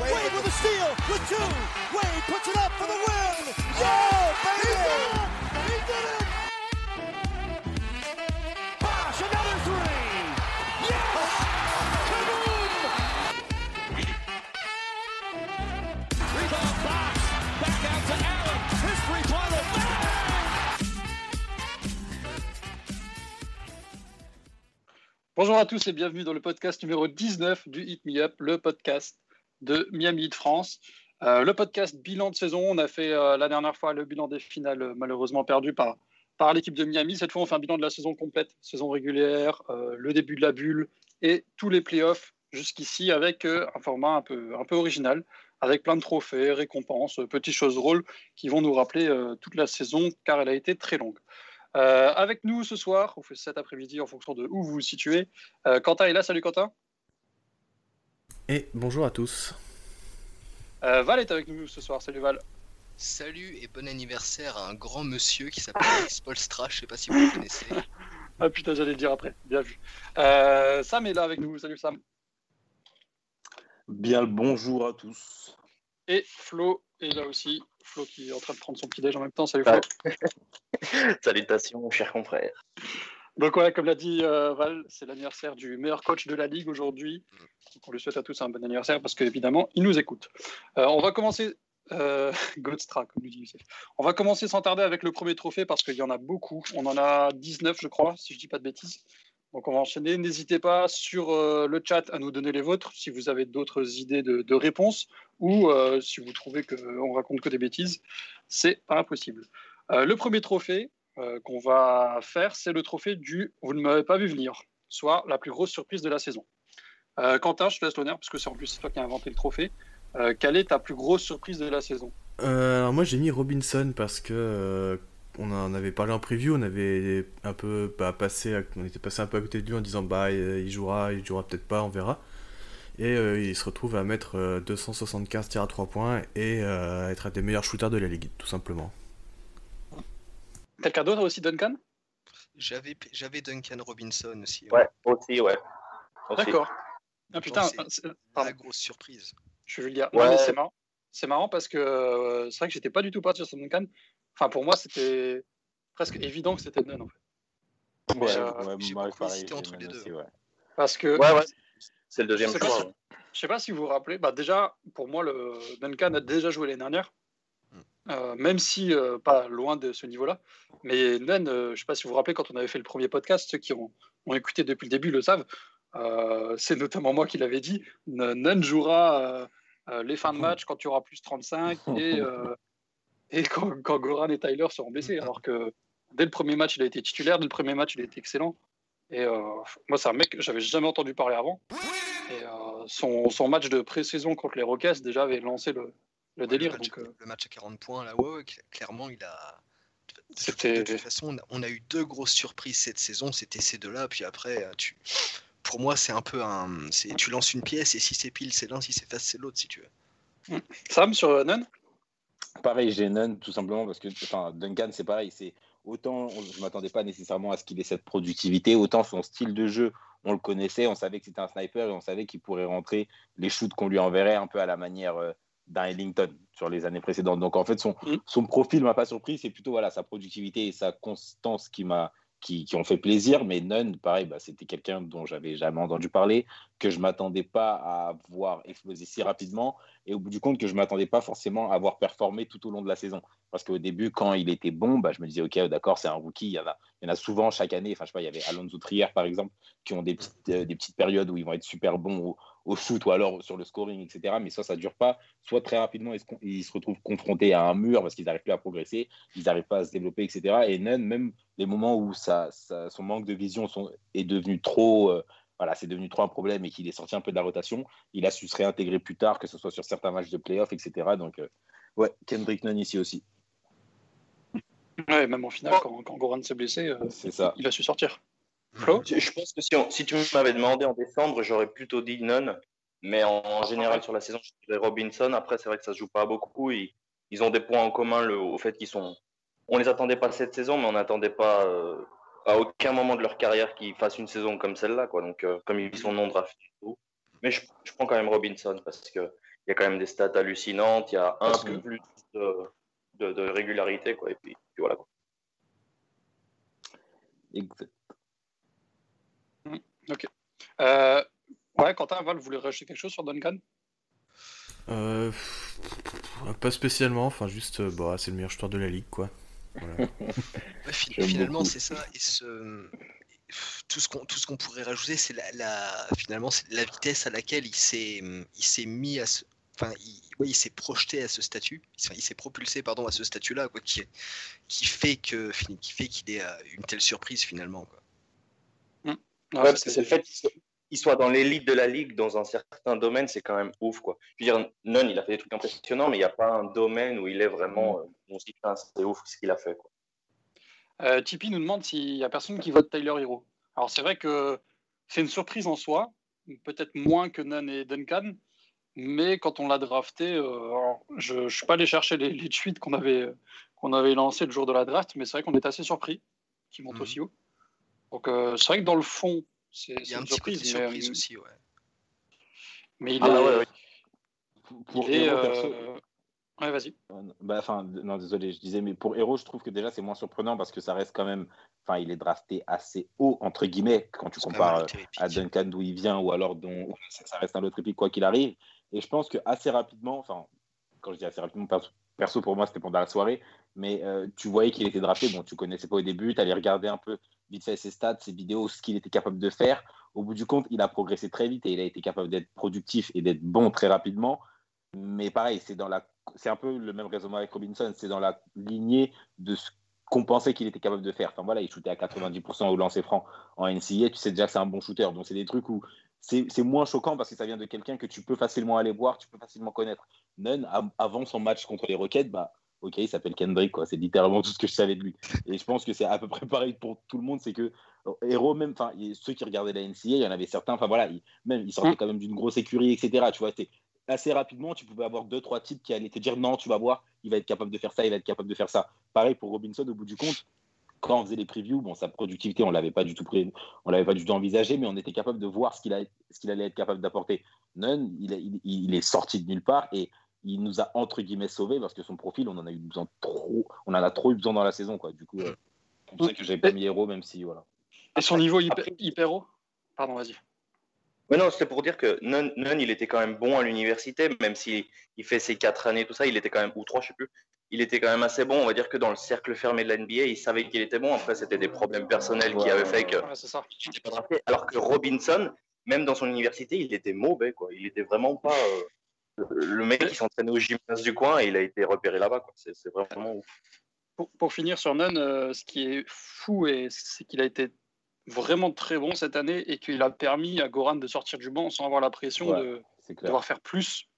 Wade with a steal with two. Wade puts it up for the win. Yeah, baby! Bonjour à tous et bienvenue dans le podcast numéro 19 du Hit Me Up, le podcast de Miami Heat France. Euh, le podcast bilan de saison, on a fait euh, la dernière fois le bilan des finales euh, malheureusement perdu par, par l'équipe de Miami. Cette fois, on fait un bilan de la saison complète, saison régulière, le début de la bulle et tous les playoffs jusqu'ici avec un format un peu, un peu original, avec plein de trophées, récompenses, petites choses drôles qui vont nous rappeler toute la saison car elle a été très longue. Euh, avec nous ce soir, on fait cet après-midi en fonction de où vous vous situez. Euh, Quentin est là, salut Quentin. Et bonjour à tous. Euh, Val est avec nous ce soir, salut Val. Salut et bon anniversaire à un grand monsieur qui s'appelle Alex Polstra, je sais pas si vous le connaissez. Ah putain, j'allais le dire après, bien vu. Euh, Sam est là avec nous, salut Sam. Bien le bonjour à tous. Et Flo est là aussi. Flo qui est en train de prendre son petit déj en même temps, salut Flo. Salutations, chers confrères. Donc ouais, comme l'a dit euh, Val, c'est l'anniversaire du meilleur coach de la ligue aujourd'hui. On lui souhaite à tous un bon anniversaire parce qu'évidemment, il nous écoute. Euh, on va commencer... Euh, Godstra, comme lui dit Youssef. On va commencer sans tarder avec le premier trophée parce qu'il y en a beaucoup. On en a 19, je crois, si je dis pas de bêtises. Donc on va enchaîner. N'hésitez pas sur euh, le chat à nous donner les vôtres si vous avez d'autres idées de, de réponses ou euh, si vous trouvez qu'on raconte que des bêtises. C'est pas impossible. Euh, le premier trophée euh, qu'on va faire, c'est le trophée du Vous ne m'avez pas vu venir, soit la plus grosse surprise de la saison. Euh, Quentin, je te laisse l'honneur parce que c'est en plus toi qui as inventé le trophée. Euh, quelle est ta plus grosse surprise de la saison? Euh, alors moi j'ai mis Robinson parce que euh, on en avait parlé en preview, on avait un peu bah, passé, à- on était passé un peu à côté de lui en disant bah euh, il jouera, il jouera peut-être pas, on verra. Et euh, il se retrouve à mettre euh, 275 tirs à 3 points et euh, être un des meilleurs shooters de la ligue, tout simplement. Quelqu'un d'autre aussi, Duncan? J'avais j'avais Duncan Robinson aussi. Ouais, aussi, ouais. Aussi. D'accord. Ah putain, c'est- La grosse surprise. je vais le dire. Ouais. Non, mais c'est marrant. C'est marrant parce que euh, c'est vrai que j'étais pas du tout parti sur Duncan. Enfin, pour moi, c'était presque évident que c'était Nunn en fait. Ouais, euh, ouais, moi, pareil, entre les deux. aussi, ouais. Parce que Ouais, ouais. C'est le deuxième choix. si- ouais. Je sais pas si vous vous rappelez, bah déjà, pour moi, le Duncan a déjà joué l'année dernière, Mm. Euh, même si euh, pas loin de ce niveau-là. Mais Nunn, euh, je sais pas si vous vous rappelez, quand on avait fait le premier podcast, ceux qui ont, ont écouté depuis le début le savent, euh, c'est notamment moi qui l'avais dit, Nunn jouera euh, euh, les fins de match quand tu auras plus 35 et, euh, et quand, quand Goran et Tyler seront blessés. Alors que dès le premier match, il a été titulaire, dès le premier match, il a été excellent. Et euh, moi, c'est un mec que j'avais jamais entendu parler avant. Et euh, son, son match de pré-saison contre les Rockets déjà avait lancé le, le délire. le, match, donc, euh, le match à 40 points, là, ouais, ouais, cl- clairement, il a. de- de- C'était- De toute façon, on a, eu deux grosses surprises cette saison. C'était ces deux-là. Puis après, tu... pour moi, c'est un peu un. Tu lances une pièce et si c'est pile, c'est l'un. Si c'est face, c'est l'autre, si tu veux. Sam sur Nunn Pareil, j'ai Nunn tout simplement parce que enfin, Duncan, c'est pareil. C'est autant je m'attendais pas nécessairement à ce qu'il ait cette productivité, autant son style de jeu, on le connaissait, on savait que c'était un sniper et on savait qu'il pourrait rentrer les shoots qu'on lui enverrait un peu à la manière euh, d'un Ellington sur les années précédentes. Donc en fait, son, Mm. son profil m'a pas surpris, c'est plutôt voilà sa productivité et sa constance qui m'a qui, qui ont fait plaisir. Mais Nunn, pareil, bah, c'était quelqu'un dont j'avais jamais entendu parler, que je m'attendais pas à voir exploser si rapidement et au bout du compte que je m'attendais pas forcément à voir performer tout au long de la saison. Parce qu'au début, quand il était bon, bah, je me disais, OK, d'accord, c'est un rookie. Il y, en a, il y en a souvent chaque année. Enfin, je sais pas, il y avait Alonso Trier, par exemple, qui ont des petites, euh, des petites périodes où ils vont être super bons au, au shoot ou alors sur le scoring, etc. Mais soit ça dure pas, soit très rapidement, ils se, ils se retrouvent confrontés à un mur parce qu'ils n'arrivent plus à progresser, ils n'arrivent pas à se développer, etc. Et Nunn, même les moments où ça, ça- son manque de vision sont- est devenu trop. euh, voilà, c'est devenu trop un problème et qu'il est sorti un peu de la rotation, il a su se réintégrer plus tard, que ce soit sur certains matchs de playoff, etc. Donc, euh, ouais, Kendrick Nunn ici aussi. Ouais, même en finale, quand, quand Goran s'est blessé, euh, ça. il a su sortir. Flo? Je je pense que si, on- si tu m'avais demandé en décembre, j'aurais plutôt dit Nunn. Mais en, en général, sur la saison, je dirais Robinson. Après, c'est vrai que ça se joue pas beaucoup. Ils, ils ont des points en commun le, au fait qu'ils sont. On les attendait pas cette saison, mais on n'attendait pas euh, à aucun moment de leur carrière qu'ils fassent une saison comme celle-là. Quoi. Donc, euh, comme ils sont non draftés et tout. Mais je, je prends quand même Robinson parce qu'il y a quand même des stats hallucinantes. Il y a un Parce peu que- plus de, de, de régularité. Quoi. Et puis, puis voilà. quoi. Exact. Euh, ouais, Quentin, Val, vous voulez rajouter quelque chose sur Duncan? Euh, pas spécialement, enfin juste, bah, c'est le meilleur joueur de la ligue, quoi. Voilà. Finalement, c'est ça. Et ce... tout ce qu'on tout ce qu'on pourrait rajouter, c'est la, la- finalement c'est la vitesse à laquelle il s'est il s'est mis à ce enfin il, ouais, il s'est projeté à ce statut, il s'est- il s'est propulsé pardon à ce statut-là quoi, qui qui fait que qui fait qu'il est euh, une telle surprise finalement quoi. Ouais, Ouais, parce que c'est le fait qu'il soit, il soit dans l'élite de la ligue dans un certain domaine, c'est quand même ouf. Quoi. Je veux dire, Nunn, il a fait des trucs impressionnants, mais il n'y a pas un domaine où il est vraiment. euh, on se dit, c'est ouf ce qu'il a fait. Quoi. Euh, Tipeee nous demande s'il y a personne qui vote Tyler Hero. Alors c'est vrai que c'est une surprise en soi, peut-être moins que Nunn et Duncan, mais quand on l'a drafté, euh, alors, je ne suis pas allé chercher les, les tweets qu'on avait, qu'on avait lancés le jour de la draft, mais c'est vrai qu'on est assez surpris qu'il monte Mhm. aussi haut. Donc euh, c'est vrai que dans le fond, Il y a un une petit surprise, euh, aussi ouais. mais il Ah, est... ouais, ouais. Pour, il Hero, euh, perso, Ouais, vas-y. Bah, enfin, non, désolé, je disais, mais pour Hero, je trouve que déjà c'est moins surprenant parce que ça reste quand même. Enfin, il est drafté assez haut, entre guillemets, quand tu compares euh, à. Duncan d'où il vient ou alors dont ça ça reste un autre épique quoi qu'il arrive. Et je pense que assez rapidement, enfin, quand je dis assez rapidement, perso, pour moi c'était pendant la soirée, mais euh, tu voyais qu'il était drafté. Bon, tu connaissais pas au début, tu allais regarder un peu vite fait ses stats, ses vidéos, ce qu'il était capable de faire. Au bout du compte, il a progressé très vite et il a été capable d'être productif et d'être bon très rapidement. Mais pareil, c'est dans la, c'est un peu le même raisonnement avec Robinson, c'est dans la lignée de ce qu'on pensait qu'il était capable de faire. Enfin voilà, il shootait à 90% au lancer franc en NCAA, tu sais déjà que c'est un bon shooter. Donc c'est des trucs où c'est moins choquant parce que ça vient de quelqu'un que tu peux facilement aller voir, tu peux facilement connaître. Nunn, av- avant son match contre les Rockets, bah ok, il s'appelle Kendrick, quoi. C'est littéralement tout ce que je savais de lui. Et je pense que c'est à peu près pareil pour tout le monde, c'est que euh, Hero même, enfin ceux qui regardaient la NCAA, il y en avait certains, enfin voilà, il- même il sortait Mm. quand même d'une grosse écurie, etc. Tu vois, c'était assez rapidement, tu pouvais avoir deux, trois types qui allaient te dire non, tu vas voir, il va être capable de faire ça, il va être capable de faire ça. Pareil pour Robinson, au bout du compte, quand on faisait les previews, bon, sa productivité, on l'avait pas du tout pré- on l'avait pas du tout envisagé, mais on était capable de voir ce qu'il a- ce qu'il allait être capable d'apporter. Nunn, il, est- il- il est sorti de nulle part et il nous a entre guillemets sauvé parce que son profil, on en a eu besoin trop, on en a trop eu besoin dans la saison, quoi. Du coup, euh, c'est pour ça que j'avais pas mis héros, même si voilà. Et son niveau hyper, haut? Pardon, vas-y. Mais non, c'était pour dire que Nunn, il était quand même bon à l'université, même s'il il fait ses quatre années, tout ça, il était quand même, ou trois, je sais plus, il était quand même assez bon. On va dire que dans le cercle fermé de la NBA, il savait qu'il était bon. Après, c'était des problèmes personnels qui avaient fait que Ouais, pas drafté. Alors que Robinson, même dans son université, il était mauvais, quoi. Il était vraiment pas euh, le mec qui s'entraînait au gymnase du coin et il a été repéré là-bas, quoi. C'est vraiment ouf. Pour, pour finir sur Nunn, euh, ce qui est fou, et c'est qu'il a été vraiment très bon cette année et qu'il a permis à Goran de sortir du banc sans avoir la pression Ouais. de devoir faire plus.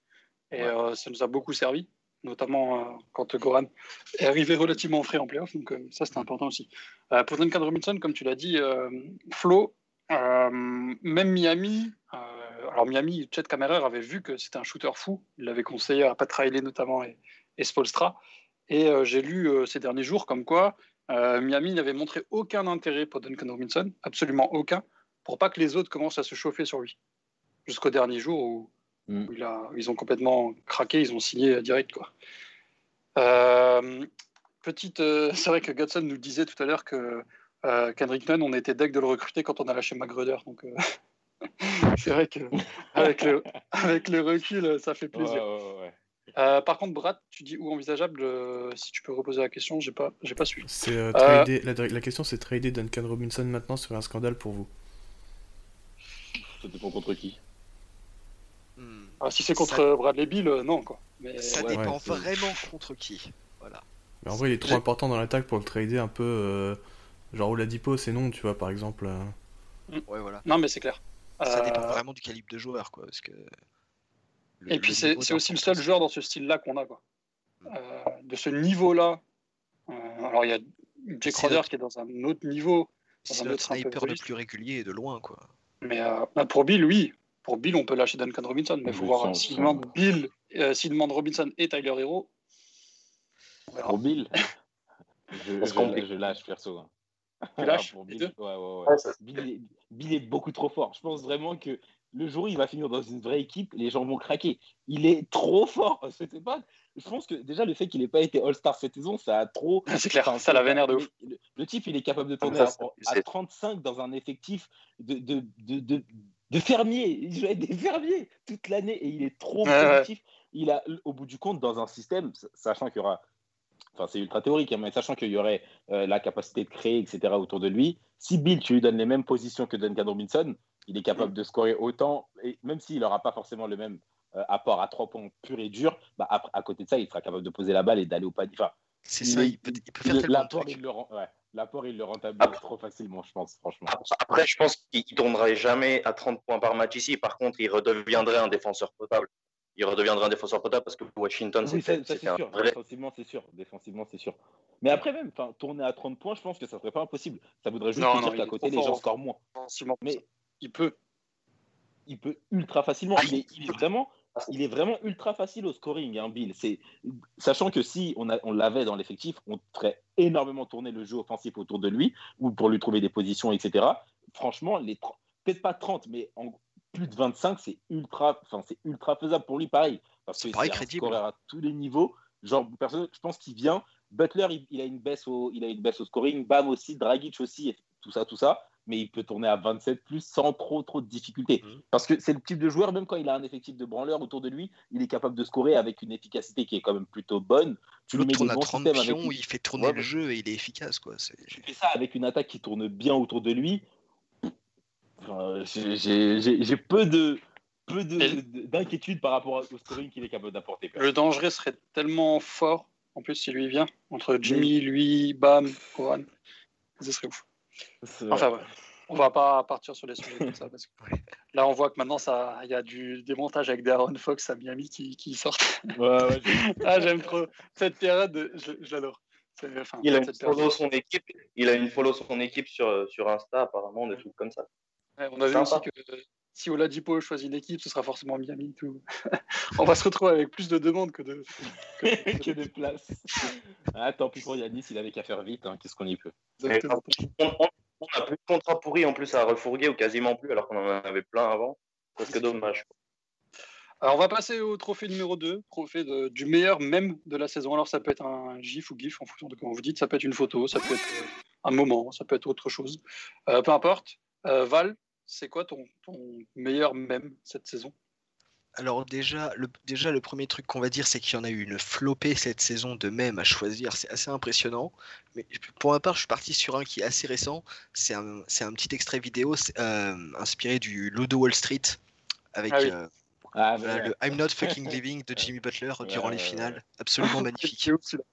Et Ouais. euh, ça nous a beaucoup servi, notamment euh, quand Goran est arrivé relativement frais en playoff. Donc euh, ça, c'était important aussi. Euh, pour Duncan Robinson, comme tu l'as dit, Flo, même Miami, alors Miami, Chet Kammerer avait vu que c'était un shooter fou. Il l'avait conseillé à Pat Riley notamment et, et Spolstra. Et j'ai lu ces derniers jours comme quoi Miami n'avait montré aucun intérêt pour Duncan Robinson, absolument aucun, pour pas que les autres commencent à se chauffer sur lui. Jusqu'au dernier jour où, Mm. où il a- ils ont complètement craqué, ils ont signé direct. Quoi. Euh, petite, euh, c'est vrai que Gatson nous disait tout à l'heure que euh, Kendrick Nunn, on était deck de le recruter quand on a lâché Magruder. Donc euh, c'est vrai que avec le, avec le recul, ça fait plaisir. ouais, ouais, ouais. Euh, par contre, Brad, tu dis où envisageable euh, Si tu peux reposer la question, j'ai pas, j'ai pas suivi. C'est euh, Euh, trader- la, la question c'est trader Duncan Robinson maintenant sur un scandale pour vous. Ça dépend contre qui. Ah, si c'est contre Ça- euh, Bradley Bill, euh, non quoi. Mais Ça ouais, dépend ouais, vraiment contre qui. Voilà. Mais en vrai, il est trop important dans l'attaque pour le trader un peu. euh, genre Oladipo, c'est non, tu vois, par exemple. euh. Ouais, voilà. non, mais c'est clair. Ça Euh, dépend vraiment du calibre de joueur, quoi. Parce que le- Et puis le c'est aussi le seul joueur dans ce style-là qu'on a quoi. Euh, de ce niveau-là. Euh, alors il y a Jake Crowder qui est dans un autre niveau, C'est peu sniper le plus régulier et de loin, quoi. mais euh, bah, pour Bill, oui. Pour Bill, on peut lâcher Duncan Robinson, mais il faut voir s'il demande Bill, euh, s'il demande Robinson et Tyler Hero. Pour Bill, je, lâche perso. hein. Tu lâches pour Bill, deux ouais, ouais, ouais. Ouais, ça- Bill, est, Bill est beaucoup trop fort. Je pense vraiment que le jour où il va finir dans une vraie équipe, les gens vont craquer. Il est trop fort. Je sais pas. Je pense que déjà le fait qu'il n'ait pas été All-Star cette saison, ça a trop. C'est clair, Enfin, ça la vénère de le- ouf. Le, le type, il est capable de tourner ça, à, à c'est- 35 dans un effectif de, de, de, de, de fermiers. Il joue avec des fermiers toute l'année et il est trop Ouais, ouais. productif. Il a, au bout du compte, dans un système, sachant qu'il y aura. Enfin, c'est ultra théorique, hein, mais sachant qu'il y aurait euh, la capacité de créer, etc., autour de lui, si Bill, tu lui donnes les mêmes positions que Duncan Robinson, il est capable de scorer autant, et même s'il n'aura pas forcément le même euh, apport à trois points pur et dur, bah, à côté de ça, il sera capable de poser la balle et d'aller au panier. Enfin, C'est ça, il peut, il peut faire le- tellement de l'apport, trucs. il le rend- ouais, l'apport, il le rentabilise Après- trop facilement, je pense, franchement. Après, je pense qu'il ne tournerait jamais à 30 points par match ici. Par contre, il redeviendrait un défenseur potable. Il redeviendrait un défenseur potable parce que Washington, Oui, c'est un sûr. vrai. Défensivement, c'est sûr. Défensivement, c'est sûr. Mais après, même, enfin, tourner à 30 points, je pense que ça serait pas impossible. Ça voudrait juste Non, dire qu'à côté, les gens scorent moins. Mais il peut. il peut ultra facilement. Ah, Il est, il est vraiment, il est vraiment ultra facile au scoring, hein, Bill. Sachant que si on, l'avait dans l'effectif, on ferait énormément tourner le jeu offensif autour de lui ou pour lui trouver des positions, etc. Franchement, les tr- peut-être pas 30, mais en plus de 25, c'est ultra, enfin c'est ultra faisable pour lui, pareil. Parce que pareil, c'est crédible. à tous les niveaux. Genre, personne, je pense qu'il vient. Butler, il, il a une baisse au, il a une baisse au scoring. Bam aussi, Dragic aussi, et tout ça, tout ça. Mais il peut tourner à 27 plus sans trop, trop de difficultés. Mhm. Parce que c'est le type de joueur, même quand il a un effectif de branleur autour de lui, il est capable de scorer avec une efficacité qui est quand même plutôt bonne. Tu lui L'autre mets tourne des à bons 30 systèmes avec pions, une- il fait tourner Ouais, le jeu et il est efficace. Quoi. C'est- tu fais ça avec une attaque qui tourne bien autour de lui. Enfin, j'ai- j'ai j'ai- j'ai peu de peu de- d'inquiétude par rapport au scoring qu'il est capable d'apporter. Le danger serait tellement fort, en plus, si lui vient, entre Jimmy, lui, Bam, Koran. Ce serait ouf. Enfin, ouais. On va pas partir sur les sujets comme ça. Parce que là, on voit que maintenant, ça- il y a du démontage avec Darren Fox à Miami qui, qui sortent. Ouais, ouais, j'ai- ah, j'aime trop. Cette période, je, je l'adore. Enfin, Il a une follow son équipe. Il a une follow son équipe sur, sur Insta, apparemment, des trucs comme ça. Ouais, on a vu aussi que euh, si Oladipo choisit une équipe, ce sera forcément Miami. Tout. on va se retrouver avec plus de demandes que de. que de place. Ah, tant pis pour Yanis, il avait qu'à faire vite. hein, Qu'est-ce qu'on y peut Exactement. On, a plus de contrat pourri en plus à refourguer ou quasiment plus, alors qu'on en avait plein avant. Parce que dommage. Alors, on va passer au trophée numéro 2, trophée de- du meilleur même de la saison. Alors, ça peut être un GIF ou GIF en fonction de comment vous dites. Ça peut être une photo, ça peut être euh, un moment, ça peut être autre chose. Euh, peu importe. Euh, Val, c'est quoi ton, ton meilleur même cette saison? Alors déjà le, déjà, le premier truc qu'on va dire, c'est qu'il y en a eu une flopée cette saison de mèmes à choisir. C'est assez impressionnant. Mais pour ma part, je suis parti sur un qui est assez récent. C'est un, c'est un petit extrait vidéo euh, inspiré du Ludo Wall Street avec Ah oui. euh, ah, voilà, mais- le I'm Not Fucking Living de Jimmy Butler durant Ouais, les ouais, finales. Absolument magnifique. C'est ouf, celui-là.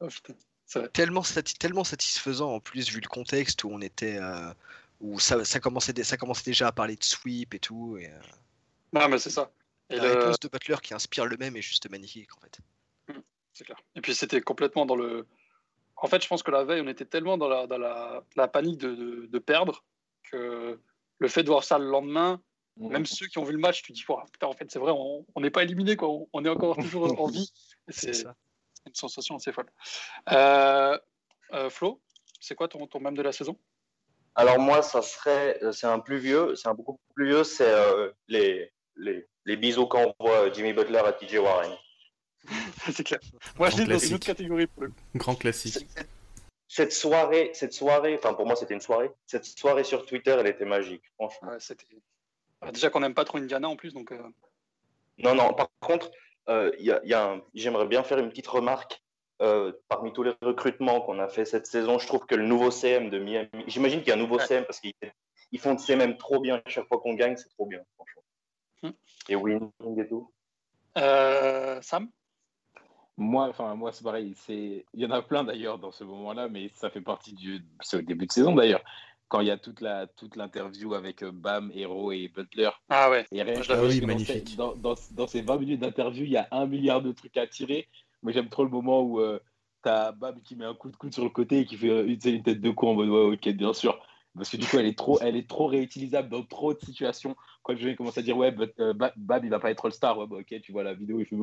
Oh, putain. C'est vrai. tellement, sati- tellement satisfaisant en plus vu le contexte où on était euh, où ça, ça commençait dé- ça commençait déjà à parler de sweep et tout et, euh, Non, mais c'est ça. Et la le- réponse de Butler qui inspire le même est juste magnifique en fait C'est clair. Et puis c'était complètement dans le. En fait, je pense que la veille, on était tellement dans la, dans la, la panique de, de- de perdre que le fait de voir ça le lendemain, même ceux qui ont vu le match, tu dis, Ouah, putain, en fait, c'est vrai, on n'est pas éliminé, quoi. On, on est encore toujours en vie. C'est C'est ça une sensation assez folle. Euh, euh, Flo, c'est quoi ton, ton même de la saison? Alors moi, ça serait, euh, c'est un plus vieux, c'est un beaucoup plus vieux, c'est euh, les, les, les bisous qu'envoie Jimmy Butler à TJ Warren. C'est clair. Moi, je Grand l'ai dans une autre catégorie pour le. Grand classique. Cette- Cette soirée, cette soirée, enfin pour moi c'était une soirée. Cette soirée sur Twitter, elle était magique, franchement. Ouais, c'était- Ah, Déjà qu'on n'aime pas trop Indiana en plus, donc euh, Non, non. Par contre, euh, il y a, il y a un- j'aimerais bien faire une petite remarque. Euh, parmi tous les recrutements qu'on a fait cette saison, je trouve que le nouveau CM de Miami, j'imagine qu'il y a un nouveau Ouais. CM parce qu'ils ils font de CM trop bien chaque fois qu'on gagne, c'est trop bien, franchement. Hmm. Et winning et tout? euh, Sam? Moi, enfin, moi, c'est pareil. C'est, il y en a plein d'ailleurs dans ce moment-là, mais ça fait partie du, c'est au début de saison d'ailleurs, quand il y a toute la, toute l'interview avec euh, Bam, Hero et Butler. Ah ouais. Et rien Ah oui, dans magnifique. Dans, dans, dans ces 20 minutes d'interview, il y a un milliard de trucs à tirer. Moi, j'aime trop le moment où tu t'as Bam qui met un coup de coude sur le côté et qui fait euh, une, une tête de con en mode ouais, ok, bien sûr. parce que du coup, elle est trop, elle est trop réutilisable dans trop de situations. Quand je vais commencer à dire, ouais, euh, Bab, il va pas être All-Star, ouais, bah, ok, tu vois la vidéo, il fait.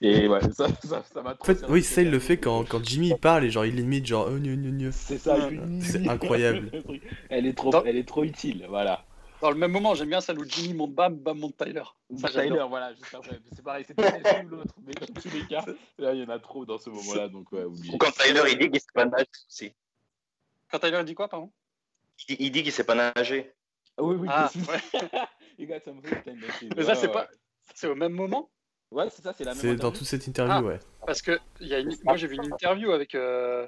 Et ouais, ça, ça, ça m'a En fait, oui, ça, il le fait quand, quand Jimmy parle et genre, il limite, genre, oh, C'est ça, c'est incroyable. elle, est trop, elle est trop utile, voilà. Dans le même moment, j'aime bien celle où Jimmy monte Bam, Bam monte Tyler. Ça, Tyler, voilà, juste après. C'est pareil, c'est pas l'un ou l'autre, mais dans tous les cas, là, il y en a trop dans ce moment-là, donc ouais, oubliez. Ou quand Tyler, il dit qu'il sait pas nager aussi. Quand Tyler, il dit quoi, pardon? Il, il dit qu'il sait pas nager. Ah oui, oui, Ah, c'est- ouais. You got some. Mais ça, c'est ouais. pas. C'est au même moment? Ouais, c'est ça, c'est la même. C'est dans interview. toute cette interview, Ah. ouais. Parce que il y a une... moi, j'ai vu une interview avec. euh,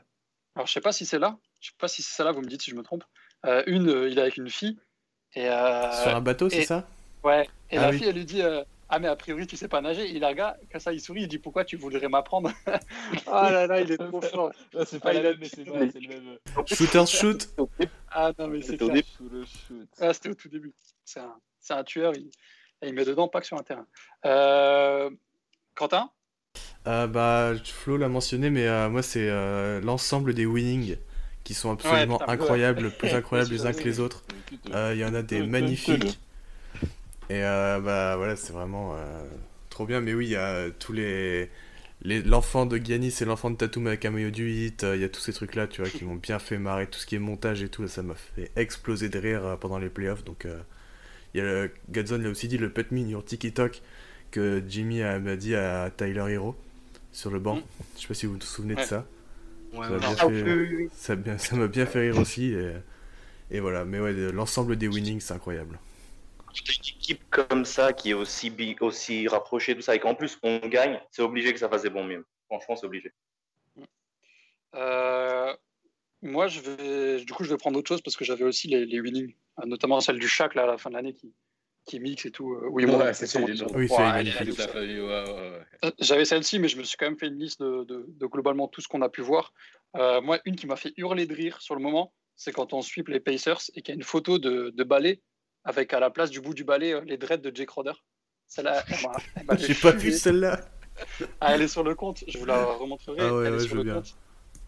Alors, je sais pas si c'est là. Je sais pas si c'est celle-là, vous me dites si je me trompe. Euh, une, euh, il est avec une fille. Et, euh, Sur un bateau, c'est ça? Ouais. et Ah la oui. fille, elle lui dit euh, Ah, mais a priori, tu sais pas nager. Et il la regarde, comme ça, il sourit. Il dit Pourquoi tu voudrais m'apprendre? Ah là là, il est trop fort. C'est pas Ah, il a- mais c'est le même. Shooter shoot Ah non, mais c'est C'était au début. Sous le shoot. Ah, c'était au tout début. C'est un, c'est un tueur. Il... et il met dedans, pas que sur un terrain. Euh, Quentin? Euh, bah, Flo l'a mentionné, mais euh, moi, c'est euh, l'ensemble des winnings qui sont absolument putain, ouais. incroyables, plus incroyables les uns que les autres. Euh, Il y en a des magnifiques. Et euh, bah voilà, c'est vraiment euh, trop bien. Mais oui, il y a tous les. L'enfant de Giannis et l'enfant de Tatum avec un maillot du hit, il y a tous ces trucs là, tu vois, qui m'ont bien fait marrer. Tout ce qui est montage et tout, ça m'a fait exploser de rire pendant les playoffs. Donc, il y a le. Godzone l'a aussi dit, le put me in your TikTok que Jimmy a- m'a dit à Tyler Hero sur le banc. Mm. Je sais pas si vous vous souvenez de ça. Ouais, Ça bien Ah, oui, bien- m'a bien fait rire aussi. Et, et voilà, mais ouais, l'ensemble des winnings, c'est incroyable. Une équipe comme ça qui est aussi, bi- aussi rapprochée, tout ça, et qu'en plus on gagne, c'est obligé que ça fasse des bons mimes. Franchement, c'est obligé. Euh, moi, je vais, du coup, je vais prendre autre chose parce que j'avais aussi les, les winnings, euh, notamment celle du Shaq là, à la fin de l'année qui, qui mixe et tout. euh, Ouais, c'est ça, Oui, c'est ouais. Euh, J'avais celle-ci, mais je me suis quand même fait une liste de, de- de globalement tout ce qu'on a pu voir. Euh, moi, une qui m'a fait hurler de rire sur le moment, c'est quand on sweep les Pacers et qu'il y a une photo de, de balai avec à la place du bout du balai les dreads de Jake Roder. Celle-là, J'ai pas vu celle-là. Ah, elle est sur le compte, je vous la remontrerai. Ah ouais, elle est ouais, sur je le compte.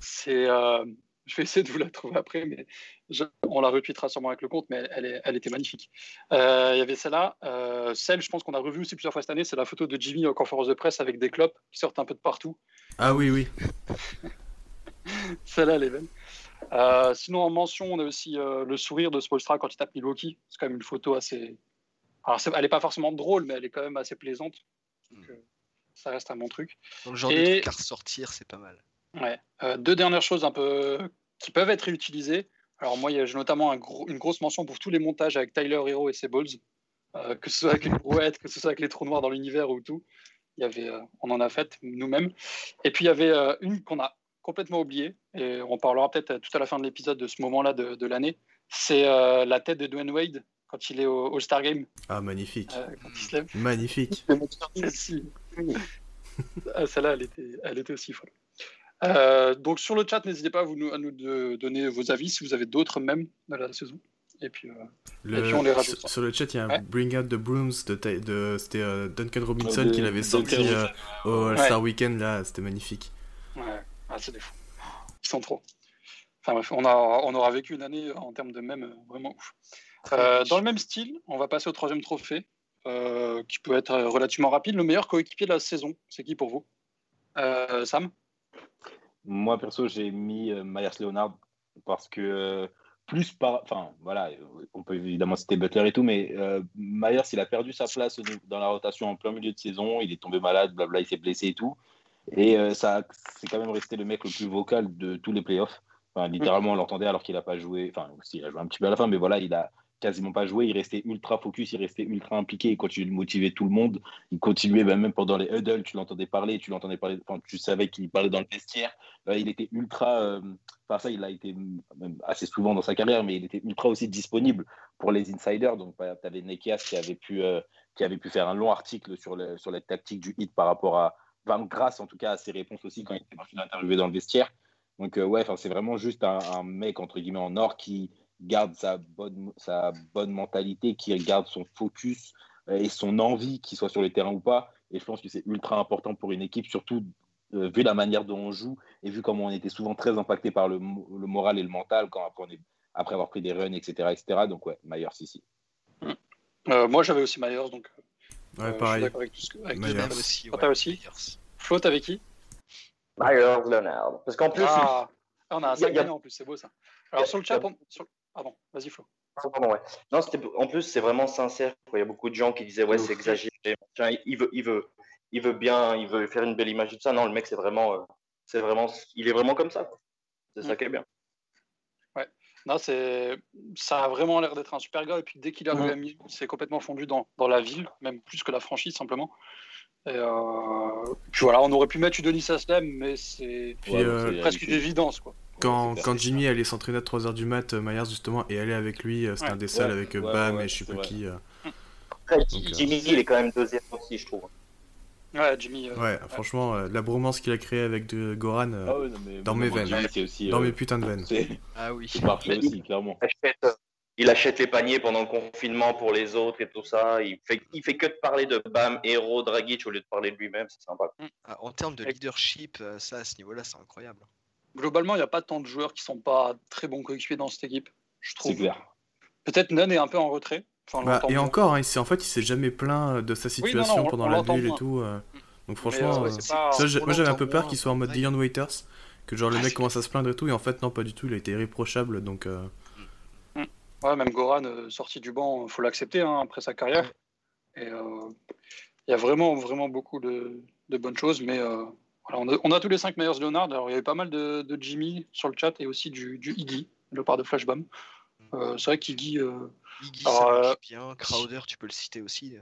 C'est, euh, je vais essayer de vous la trouver après, mais je- on la retweetera sûrement avec le compte, mais elle, elle est- elle était magnifique. Euh, Il y avait celle-là. Euh, celle, je pense qu'on a revu aussi plusieurs fois cette année, c'est la photo de Jimmy en conférence de presse avec des clopes qui sortent un peu de partout. Ah oui, oui. Celle-là, elle est belle. Euh, sinon, en mention, on a aussi euh, le sourire de Spolstra quand il tape Milwaukee. C'est quand même une photo assez. Alors, elle n'est pas forcément drôle, mais elle est quand même assez plaisante. Donc, euh, ça reste un bon truc. Dans le genre Et- de truc à ressortir, c'est pas mal. Ouais. Euh, deux dernières choses un peu qui peuvent être réutilisées. Alors moi, j'ai notamment un gros- une grosse mention pour tous les montages avec Tyler Hero et ses balls, Euh, que ce soit avec les brouettes, que ce soit avec les trous noirs dans l'univers ou tout. Il y avait, euh, on en a fait nous-mêmes. Et puis il y avait une qu'on a complètement oubliée et on parlera peut-être tout à la fin de l'épisode de ce moment-là de, de l'année. C'est la tête de Dwayne Wade quand il est au All-Star Game, Ah, magnifique. quand il se lève. Magnifique. Ah, Celle-là, elle était, elle était aussi folle. Euh, donc sur le chat, n'hésitez pas à, vous, à nous de- donner vos avis si vous avez d'autres même de la saison. Et puis, euh, Le- Et puis on les rajoute. sur, sur le chat, il y a un Ouais. Bring Out the Brooms de, de c'était euh, Duncan Robinson De- qui l'avait sorti euh, au All-Star Weekend là, c'était magnifique. ouais, ah, c'est des fous. Ils sont trop. Enfin bref, on, a, on aura vécu une année en termes de même vraiment ouf. Euh, dans le même style, on va passer au troisième trophée, euh, qui peut être relativement rapide. Le meilleur coéquipier de la saison, c'est qui pour vous? Euh, Sam? Moi, perso, j'ai mis euh, Myers Leonard parce que euh, plus par. Enfin, voilà, on peut évidemment citer Butler et tout, mais euh, Myers, il a perdu sa place dans la rotation en plein milieu de saison. Il est tombé malade, blabla, il s'est blessé et tout. Et ça, c'est quand même resté le mec le plus vocal de tous les playoffs. Enfin, littéralement, on l'entendait alors qu'il n'a pas joué. Enfin, aussi, il a joué un petit peu à la fin, mais voilà, il a quasiment pas joué. Il restait ultra focus, il restait ultra impliqué. Il continuait de motiver tout le monde. Il continuait, ben, même pendant les huddles, tu l'entendais parler, tu l'entendais parler. Enfin, tu savais qu'il parlait dans le vestiaire. Euh, il était ultra. euh, Enfin, ça, il a été assez souvent dans sa carrière, mais il était ultra aussi disponible pour les insiders. Donc, tu avais Nekias qui avait pu, euh, qui avait pu faire un long article sur, sur les tactiques du hit par rapport à. Enfin, grâce en tout cas à ses réponses aussi quand il était parti d'interviewer dans le vestiaire. Donc, euh, ouais, c'est vraiment juste un, un mec, entre guillemets, en or qui garde sa bonne, sa bonne mentalité, qui garde son focus euh, et son envie, qu'il soit sur le terrain ou pas. Et je pense que c'est ultra important pour une équipe, surtout euh, vu la manière dont on joue et vu comment on était souvent très impacté par le, le moral et le mental quand après on est après avoir pris des runs, etc. etc. Donc, ouais, Myers ici. Euh, moi, j'avais aussi Myers, donc Ouais, euh, je suis pareil. d'accord avec tout ce que. Avec Myers. tout aussi. Toi, ouais, aussi Myers. Flo, t'avais qui? Myers, Leonard. Parce qu'en plus, Ah, on a un il y a- 5 il y a- en plus, c'est beau ça. Alors a- sur le chat, a- on- sur- pardon, vas-y Flo. Ah, pardon, ouais. Non, c'était en plus c'est vraiment sincère. quoi. Il y a beaucoup de gens qui disaient ouais c'est exagéré. Il veut, il veut, il veut bien, il veut faire une belle image et tout ça. Non, le mec c'est vraiment, euh, c'est vraiment, il est vraiment comme ça. quoi. C'est ça Mm. qui est bien. Non, c'est, ça a vraiment l'air d'être un super gars. Et puis dès qu'il est arrivé Mhm. à Miami, il s'est complètement fondu dans, dans la ville, même plus que la franchise simplement. Et euh, puis voilà, on aurait pu mettre Udonis Aslem, mais c'est Puis, Ouais, euh, c'est- presque une évidence quoi. Quand. Jimmy allait s'entraîner à 3h du mat, euh, Myers justement, et allait avec lui, euh, c'était Ouais. un des seuls Ouais, avec euh, ouais, Bam ouais, et je sais pas qui. euh. Après, Jimmy, il est quand même deuxième aussi, je trouve. Ouais, Jimmy. euh, Ouais, franchement, euh, la bromance qu'il a créée avec de Goran, euh, Ah ouais, non, mais Dans mes veines. Aussi, dans mes putains de veines. Ah oui. c'est parfait aussi, clairement. Il achète, euh, il achète les paniers pendant le confinement pour les autres et tout ça. Il fait, il fait que de parler de Bam, Hero, Dragic au lieu de parler de lui-même. C'est sympa. Ah, en termes de leadership, ça, à ce niveau-là, c'est incroyable. Globalement, il n'y a pas tant de joueurs qui sont pas très bons coéquipiers dans cette équipe, je C'est trouve. clair. Peut-être Nunn est un peu en retrait. Enfin, Bah, et encore, hein, il en fait, il s'est jamais plaint de sa Oui, non, situation non, pendant la bulle et tout. euh. Donc Mais, franchement, euh, euh, c'est ça, moi j'avais un peu peur qu'il soit en mode Ouais. Dion Waiters, que genre le Ah, mec c'est- commence à se plaindre et tout, et en fait non pas du tout, il a été irréprochable, donc euh, Ouais, même Goran, sorti du banc, faut l'accepter hein, après sa carrière. Et euh, il y a vraiment, vraiment beaucoup de, de bonnes choses. Mais euh, voilà, on, a, on a tous les cinq meilleurs Leonard. Alors, il y avait pas mal de, de Jimmy sur le chat et aussi du, du Iggy, le part de Flashbomb. Euh, c'est vrai qu'Iggy, euh, Iggy, Alors, ça euh, marche bien. Crowder, tu peux le citer aussi.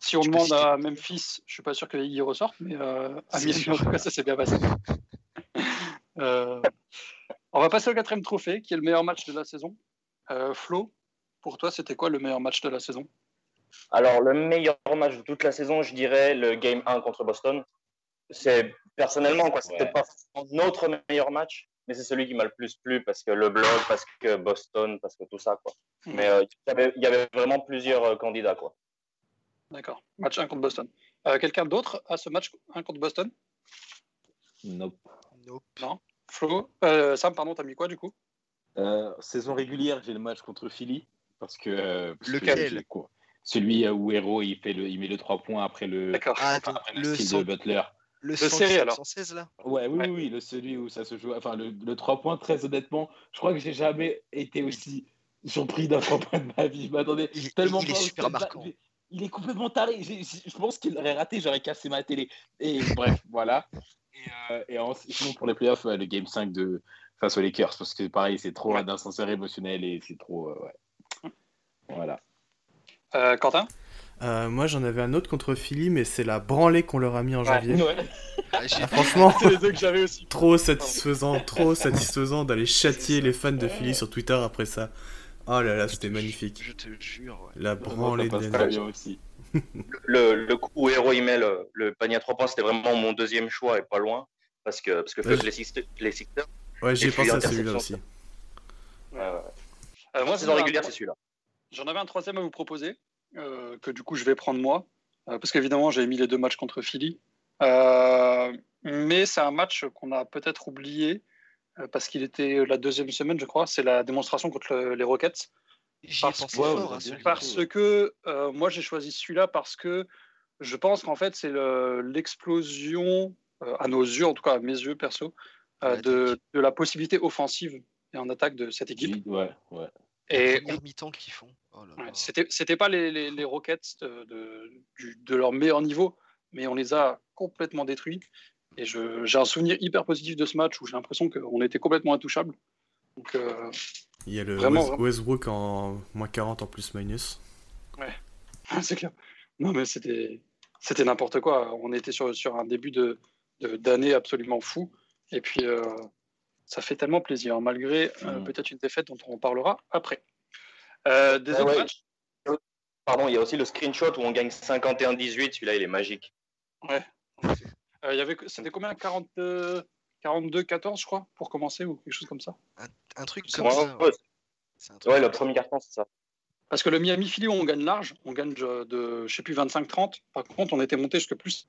si on Tu demande à Memphis, je suis pas sûr que Iggy ressorte, mais euh, à Miami, sûr. en tout cas, ça s'est bien passé. Euh, on va passer au quatrième trophée, qui est le meilleur match de la saison. Euh, Flo, pour toi, c'était quoi le meilleur match de la saison? Alors, le meilleur match de toute la saison, je dirais le Game 1 contre Boston. C'est personnellement, quoi, c'était Ouais. pas notre meilleur match, mais c'est celui qui m'a le plus plu parce que le blog, parce que Boston, parce que tout ça, quoi. Mais euh, il y avait- vraiment plusieurs euh, candidats, quoi. D'accord. Match 1 contre Boston. Euh, Quelqu'un d'autre à ce match 1 contre Boston? Nope. Nope. Flo euh, Sam, pardon, t'as mis quoi du coup? Euh, saison régulière, j'ai le match contre Philly. Parce que. euh, parce que Lequel? j'ai- quoi, Celui où Hero il, fait le, il met le 3 points après le. Ah, après le le, de Butler. Le Le série, alors. 116 là Ouais, oui, Ouais. oui, oui, le, celui où ça se joue. Enfin, le, le 3 points, très honnêtement, je crois que j'ai jamais été aussi surpris d'un 3 points de ma vie. Je m'attendais Il- tellement il est pas au super marquant. Il- Il est complètement taré. Je pense qu'il aurait raté, j'aurais cassé ma télé. Et bref, voilà. Et, euh, et en- sinon, pour les playoffs, le Game 5 de, face aux Lakers, parce que pareil, c'est trop Ouais. d'un ascenseur émotionnel et c'est trop. euh, ouais. Voilà. Euh, Quentin? Euh, moi j'en avais un autre contre Philly, mais c'est la branlée qu'on leur a mis en janvier. J'ai- Ah, franchement, C'est les deux que j'avais aussi. trop satisfaisant, trop satisfaisant d'aller châtier les fans de Philly sur Twitter après ça. Oh là là, c'était magnifique. Je te jure. ouais. La branlée de la. Le, le coup où Hero il met le, le panier à 3 points, c'était vraiment mon deuxième choix et pas loin. Parce que, parce que Ouais. les Sixers, les Sixers Ouais, j'y ai Et puis pensé à celui-là aussi. euh, Euh, moi, ai un- régulière, c'est celui-là. J'en avais un troisième à vous proposer, que du coup je vais prendre moi, euh, parce qu'évidemment j'avais mis les deux matchs contre Philly. Euh, mais c'est un match qu'on a peut-être oublié, euh, parce qu'il était la deuxième semaine, je crois. C'est la démonstration contre le- les Rockets. J'y ai Parce pensé que- fort. Parce que euh, moi j'ai choisi celui-là parce que je pense qu'en fait c'est le- l'explosion, euh, à nos yeux, en tout cas à mes yeux perso, euh, de, de la possibilité offensive et en attaque de cette équipe. Ouais, ouais. Et Première mi-temps qu'ils font. Oh là là. Ouais, C'était c'était pas les, les, les Rockets de, de, du- de leur meilleur niveau, mais on les a complètement détruits. Et je- j'ai un souvenir hyper positif de ce match où j'ai l'impression qu'on était complètement intouchable. Donc, euh, Il y a le Vraiment, West- vraiment. Westbrook en moins 40 en plus minus. c'est clair. Non, mais c'était c'était n'importe quoi. On était sur, sur un début de de- d'année absolument fou. Et puis, euh, ça fait tellement plaisir, malgré euh, Mhm. peut-être une défaite dont on parlera après. Euh, des Ah autres ouais. matchs? Pardon, il y a aussi le screenshot où on gagne 51-18. Celui-là, il est magique. Euh, il y avait, C'était combien 40, euh, 42-14, je crois, pour commencer, ou quelque chose comme ça? Un truc C'est comme Ouais, ça. ouais, ouais. Un truc ouais, le premier carton, c'est ça. Parce que le Miami Philly, on gagne large, on gagne de, de je sais plus, 25-30. Par contre, on était monté jusqu'à plus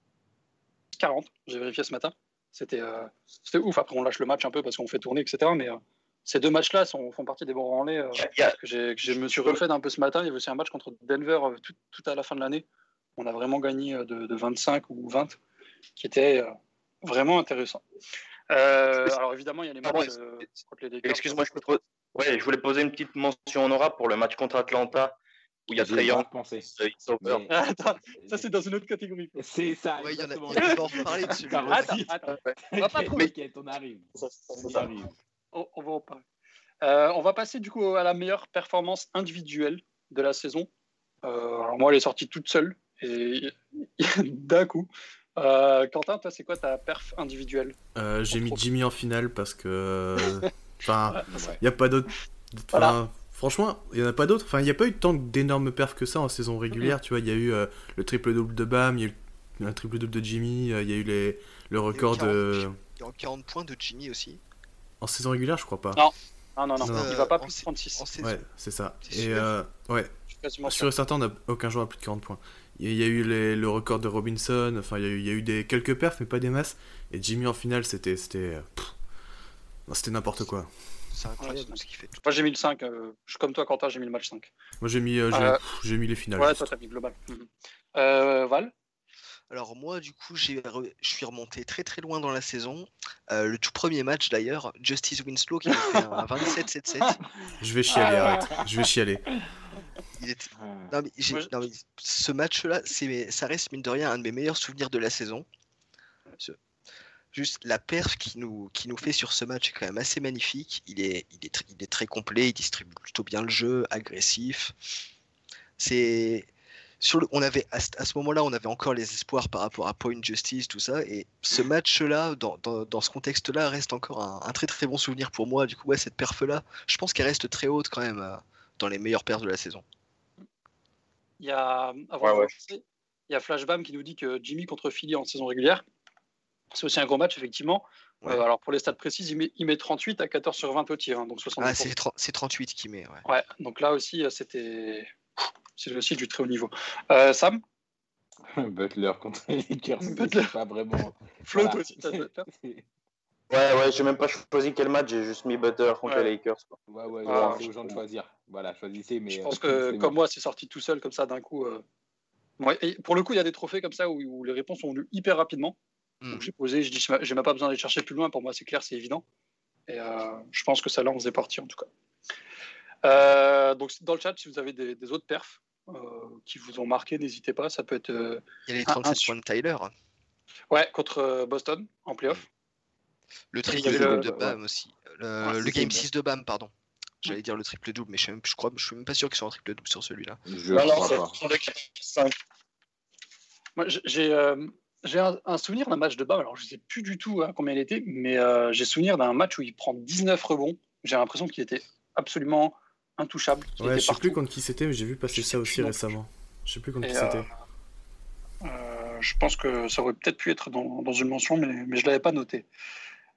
40. J'ai vérifié ce matin. C'était euh, c'était ouf. Après, on lâche le match un peu parce qu'on fait tourner, etc. Mais euh, ces deux matchs-là font partie des bons branlés euh, que, je me suis refait un peu ce matin. Il y avait aussi un match contre Denver euh, tout, tout à la fin de l'année. On a vraiment gagné euh, de, de 25 ou 20, qui était euh, vraiment intéressant. Euh, alors évidemment, il y a les matchs Pardon, euh, contre les Lakers. Excuse-moi, je, peux te ouais, je voulais poser une petite mention honorable pour le match contre Atlanta où il y a Trey Young. Mais- attends, ça c'est dans une autre catégorie. C'est ça. Ouais, il y en a, exactement. il y en a pas en reparler de celui-là. T'as Attends, réussi. attends, on va pas trop T'inquiète, on arrive. Ça, ça, On arrive. On, on va en parler. Euh, on va passer du coup à la meilleure performance individuelle de la saison. Euh, alors moi, elle est sortie toute seule et d'un coup. Euh, Quentin, toi, c'est quoi ta perf individuelle? Euh, J'ai mis Jimmy en finale parce que. Enfin, il n'y a pas Voilà. Franchement, il n'y en a pas d'autres. Enfin, il n'y a pas eu tant d'énormes perfs que ça en saison régulière. Tu vois, il y a eu euh, le triple-double de Bam, il y a eu un triple-double de Jimmy, euh, il y a eu les, le record de. Il y a 40 points de Jimmy aussi. En saison régulière, je crois pas. Non. Non, non, non, Non. il va pas plus en de sa- 36. En saison. Ouais, c'est ça. Et euh, ouais, Je suis certain, on n'a aucun joueur à plus de 40 points. Il y a- il y a eu les- le record de Robinson, enfin, il y a eu, il y a eu des, quelques perfs, mais pas des masses. Et Jimmy en finale, c'était. C'était euh, n'importe quoi. C'est incroyable Ouais, ce qu'il fait. Moi, j'ai mis le 5. euh, je suis comme toi, Quentin, j'ai mis le match 5. Moi, j'ai mis, euh, Euh, j'ai mis les finales. Ouais, juste. toi, t'as mis global. Euh, Val? Alors moi, du coup, je suis remonté très très loin dans la saison. Euh, le tout premier match d'ailleurs, Justice Winslow qui a fait un 27-7-7. Je vais chialer, Ah. arrête. Je vais chialer. Il était... Ah. non, mais j'ai- Moi, je- non, mais ce match-là, c'est, ça reste mine de rien un de mes meilleurs souvenirs de la saison. Ce- Juste la perf qui nous, qui nous fait sur ce match est quand même assez magnifique. Il est, il est, tr- il est très complet, il distribue plutôt bien le jeu, agressif. C'est sur le, on avait à, ce- à ce moment-là, on avait encore les espoirs par rapport à Point Justice, tout ça. Et ce match-là, dans, dans, dans ce contexte-là, reste encore un, un très très bon souvenir pour moi. Du coup, ouais, cette perf-là, je pense qu'elle reste très haute quand même euh, dans les meilleures perfs de la saison. Il y a, avant Ouais, de ouais. commencer, il y a Flashbam qui nous dit que Jimmy contre Philly en saison régulière, c'est aussi un gros match, effectivement. Ouais. Euh, alors, pour les stats précises, il met, il met 38 à 14 sur 20 au tir, hein, donc 70%. Ah, c'est tr- c'est 38 qui met, ouais. Ouais, donc là aussi, euh, c'était. C'est aussi du très haut niveau. Euh, Sam Butler contre les Lakers, Butler. c'est pas vraiment. Flo, Voilà. aussi, t'as Butler Ouais, ouais, j'ai même pas choisi quel match, j'ai juste mis Butter contre Ouais. les Lakers. quoi. Ouais, ouais, Ah, c'est aux gens de choisir. Voilà, choisissez, mais. Je euh, pense que, c'est comme moi, c'est sorti tout seul, comme ça, d'un coup. euh, ouais, et pour le coup, il y a des trophées comme ça où, où les réponses sont venues hyper rapidement. Mm. Donc j'ai posé, je dis, j'ai même pas besoin d'aller chercher plus loin. Pour moi, c'est clair, c'est évident. Et euh, je pense que ça là, on faisait partie en tout cas. Euh, donc dans le chat, si vous avez des, des autres perfs euh, qui vous ont marqué, n'hésitez pas. Ça peut être euh, Il y a les Un- 37 un- points de Tyler. ouais contre euh, Boston en playoff. Le il y triple le- de Bam aussi. Le, Ouais, le game ça. 6 de Bam, pardon. J'allais dire le triple double, mais je, sais même, je crois, je suis même pas sûr qu'ils soient en triple double sur celui-là. Je Non, non, crois c'est pas. 32 5. Moi, j'ai- euh, un, un souvenir d'un match de Bam. Alors je sais plus du tout hein, combien il était, mais euh, j'ai souvenir d'un match où il prend 19 rebonds. J'ai l'impression qu'il était absolument intouchable. qu'il Ouais, je sais plus contre qui c'était, mais j'ai vu passer ça aussi récemment. Je sais plus contre Et, qui euh, c'était. Euh, je pense que ça aurait peut-être pu être dans, dans une mention, mais, mais je ne l'avais pas noté.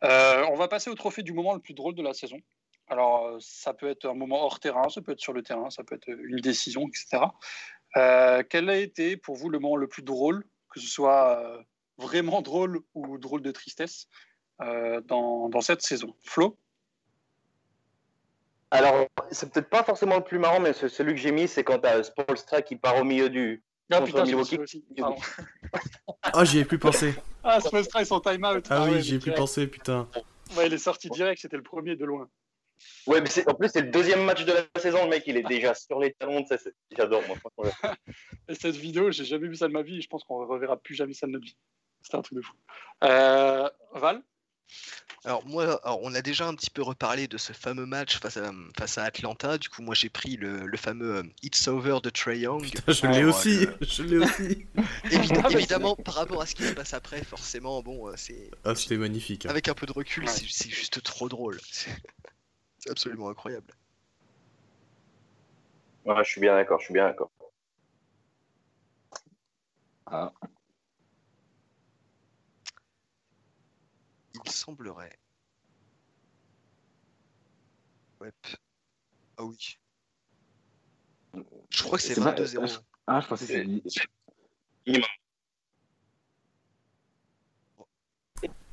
Euh, on va passer au trophée du moment le plus drôle de la saison. Alors, euh, ça peut être un moment hors terrain, ça peut être sur le terrain, ça peut être une décision, etc. Euh, quel a été pour vous le moment le plus drôle, que ce soit euh, vraiment drôle ou drôle de tristesse, euh, dans, dans cette saison? Flo? Alors, c'est peut-être pas forcément le plus marrant, mais c'est celui que j'ai mis, c'est quand t'as Spolstra qui part au milieu du. Ah Contre putain, j'ai Milwaukee. aussi. Ah, j'y ai plus pensé. Ah, Spolstra et son time-out. Ah oui, ouais, j'y ai mais plus pensé, putain. Ouais, il est sorti direct, c'était le premier de loin. Ouais, mais c'est- en plus, c'est le deuxième match de la saison, le mec, il est déjà sur les talons, j'adore, moi. Et cette vidéo, j'ai jamais vu ça de ma vie et je pense qu'on ne reverra plus jamais ça de notre vie. C'était un truc de fou. Euh, Val? Alors moi, alors, on a déjà un petit peu reparlé de ce fameux match face à, face à Atlanta. Du coup, moi j'ai pris le, le fameux euh, It's Over de Trey Young. Je l'ai aussi, je l'ai aussi. Évid- évidemment, par rapport à ce qui se passe après, forcément, bon, euh, c'est Ah, c'était magnifique. hein. avec un peu de recul, Ouais. c'est juste trop drôle. C'est c'est absolument incroyable. Ouais, je suis bien d'accord, je suis bien d'accord. Ah, Il semblerait. Ouais. Ah oui. Je crois que c'est C'est vrai, 22-0. ah, je pensais que c'était.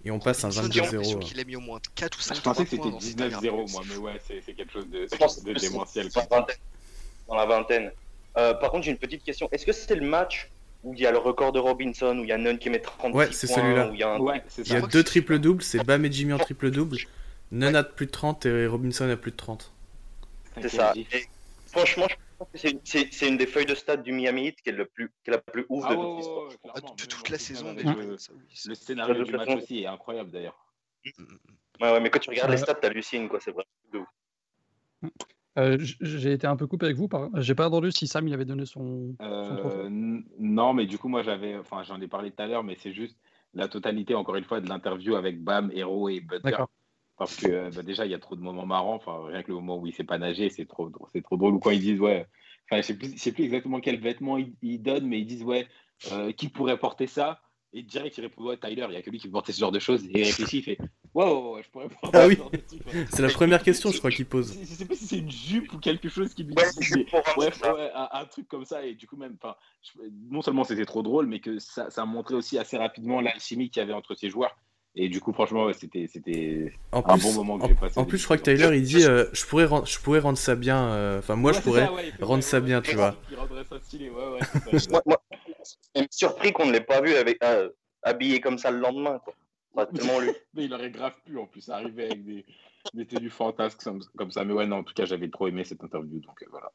Et on passe à un Robinson, J'ai 22-0. l'impression qu'il a mis au moins 4 ou 5 Je pensais que c'était dans cette 19-0, moi, mais ouais, c'est c'est quelque chose de, de c'est démentiel. dans la vingtaine. Dans la vingtaine. Euh, par contre, j'ai une petite question. Est-ce que c'était le match où il y a le record de Robinson, où il y a Nunn qui met 36 Ouais, c'est celui-là. où il y a un... Ouais, c'est Il y a deux c'est triples-doubles, c'est Bam et Jimmy en triple-double. Nunn a plus de 30 et Robinson a plus de 30. C'est ça. Et franchement, je pense que c'est- une des feuilles de stade du Miami Heat qui est, le plus, qui est la plus ouf Ah de Ah, de toute la saison déjà. Le, le scénario De du match façon. aussi est incroyable d'ailleurs. Ouais, ouais, mais quand tu regardes les stats, t'hallucines, quoi. C'est vrai. de ouf. Euh, J'ai été un peu coupé avec vous. par- J'ai pas entendu si Sam il avait donné son. Euh, trophée. non, mais du coup, moi, j'avais, enfin, j'en ai parlé tout à l'heure, mais c'est juste la totalité, encore une fois, de l'interview avec Bam, Hero et Butler. D'accord. Parce que euh, bah, déjà, il y a trop de moments marrants. Enfin, rien que le moment où il sait pas nager, c'est trop, drôle- c'est trop drôle. Ou quand ils disent, ouais, enfin, je sais plus, je sais plus exactement quel vêtement ils, ils donnent, mais ils disent, ouais, euh, qui pourrait porter ça? Et direct, il répond, ouais, Tyler, il y a que lui qui peut porter ce genre de choses. Et il réfléchit, il fait, ouais, ouais, ouais, je pourrais porter Ah ce oui. genre de truc. C'est la première question, je crois, qu'il pose. Je sais pas si c'est une jupe ou quelque chose qui lui dit, Ouais, un, un truc comme ça, et du coup, même, non seulement c'était trop drôle, mais que ça, ça montrait aussi assez rapidement l'alchimie qu'il y avait entre ces joueurs. Et du coup, franchement, ouais, c'était un plus, bon moment que en, j'ai passé. en plus, je crois que Tyler, il dit euh, je, pourrais rendre, je pourrais rendre ça bien. euh, Enfin, moi, Ouais, je pourrais ça, ouais, rendre ça bien, tu vois. Il rendrait ça stylé, ouais, ouais. c'est ça, c'est ça. Moi, c'est surpris qu'on ne l'ait pas vu avec, euh, habillé comme ça le lendemain, quoi. Ça a tellement lu. Mais il aurait grave pu, en plus, arriver avec des, des tenues fantasques comme, ça. Mais ouais, non, en tout cas, j'avais trop aimé cette interview, donc euh, voilà.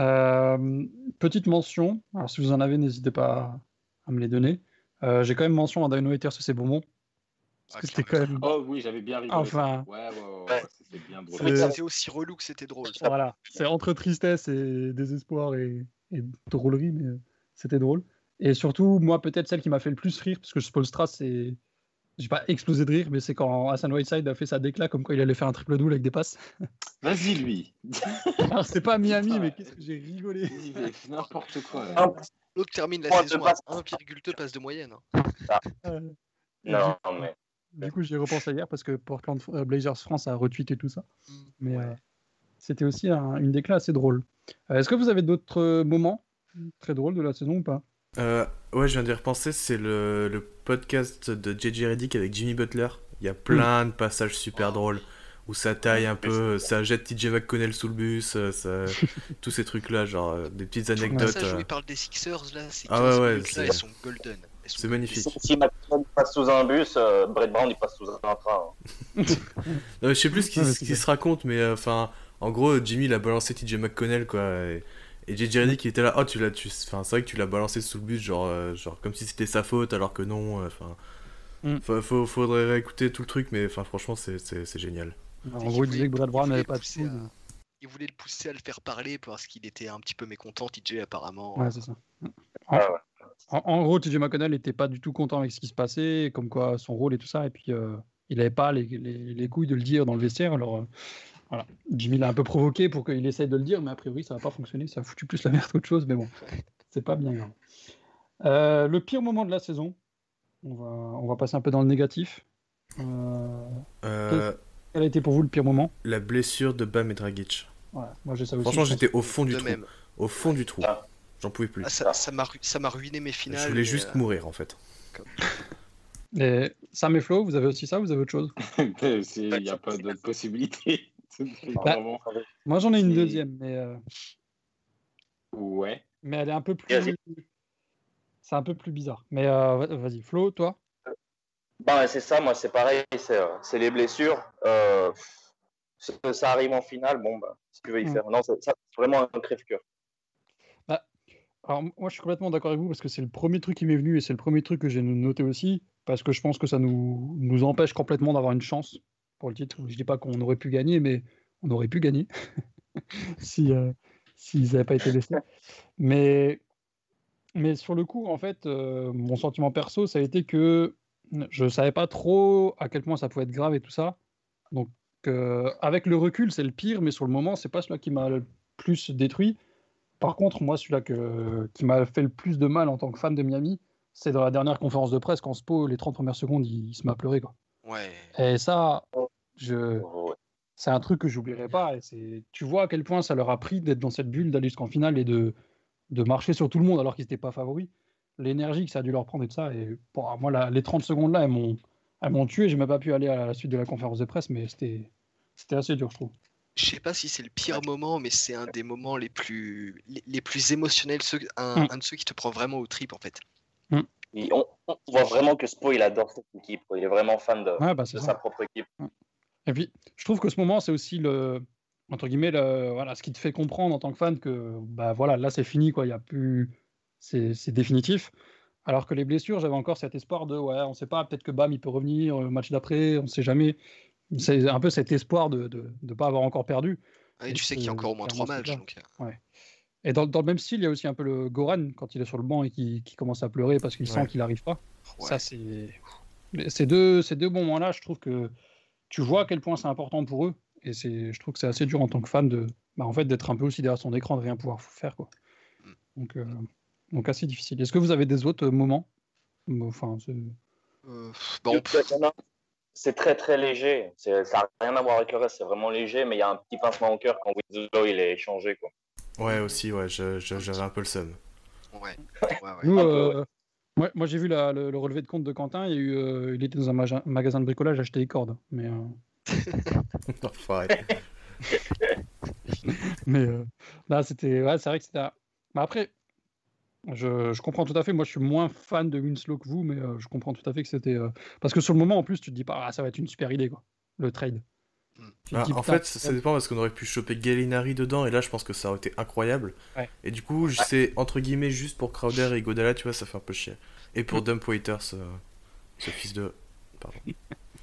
Euh, petite mention. Alors, si vous en avez, n'hésitez pas à me les donner. Euh, J'ai quand même mention à Dino Haters, c'est Beaumont. Parce Ah, que c'était quand même. Oh oui, j'avais bien rigolé. Enfin. Ouais, ouais, ouais, ouais, Ouais. c'était bien drôle. Aussi relou que c'était drôle. Voilà, c'est entre tristesse et désespoir et, et drôlerie, mais euh, c'était drôle. Et surtout, moi, peut-être celle qui m'a fait le plus rire, parce que Spolstra, c'est. J'ai pas explosé de rire, mais c'est quand Hassan Whiteside a fait sa déclat comme quoi il allait faire un triple double avec des passes. Vas-y, lui. Alors, c'est pas Miami, mais qu'est-ce que j'ai rigolé. Mais N'importe quoi. là. Ah, L'autre termine la de saison passe. à 1,2 passes de moyenne. hein. Euh, et Non, du, mais. du coup, j'y ai repensé hier parce que Portland euh, Blazers France a retweeté tout ça. Mais Ouais. euh, c'était aussi un- une déclat assez drôle. Euh, Est-ce que vous avez d'autres euh, moments très drôles de la saison ou pas Euh, ouais, je viens d'y repenser, c'est le, le podcast de JJ Reddick avec Jimmy Butler. Il y a plein de passages super drôles où ça taille un peu, ça jette TJ McConnell sous le bus, euh, ça- tous ces trucs-là, genre euh, des petites anecdotes. euh, parle des Sixers, là, ces Ah 15 ouais, ouais, c'est- elles sont golden. C'est magnifique. Si, McConnell passe sous un bus, euh, Brett Brown il passe sous un train. hein. Non, mais je sais plus ce qui, se raconte, mais euh, enfin, en gros, Jimmy il a balancé TJ McConnell quoi. Et, et JJ Reddick il était là, oh tu l'as, tu, enfin c'est vrai que tu l'as balancé sous le bus, genre, euh, genre comme si c'était sa faute, alors que non. euh, Enfin, Mm. faut, faudrait réécouter tout le truc, mais enfin franchement c'est, génial. En gros, il disait que Brad Brown n'avait pas coude. à- Il voulait le pousser à le faire parler parce qu'il était un petit peu mécontent, TJ apparemment. Ouais, c'est ça. Ah. En, en gros, TJ McConnell n'était pas du tout content avec ce qui se passait, comme quoi son rôle et tout ça, et puis euh, il n'avait pas les, les- les couilles de le dire dans le vestiaire. Alors euh, voilà, Jimmy l'a un peu provoqué pour qu'il essaye de le dire, mais a priori ça n'a pas fonctionné, ça a foutu plus la merde qu'autre chose, mais bon, c'est pas bien grave. Euh, le pire moment de la saison, on va, on va passer un peu dans le négatif. Euh, Euh, quel a été pour vous le pire moment? la blessure de Bam et Dragic. Voilà, Moi j'ai ça aussi. Franchement j'étais au fond du de trou, même. au fond du trou. Ah. J'en pouvais plus. Ah, ça m'a ça ruiné mes finales. Je voulais juste euh, mourir en fait. Et Sam et Flo, vous avez aussi ça, vous avez autre chose? Il n'y a pas d'autre possibilité. Bah, Moi j'en ai une deuxième, mais. euh, Ouais. mais elle est un peu plus. C'est un peu plus bizarre. Mais euh, va- vas-y, Flo, toi? Bah, c'est ça, moi, c'est pareil, c'est euh, les blessures. Euh, ça arrive en finale, bon, bah, si tu veux y Mm. faire. Non, c'est ça, c'est vraiment un crève-cœur. Alors, moi, je suis complètement d'accord avec vous parce que c'est le premier truc qui m'est venu et c'est le premier truc que j'ai noté aussi parce que je pense que ça nous, nous empêche complètement d'avoir une chance pour le titre. Je dis pas qu'on aurait pu gagner, mais on aurait pu gagner si euh, s'ils n'avaient pas été blessés. Mais, mais sur le coup, en fait, euh, mon sentiment perso, ça a été que je savais pas trop à quel point ça pouvait être grave et tout ça. Donc, euh, avec le recul, c'est le pire, mais sur le moment, c'est pas celui qui m'a le plus détruit. Par contre, moi, celui-là qui m'a fait le plus de mal en tant que fan de Miami, c'est dans la dernière conférence de presse quand Spo, les 30 premières secondes, il, il se met à pleurer. Quoi. Ouais. Et ça, je, Ouais. c'est un truc que j'oublierai pas. Et c'est, tu vois à quel point ça leur a pris d'être dans cette bulle, d'aller jusqu'en finale et de, de marcher sur tout le monde alors qu'ils n'étaient pas favoris. L'énergie que ça a dû leur prendre et tout ça. Et bon, moi, la- les 30 secondes là, elles m'ont, elles m'ont tué. J'ai même pas pu aller à la suite de la conférence de presse, mais c'était c'était assez dur, je trouve. Je sais pas si c'est le pire moment, mais c'est un des moments les plus, les, les plus émotionnels, ceux- un, Mm. un de ceux qui te prend vraiment au trip en fait. Il- on, on voit vraiment que Spo, il adore cette équipe. Il est vraiment fan de, Ouais, bah, de sa propre équipe. Et puis, je trouve que ce moment, c'est aussi le entre guillemets le, voilà ce qui te fait comprendre en tant que fan que bah voilà là c'est fini quoi. Il y a plus c'est c'est définitif. Alors que les blessures, j'avais encore cet espoir de ouais, on sait pas, peut-être que Bam il peut revenir au match d'après, on sait jamais. C'est un peu cet espoir de de ne pas avoir encore perdu. Ah, Et Et tu sais qu'il y a encore au moins trois matchs. Donc, euh, Et dans, dans le même style, il y a aussi un peu le Goran quand il est sur le banc et qui, qui commence à pleurer parce qu'il sent Ouais. qu'il n'arrive pas. ouais. Ça, c'est. Ces deux, ces deux bons moments-là, je trouve que tu vois à quel point c'est important pour eux. Et c'est, je trouve que c'est assez dur en tant que fan de, bah, en fait, d'être un peu aussi derrière son écran, de rien pouvoir faire. Quoi. Donc, euh, donc, assez difficile. Est-ce que vous avez des autres moments? Enfin, c'est- Euh, C'est très très léger. C'est- Ça n'a rien à voir avec le reste. C'est vraiment léger, mais il y a un petit pincement au cœur quand Winslow il est échangé. Quoi. Ouais, aussi, ouais, je- je- j'avais un peu le seum. ouais. ouais, ouais. Nous, un peu, euh, moi, moi, j'ai vu la- le, le relevé de compte de Quentin. Il, y a eu, euh, il était dans un maga- magasin de bricolage acheter des cordes. Mais, euh. Mais euh, là, c'était. Ouais, c'est vrai que c'était. Mais après, je, je comprends tout à fait. Moi, je suis moins fan de Winslow que vous, mais je comprends tout à fait que c'était. Parce que sur le moment, en plus, tu te dis pas, ah, ça va être une super idée, quoi. Le trade. Mm. Bah, en fait, ça, ça dépend parce qu'on aurait pu choper Gallinari dedans et là, je pense que ça aurait été incroyable. Ouais. Et du coup, c'est entre guillemets juste pour Crowder et Godala, tu vois, ça fait un peu chier. Et pour Dump Waiters, euh, ce fils de. Pardon.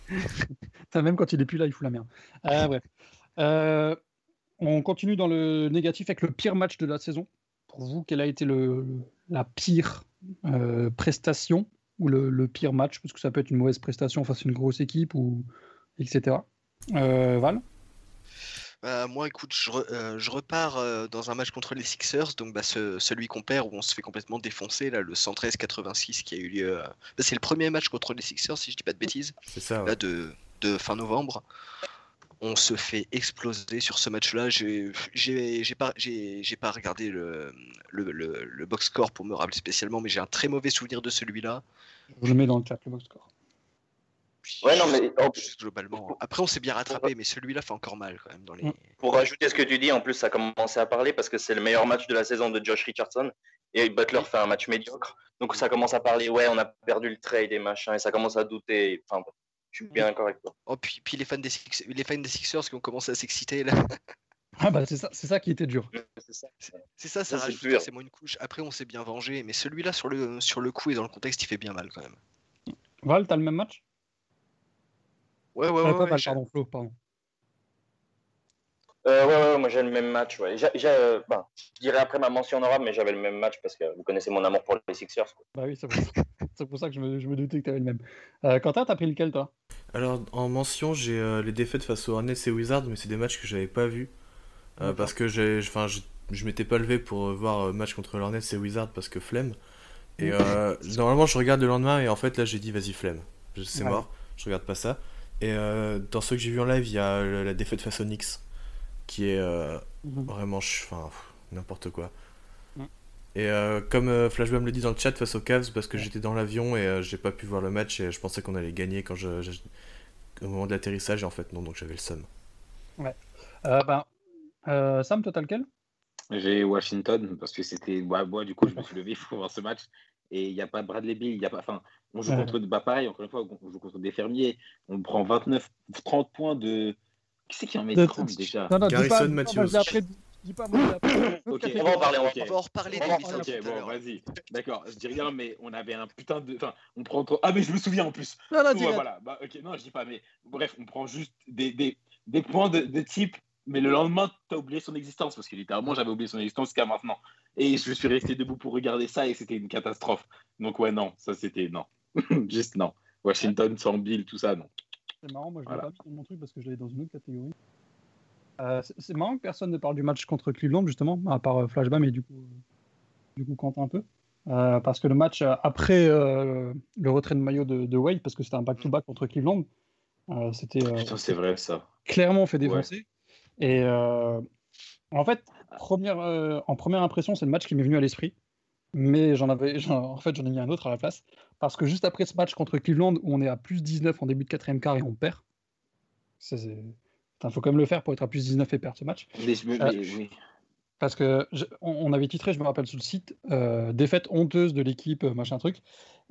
Même quand il est plus là, il fout la merde. Euh, bref. Euh, on continue dans le négatif avec le pire match de la saison. Pour vous, quelle a été le, la pire euh, prestation ou le, le pire match? Parce que ça peut être une mauvaise prestation face à une grosse équipe ou etc. Euh, Val Bah, moi, écoute, je, re- euh, je repars euh, dans un match contre les Sixers, donc bah, ce- celui qu'on perd où on se fait complètement défoncer, là, le 113-86 qui a eu lieu. euh, bah, c'est le premier match contre les Sixers, si je dis pas de bêtises, C'est ça, ouais. là, de, de fin novembre. On se fait exploser sur ce match-là. J'ai j'ai- j'ai pas, j'ai- j'ai pas regardé le, le, le- le box score pour me rappeler spécialement, mais j'ai un très mauvais souvenir de celui-là. Je le mets dans le chat, le box score. Puis, Ouais, non, mais en globalement. Après, on s'est bien rattrapé, mais celui-là fait encore mal quand même dans les. Mm. Pour rajouter ce que tu dis, en plus, ça a commencé à parler parce que c'est le meilleur match de la saison de Josh Richardson. Et Butler fait un match médiocre. Donc ça commence à parler, ouais, on a perdu le trade et machin, et ça commence à douter. Enfin, je suis bien d'accord avec toi. Oh, puis, puis les, fans des Six- les fans des Sixers qui ont commencé à s'exciter là. Ah bah c'est ça, c'est ça qui était dur. C'est ça. C'est ça, ça Ça, rajoute forcément une couche. Après, on s'est bien vengé, mais celui-là, sur le, sur le coup et dans le contexte, il fait bien mal quand même. Val, t'as le même match? Ouais, ouais, Euh, ouais. pas ouais, pardon, Flo, pardon. Euh, ouais, ouais, moi j'ai le même match. Ouais. J'ai- j'ai, euh, ben, je dirais après ma mention honorable, mais j'avais le même match parce que vous connaissez mon amour pour les Sixers. quoi. Bah oui, c'est pour, ça que je me, je me doutais que t'avais le même. Euh, Quentin, t'as pris lequel toi? Alors, en mention, j'ai euh, les défaites face aux Hornets et Wizards, mais c'est des matchs que j'avais pas vus. Euh, parce que j'ai, enfin, je, je m'étais pas levé pour voir euh, match contre les Hornets et Wizards parce que flemme. Et euh, normalement, je regarde le lendemain et en fait, là, j'ai dit, vas-y, flemme. C'est Ouais. mort, je regarde pas ça. Et euh, dans ceux que j'ai vu en live, il y a la défaite face aux Knicks qui est euh, vraiment ch- enfin, n'importe quoi. Et euh, comme euh, Flashbam le dit dans le chat face aux Cavs, parce que j'étais dans l'avion et euh, j'ai pas pu voir le match et je pensais qu'on allait gagner quand je, je- au moment de l'atterrissage et en fait non, donc j'avais le seum. Euh, ben, euh, Sam, toi t'as lequel? J'ai Washington parce que c'était. Bah, moi, du coup, je me suis levé pour voir ce match. Et il n'y a pas Bradley Bill, il y a pas. Enfin, on joue Ouais. contre. Bah, pareil, encore une fois, on joue contre des fermiers. On prend 29, 30 points de. Qui c'est qui en met De- 30 déjà Non, non, dis Garrison l'ai après. On va en parler, on va Ok. On va en reparler On des Ok, bon, vas-y. D'accord, je dis rien, mais on avait un putain de. Enfin, on prend trop. Ah, mais je me souviens en plus. Non, non, dis Ouais, voilà, bah, ok, non, je dis pas, mais bref, on prend juste des, des, des points de, de type, mais le lendemain, tu as oublié son existence, parce que littéralement, j'avais oublié son existence jusqu'à maintenant. Et je suis resté debout pour regarder ça, et c'était une catastrophe. Donc, ouais, non, ça c'était non. juste non. Washington sans Bill, tout ça, non. C'est marrant, moi je l'ai Voilà. pas mis dans mon truc parce que je l'avais dans une autre catégorie. Euh, c'est- marrant que personne ne parle du match contre Cleveland justement, à part euh, Flashbam et du coup, euh, du coup Quentin un peu. Euh, parce que le match euh, après le retrait de maillot de, de Wade, parce que c'était un back-to-back contre Cleveland, c'était Putain, c'est vrai, ça. clairement fait défoncer. Et euh, en fait, première, en première impression, c'est le match qui m'est venu à l'esprit. Mais j'en avais, en fait, j'en ai mis un autre à la place. Parce que juste après ce match contre Cleveland, où on est à plus 19 en début de quatrième quart et on perd, il faut quand même le faire pour être à plus 19 et perdre ce match. Mais Euh, oui. Parce que je- on, avait titré, je me rappelle sur le site, euh, défaite honteuse de l'équipe, euh, machin truc.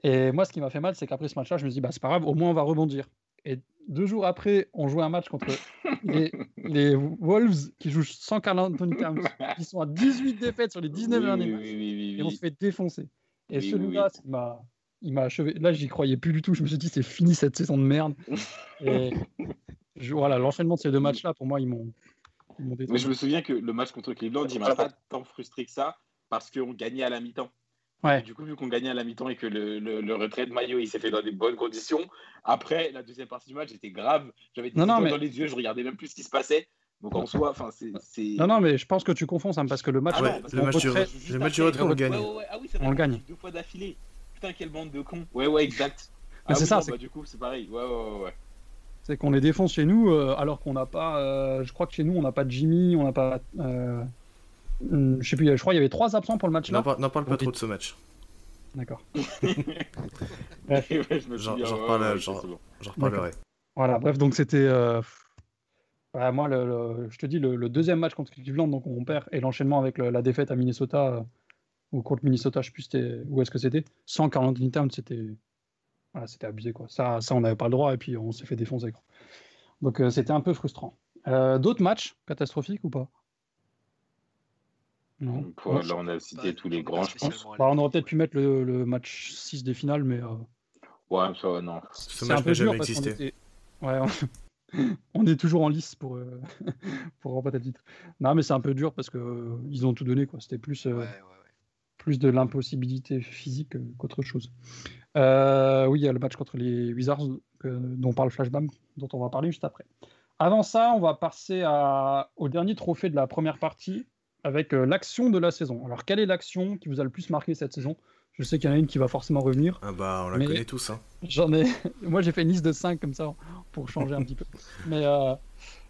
Et moi, ce qui m'a fait mal, c'est qu'après ce match-là, je me suis dit, bah, c'est pas grave, au moins on va rebondir. Et deux jours après, on jouait un match contre les, les Wolves qui jouent sans Carl Anthony Towns, qui sont à 18 défaites sur les 19 Oui, derniers oui, matchs, oui, oui, oui, et on se fait défoncer. Et celui-là, oui. il m'a- il m'a achevé. Là, j'y croyais plus du tout. Je me suis dit, c'est fini cette saison de merde. Et je- voilà, l'enchaînement de ces deux matchs-là, pour moi, ils m'ont ils m'ont détruit. Mais je me souviens que le match contre Cleveland, il m'a pas tant frustré que ça parce qu'on gagnait à la mi-temps. Ouais. Du coup, vu qu'on gagnait à la mi-temps et que le, le- le retrait de maillot, il s'est fait dans des bonnes conditions, après, la deuxième partie du match, j'étais grave. J'avais des Non, non, mais- dans les yeux, je regardais même plus ce qui se passait. Donc en soi, enfin, c'est. Non, non, mais je pense que tu confonds, Sam, parce que le match, Ah Ouais, non, parce le que match du- retrait- le match du après, retrait, on le gagne. Ouais, ouais, ouais. Ah oui, On le gagne. Deux fois d'affilée. Putain, quelle bande de cons. Ouais, ouais, exact. Ah c'est oui, ça, non, bah, du coup, c'est pareil. Ouais, ouais, ouais. ouais. c'est qu'on les défonce chez nous, euh, alors qu'on n'a pas. euh, je crois que chez nous, on n'a pas de Jimmy, on n'a pas. euh, je sais plus, je crois qu'il y avait trois absents pour le match là. N'en par- n'en parle pas trop de ce match. D'accord. J'en- reparlerai. Voilà, bref, donc c'était. euh, ouais, moi, le, le- je te dis, le, le deuxième match contre Cleveland, donc on perd, et l'enchaînement avec le- la défaite à Minnesota, euh, ou contre Minnesota, je sais plus où est-ce que c'était, sans Carl Anthony Towns, c'était. Voilà, abusé, quoi. Ça, ça on n'avait pas le droit, et puis on s'est fait défoncer, quoi. Donc euh, c'était un peu frustrant. Euh, D'autres matchs catastrophiques ou pas? Non. Donc, ouais, là, on a cité tous les grands, je pense. Bah, on aurait peut-être pu mettre le, le match 6 des finales, mais euh, Ouais, ça, non. Ce c'est match un peu n'a dur jamais parce qu'on existé. était... Ouais, on... on est toujours en lice pour, euh, pour remporter le titre. Non, mais c'est un peu dur parce que euh, ils ont tout donné, quoi. C'était plus, euh, Ouais, ouais, ouais. plus de l'impossibilité physique euh, qu'autre chose. Euh, oui, il y a le match contre les Wizards que- dont parle Flashbam, dont on va parler juste après. Avant ça, on va passer à- au dernier trophée de la première partie avec euh, l'action de la saison. Alors, quelle est l'action qui vous a le plus marqué cette saison? Je sais qu'il y en a une qui va forcément revenir. Ah bah, on la connaît tous. Hein. J'en ai. Moi, j'ai fait une liste de 5 comme ça pour changer un petit peu. Mais euh,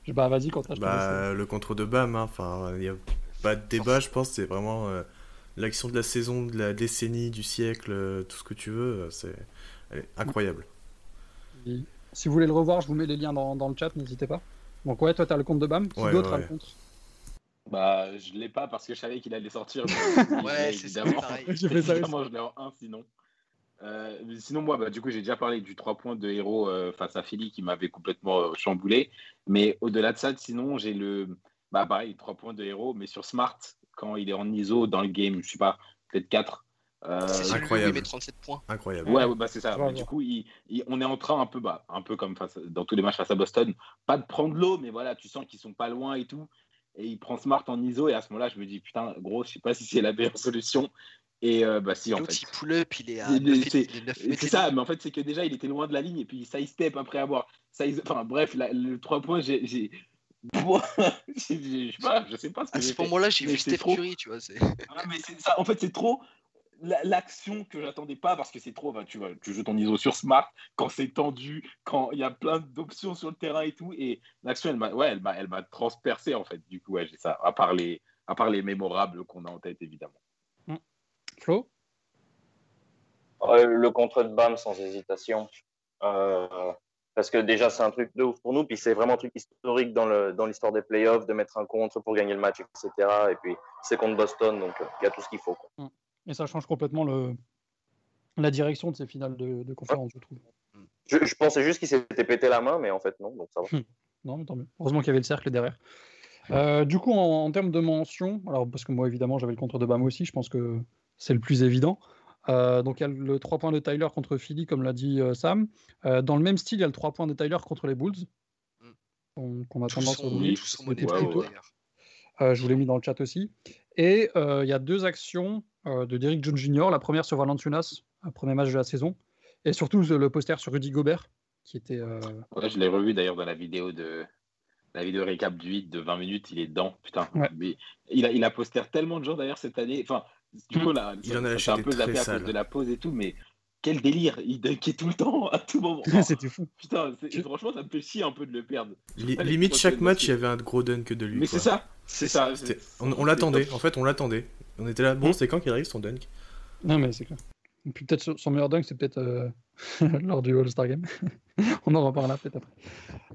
je- bah, vas-y, laisse. Bah, le contre de Bam, hein. enfin, il n'y a pas de débat, je pense, c'est vraiment euh, l'action de la saison, de la décennie, du siècle, euh, tout ce que tu veux, euh, c'est incroyable. Si vous voulez le revoir, je vous mets les liens dans, dans le chat, n'hésitez pas. Donc, ouais, toi, t'as le compte de BAM. Qui Ouais, d'autre ouais, le compte Bah, je l'ai pas parce que je savais qu'il allait sortir. mais Ouais, c'est évidemment. pareil. J'ai fait ça je l'ai en 1 sinon. Euh, sinon, moi, bah, du coup, j'ai déjà parlé du 3 points de héros euh, face à Philly qui m'avait complètement euh, chamboulé. Mais au-delà de ça, sinon, j'ai le. Bah, pareil, 3 points de héros, mais sur Smart, quand il est en ISO dans le game, je sais pas, peut-être 4. Euh, C'est où il incroyable. met 37 points. Incroyable. Ouais, ouais, bah c'est ça. Mais du coup, il- il- on est en train un peu, bah, un peu comme face, dans tous les matchs face à Boston, pas de prendre l'eau, mais voilà, tu sens qu'ils sont pas loin et tout. Et il prend Smart en ISO, et à ce moment-là, je me dis, putain, gros, je sais pas si c'est la meilleure solution. Et euh, bah si, en fait. il pull up, il est à Il- 9 c'est- ça, mais en fait, c'est que déjà, il était loin de la ligne, et puis ça, il step après avoir. Ça, Enfin, bref, la- le 3 points, j'ai. Je sais pas, je sais pas ce que À ce moment-là, j'ai vu Steph. Curry, tu vois. c'est- mais ça, en fait, c'est trop l'action que j'attendais pas parce que c'est trop. bah, tu vois, tu joues ton ISO sur Smart quand c'est tendu, quand il y a plein d'options sur le terrain et tout. Et l'action, elle m'a, ouais, elle m'a, elle m'a transpercé en fait. Du coup, ouais, j'ai ça. À part les, à part les mémorables qu'on a en tête, évidemment. Flo? Euh, le contre de BAM sans hésitation. Euh, parce que déjà, c'est un truc de ouf pour nous. Puis c'est vraiment un truc historique dans, le, dans l'histoire des playoffs, de mettre un contre pour gagner le match, etc. Et puis c'est contre Boston, donc euh, il y a tout ce qu'il faut. quoi. Et ça change complètement le... la direction de ces finales de, de conférence, je trouve. Je, je pensais juste qu'il s'était pété la main, mais en fait, non. Donc ça va. Non, mais tant mieux. Heureusement qu'il y avait le cercle derrière. Euh, du coup, en, en termes de mention, alors parce que moi, évidemment, j'avais le contre de Bam aussi, je pense que c'est le plus évident. Euh, donc, il y a le 3 points de Tyler contre Philly, comme l'a dit euh, Sam. Euh, dans le même style, il y a le 3 points de Tyler contre les Bulls. Mm. qu'on qu'on a Tous tendance à oublier. Je vous l'ai mis dans le chat aussi. Et euh, il y a deux actions euh, de Derrick Jones Jr. La première sur Valanciunas, un premier match de la saison. Et surtout le poster sur Rudy Gobert, qui était. euh, Ouais, je l'ai revu d'ailleurs dans la vidéo de la vidéo récap du 8 de 20 minutes. Il est dedans, putain. Ouais. Mais il a, il a posté tellement de gens d'ailleurs cette année. Enfin, du coup, là, Il ça- en a ça un peu très zappé à sales. cause de la pause et tout, mais quel délire Il dunkait tout le temps, à tout moment. C'était fou. Putain, franchement, ça me fait chier un peu de le perdre. Limite, chaque match, il y avait un gros dunk de lui. Mais c'est ça, c'est ça. On, l'attendait, en fait, on l'attendait. On était là, bon, Mm. c'est quand qu'il arrive son dunk? Non, mais c'est clair. Et puis peut-être son- meilleur dunk, c'est peut-être euh, lors du All-Star Game. On en reparlera peut-être après.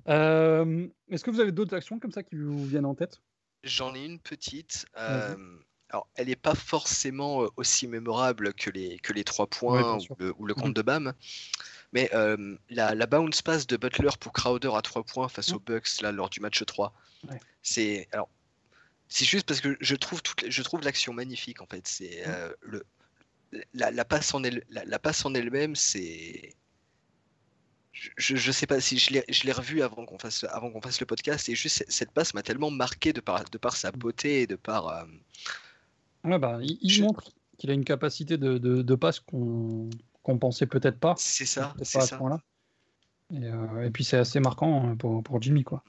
Euh, Est-ce que vous avez d'autres actions comme ça qui vous viennent en tête? J'en ai une petite. Euh, alors, elle n'est pas forcément euh, aussi mémorable que les, que les trois points ou, le, ou le compte de Bam. Mais euh, la, la bounce pass de Butler pour Crowder à trois points face Mhm. aux Bucks là, lors du match 3, Ouais. c'est. Alors, c'est juste parce que je trouve, toute, je trouve l'action magnifique en fait. C'est Mhm. euh, le, la, la passe en elle, la, la passe en elle-même, c'est. Je, je sais pas si je l'ai je l'ai revu avant qu'on fasse avant qu'on fasse le podcast et juste cette- cette passe m'a tellement marqué de par de par sa beauté et de par euh, Ouais, bah, il, il Je- montre qu'il a une capacité de, de, de passe qu'on qu'on pensait peut-être pas. c'est ça c'est à ça. Et, euh, et puis c'est assez marquant hein, pour, pour Jimmy. quoi.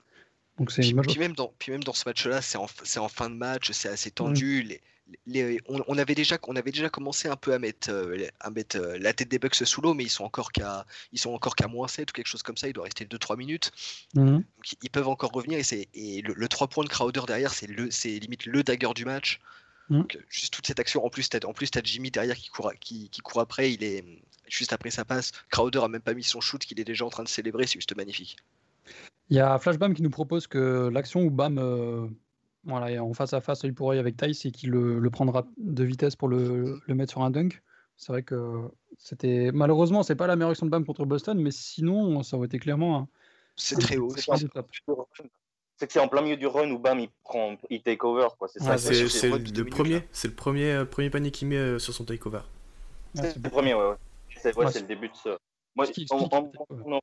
Donc c'est puis, même dans puis même dans ce match-là c'est en en fin de match c'est assez Mm. tendu les, les- on, on avait déjà on avait déjà commencé un peu à mettre euh, à mettre euh, la tête des Bucks sous l'eau mais ils sont encore qu'à ils sont encore qu'à moins 7 ou quelque chose comme ça il doit rester 2-3 minutes. Donc, ils peuvent encore revenir et, et le, le 3 points de Crowder derrière, c'est limite le dagger du match. Donc, euh, juste toute cette action. En plus, t'as, en plus, t'as Jimmy derrière qui court, à- qui, qui court après. Il est juste après sa passe. Crowder a même pas mis son shoot qu'il est déjà en train de célébrer. C'est juste magnifique. Il y a Flashbam qui nous propose que l'action où Bam euh, voilà, est en face à face œil pour œil avec Tice et qu'il le, le prendra de vitesse pour le, le mettre sur un dunk. C'est vrai que c'était malheureusement c'est pas la meilleure action de Bam contre Boston, mais sinon ça aurait été clairement C'est très haut C'est C'est que c'est en plein milieu du run où bam, il prend, il take over. Quoi. C'est Ouais, ça. C'est c'est c'est c'est le le, premier, là. c'est le premier, euh, premier panier qu'il met euh, sur son takeover. C'est c'est le premier, ouais. ouais. C'est ouais, Ouais, c'est le début de ça. Moi, Ce qui en, explique en- peut-être,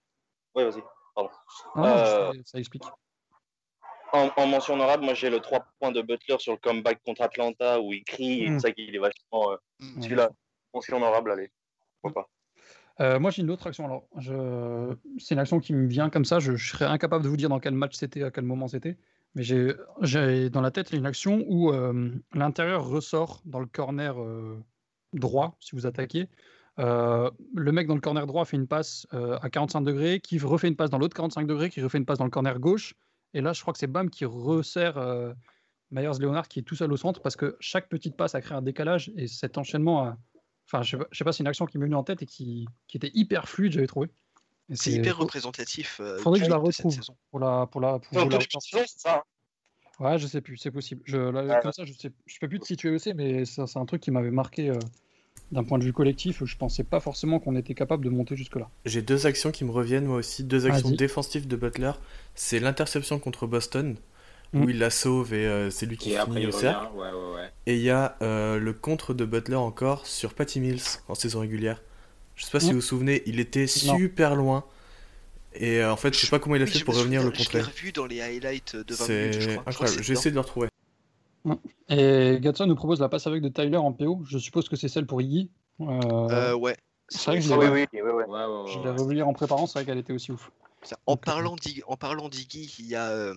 ouais. vas-y. Pardon. Ah Euh, ça- ça explique. En, en mention honorable, moi j'ai le 3 points de Butler sur le comeback contre Atlanta où il crie, et Mm. c'est ça qu'il est vachement. euh, Mm. Celui-là, mention honorable, allez. Pourquoi pas. Euh, moi, j'ai une autre action. Alors, c'est une action qui me vient comme ça. Je, serais incapable de vous dire dans quel match c'était, à quel moment c'était. Mais j'ai, dans la tête une action où euh, l'intérieur ressort dans le corner euh, droit, si vous attaquez. Le mec dans le corner droit fait une passe à 45 degrés, qui refait une passe dans l'autre 45 degrés, qui refait une passe dans le corner gauche. Et là, je crois que c'est Bam qui resserre euh, Myers Leonard qui est tout seul au centre parce que chaque petite passe a créé un décalage et cet enchaînement a, Enfin, je sais pas, je sais pas c'est une action qui m'est venue en tête et qui, qui était hyper fluide, j'avais trouvé. Et C'est hyper représentatif euh, faudrait que je la cette retrouve. saison. pour la pour la pour Non, la saison, c'est ça. hein. Ouais, je sais plus, c'est possible. Je, là, Ouais. Comme ça, je sais, je peux plus te situer c'est, mais ça, c'est un truc qui m'avait marqué euh, d'un point de vue collectif. Je pensais pas forcément qu'on était capable de monter jusque là. J'ai deux actions qui me reviennent, moi aussi, deux actions défensives de Butler. C'est l'interception contre Boston, Mm. où il la sauve et euh, c'est lui qui Et après, finit au revient. cercle. Ouais, ouais, ouais. Et il y a euh, le contre de Butler encore sur Patty Mills en saison régulière. Je sais pas si Mm. vous vous souvenez, il était Non. super loin. Et euh, en fait, je sais pas comment il a Oui, fait je pour revenir le souviens, Je l'ai contrer. revu dans les highlights de 20 minutes, je C'est crois. Je incroyable. Je vais essayer de le retrouver. Et Gatson nous propose la passe avec de Tyler en PO. Je suppose que c'est celle pour Iggy. Euh. Euh, ouais. c'est vrai que je l'ai oui, oui, oui, oui. Ouais, ouais, ouais, je ouais. l'ai revu lire en préparant, c'est vrai qu'elle était aussi ouf. En Donc, parlant d'Iggy, en parlant d'Iggy, il y a, euh,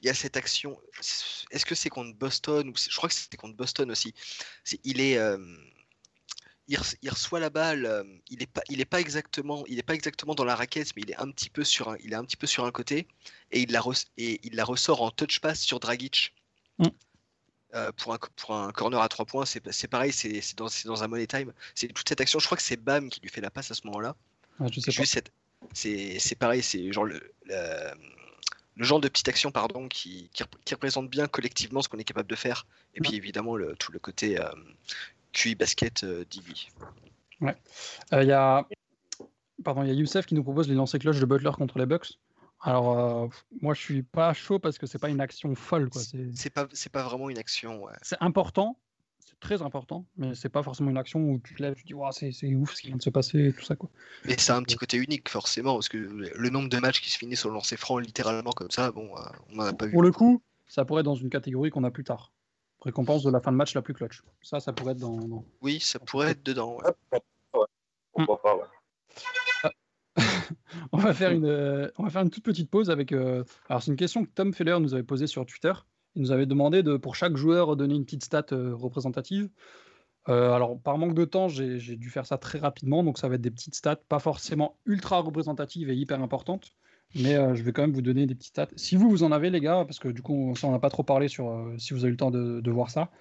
il y a cette action. Est-ce que c'est contre Boston ou je crois que c'était contre Boston aussi. Il est, euh, il, re- il reçoit la balle. euh, il est pas, il est pas exactement, il est pas exactement dans la raquette, mais il est un petit peu sur un, il est un petit peu sur un côté et il la et il la ressort en touch pass sur Dragic. Mm. Euh, pour, un, pour un corner à 3 points, c'est, pareil, c'est, dans, dans un money time. C'est toute cette action. Je crois que c'est Bam qui lui fait la passe à ce moment-là. ouais, je sais pas. Juste cette- c'est c'est pareil, c'est genre le, le, le genre de petite action pardon, qui, qui, rep- qui représente bien collectivement ce qu'on est capable de faire. Et puis évidemment le, tout le côté euh, QI basket euh, d'Iggy. Euh, Il y a pardon, il y a Youssef qui nous propose les lancers cloches de Butler contre les Bucks. Alors euh, moi je suis pas chaud parce que c'est pas une action folle quoi. C'est C'est pas, c'est pas vraiment une action. ouais. c'est important, c'est très important, mais c'est pas forcément une action où tu te lèves, tu te dis Ouah, c'est c'est ouf ce qui vient de se passer et tout ça quoi. Mais ça a un petit côté unique forcément, parce que le nombre de matchs qui se finissent au lancer franc littéralement comme ça, bon, euh, on en a pas vu. Pour le coup, ça pourrait être dans une catégorie qu'on a plus tard. Récompense de la fin de match la plus clutch. Ça, ça pourrait être dans. dans- Oui, ça pourrait être dedans. ouais. Pourquoi pas, ouais. on, va faire une, euh, on va faire une toute petite pause avec. euh, Alors, c'est une question que Tom Feller nous avait posée sur Twitter. Il nous avait demandé de, pour chaque joueur, donner une petite stat euh, représentative. Euh, alors, par manque de temps, j'ai dû faire ça très rapidement. Donc, ça va être des petites stats, pas forcément ultra représentatives et hyper importantes. Mais euh, je vais quand même vous donner des petites stats. Si vous, vous en avez, les gars, parce que du coup, ça, on n'a pas trop parlé sur si vous avez eu le temps de, voir ça.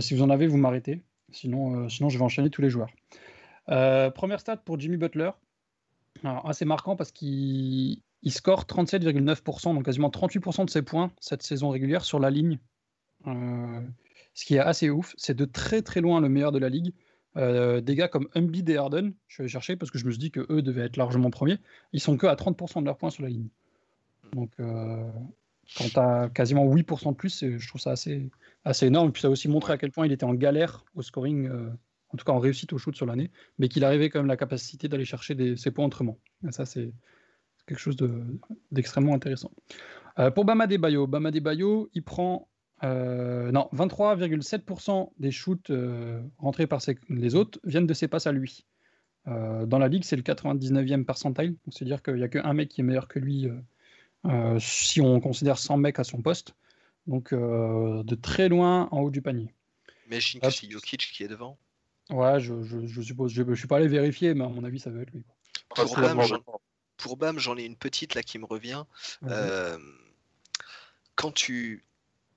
Si vous en avez, vous m'arrêtez. Sinon, sinon, je vais enchaîner tous les joueurs. Première stat pour Jimmy Butler. Alors, assez marquant parce qu'il il score 37,9%, donc quasiment 38% de ses points cette saison régulière sur la ligne. Euh, ce qui est assez ouf. C'est de très très loin le meilleur de la ligue. Euh, des gars comme Embiid et Harden, je suis allé chercher parce que je me suis dit que eux devaient être largement premiers. Ils sont que à 30% de leurs points sur la ligne. Donc, euh, quand quasiment 8% de plus, je trouve ça assez, assez énorme. Puis ça a aussi montré à quel point il était en galère au scoring, euh, en tout cas en réussite au shoot sur l'année, mais qu'il arrivait quand même la capacité d'aller chercher ses points autrement. Ça, c'est quelque chose de- d'extrêmement intéressant. Euh, pour Bama Bayo, Bama Bayo, il prend euh, non, 23,7% des shoots euh, rentrés par ses- les autres viennent de ses passes à lui. Euh, dans la ligue, c'est le 99e percentile, donc c'est-à-dire qu'il n'y a qu'un mec qui est meilleur que lui si on considère 100 mecs à son poste. Donc euh, de très loin en haut du panier. Imagine que Hop. c'est Jokic qui est devant? Ouais, je, je- je suppose. Je ne suis pas allé vérifier, mais à mon avis, ça va être lui. quoi. Pour Bam, j'en ai une petite là qui me revient. Vas-y. Euh, quand tu.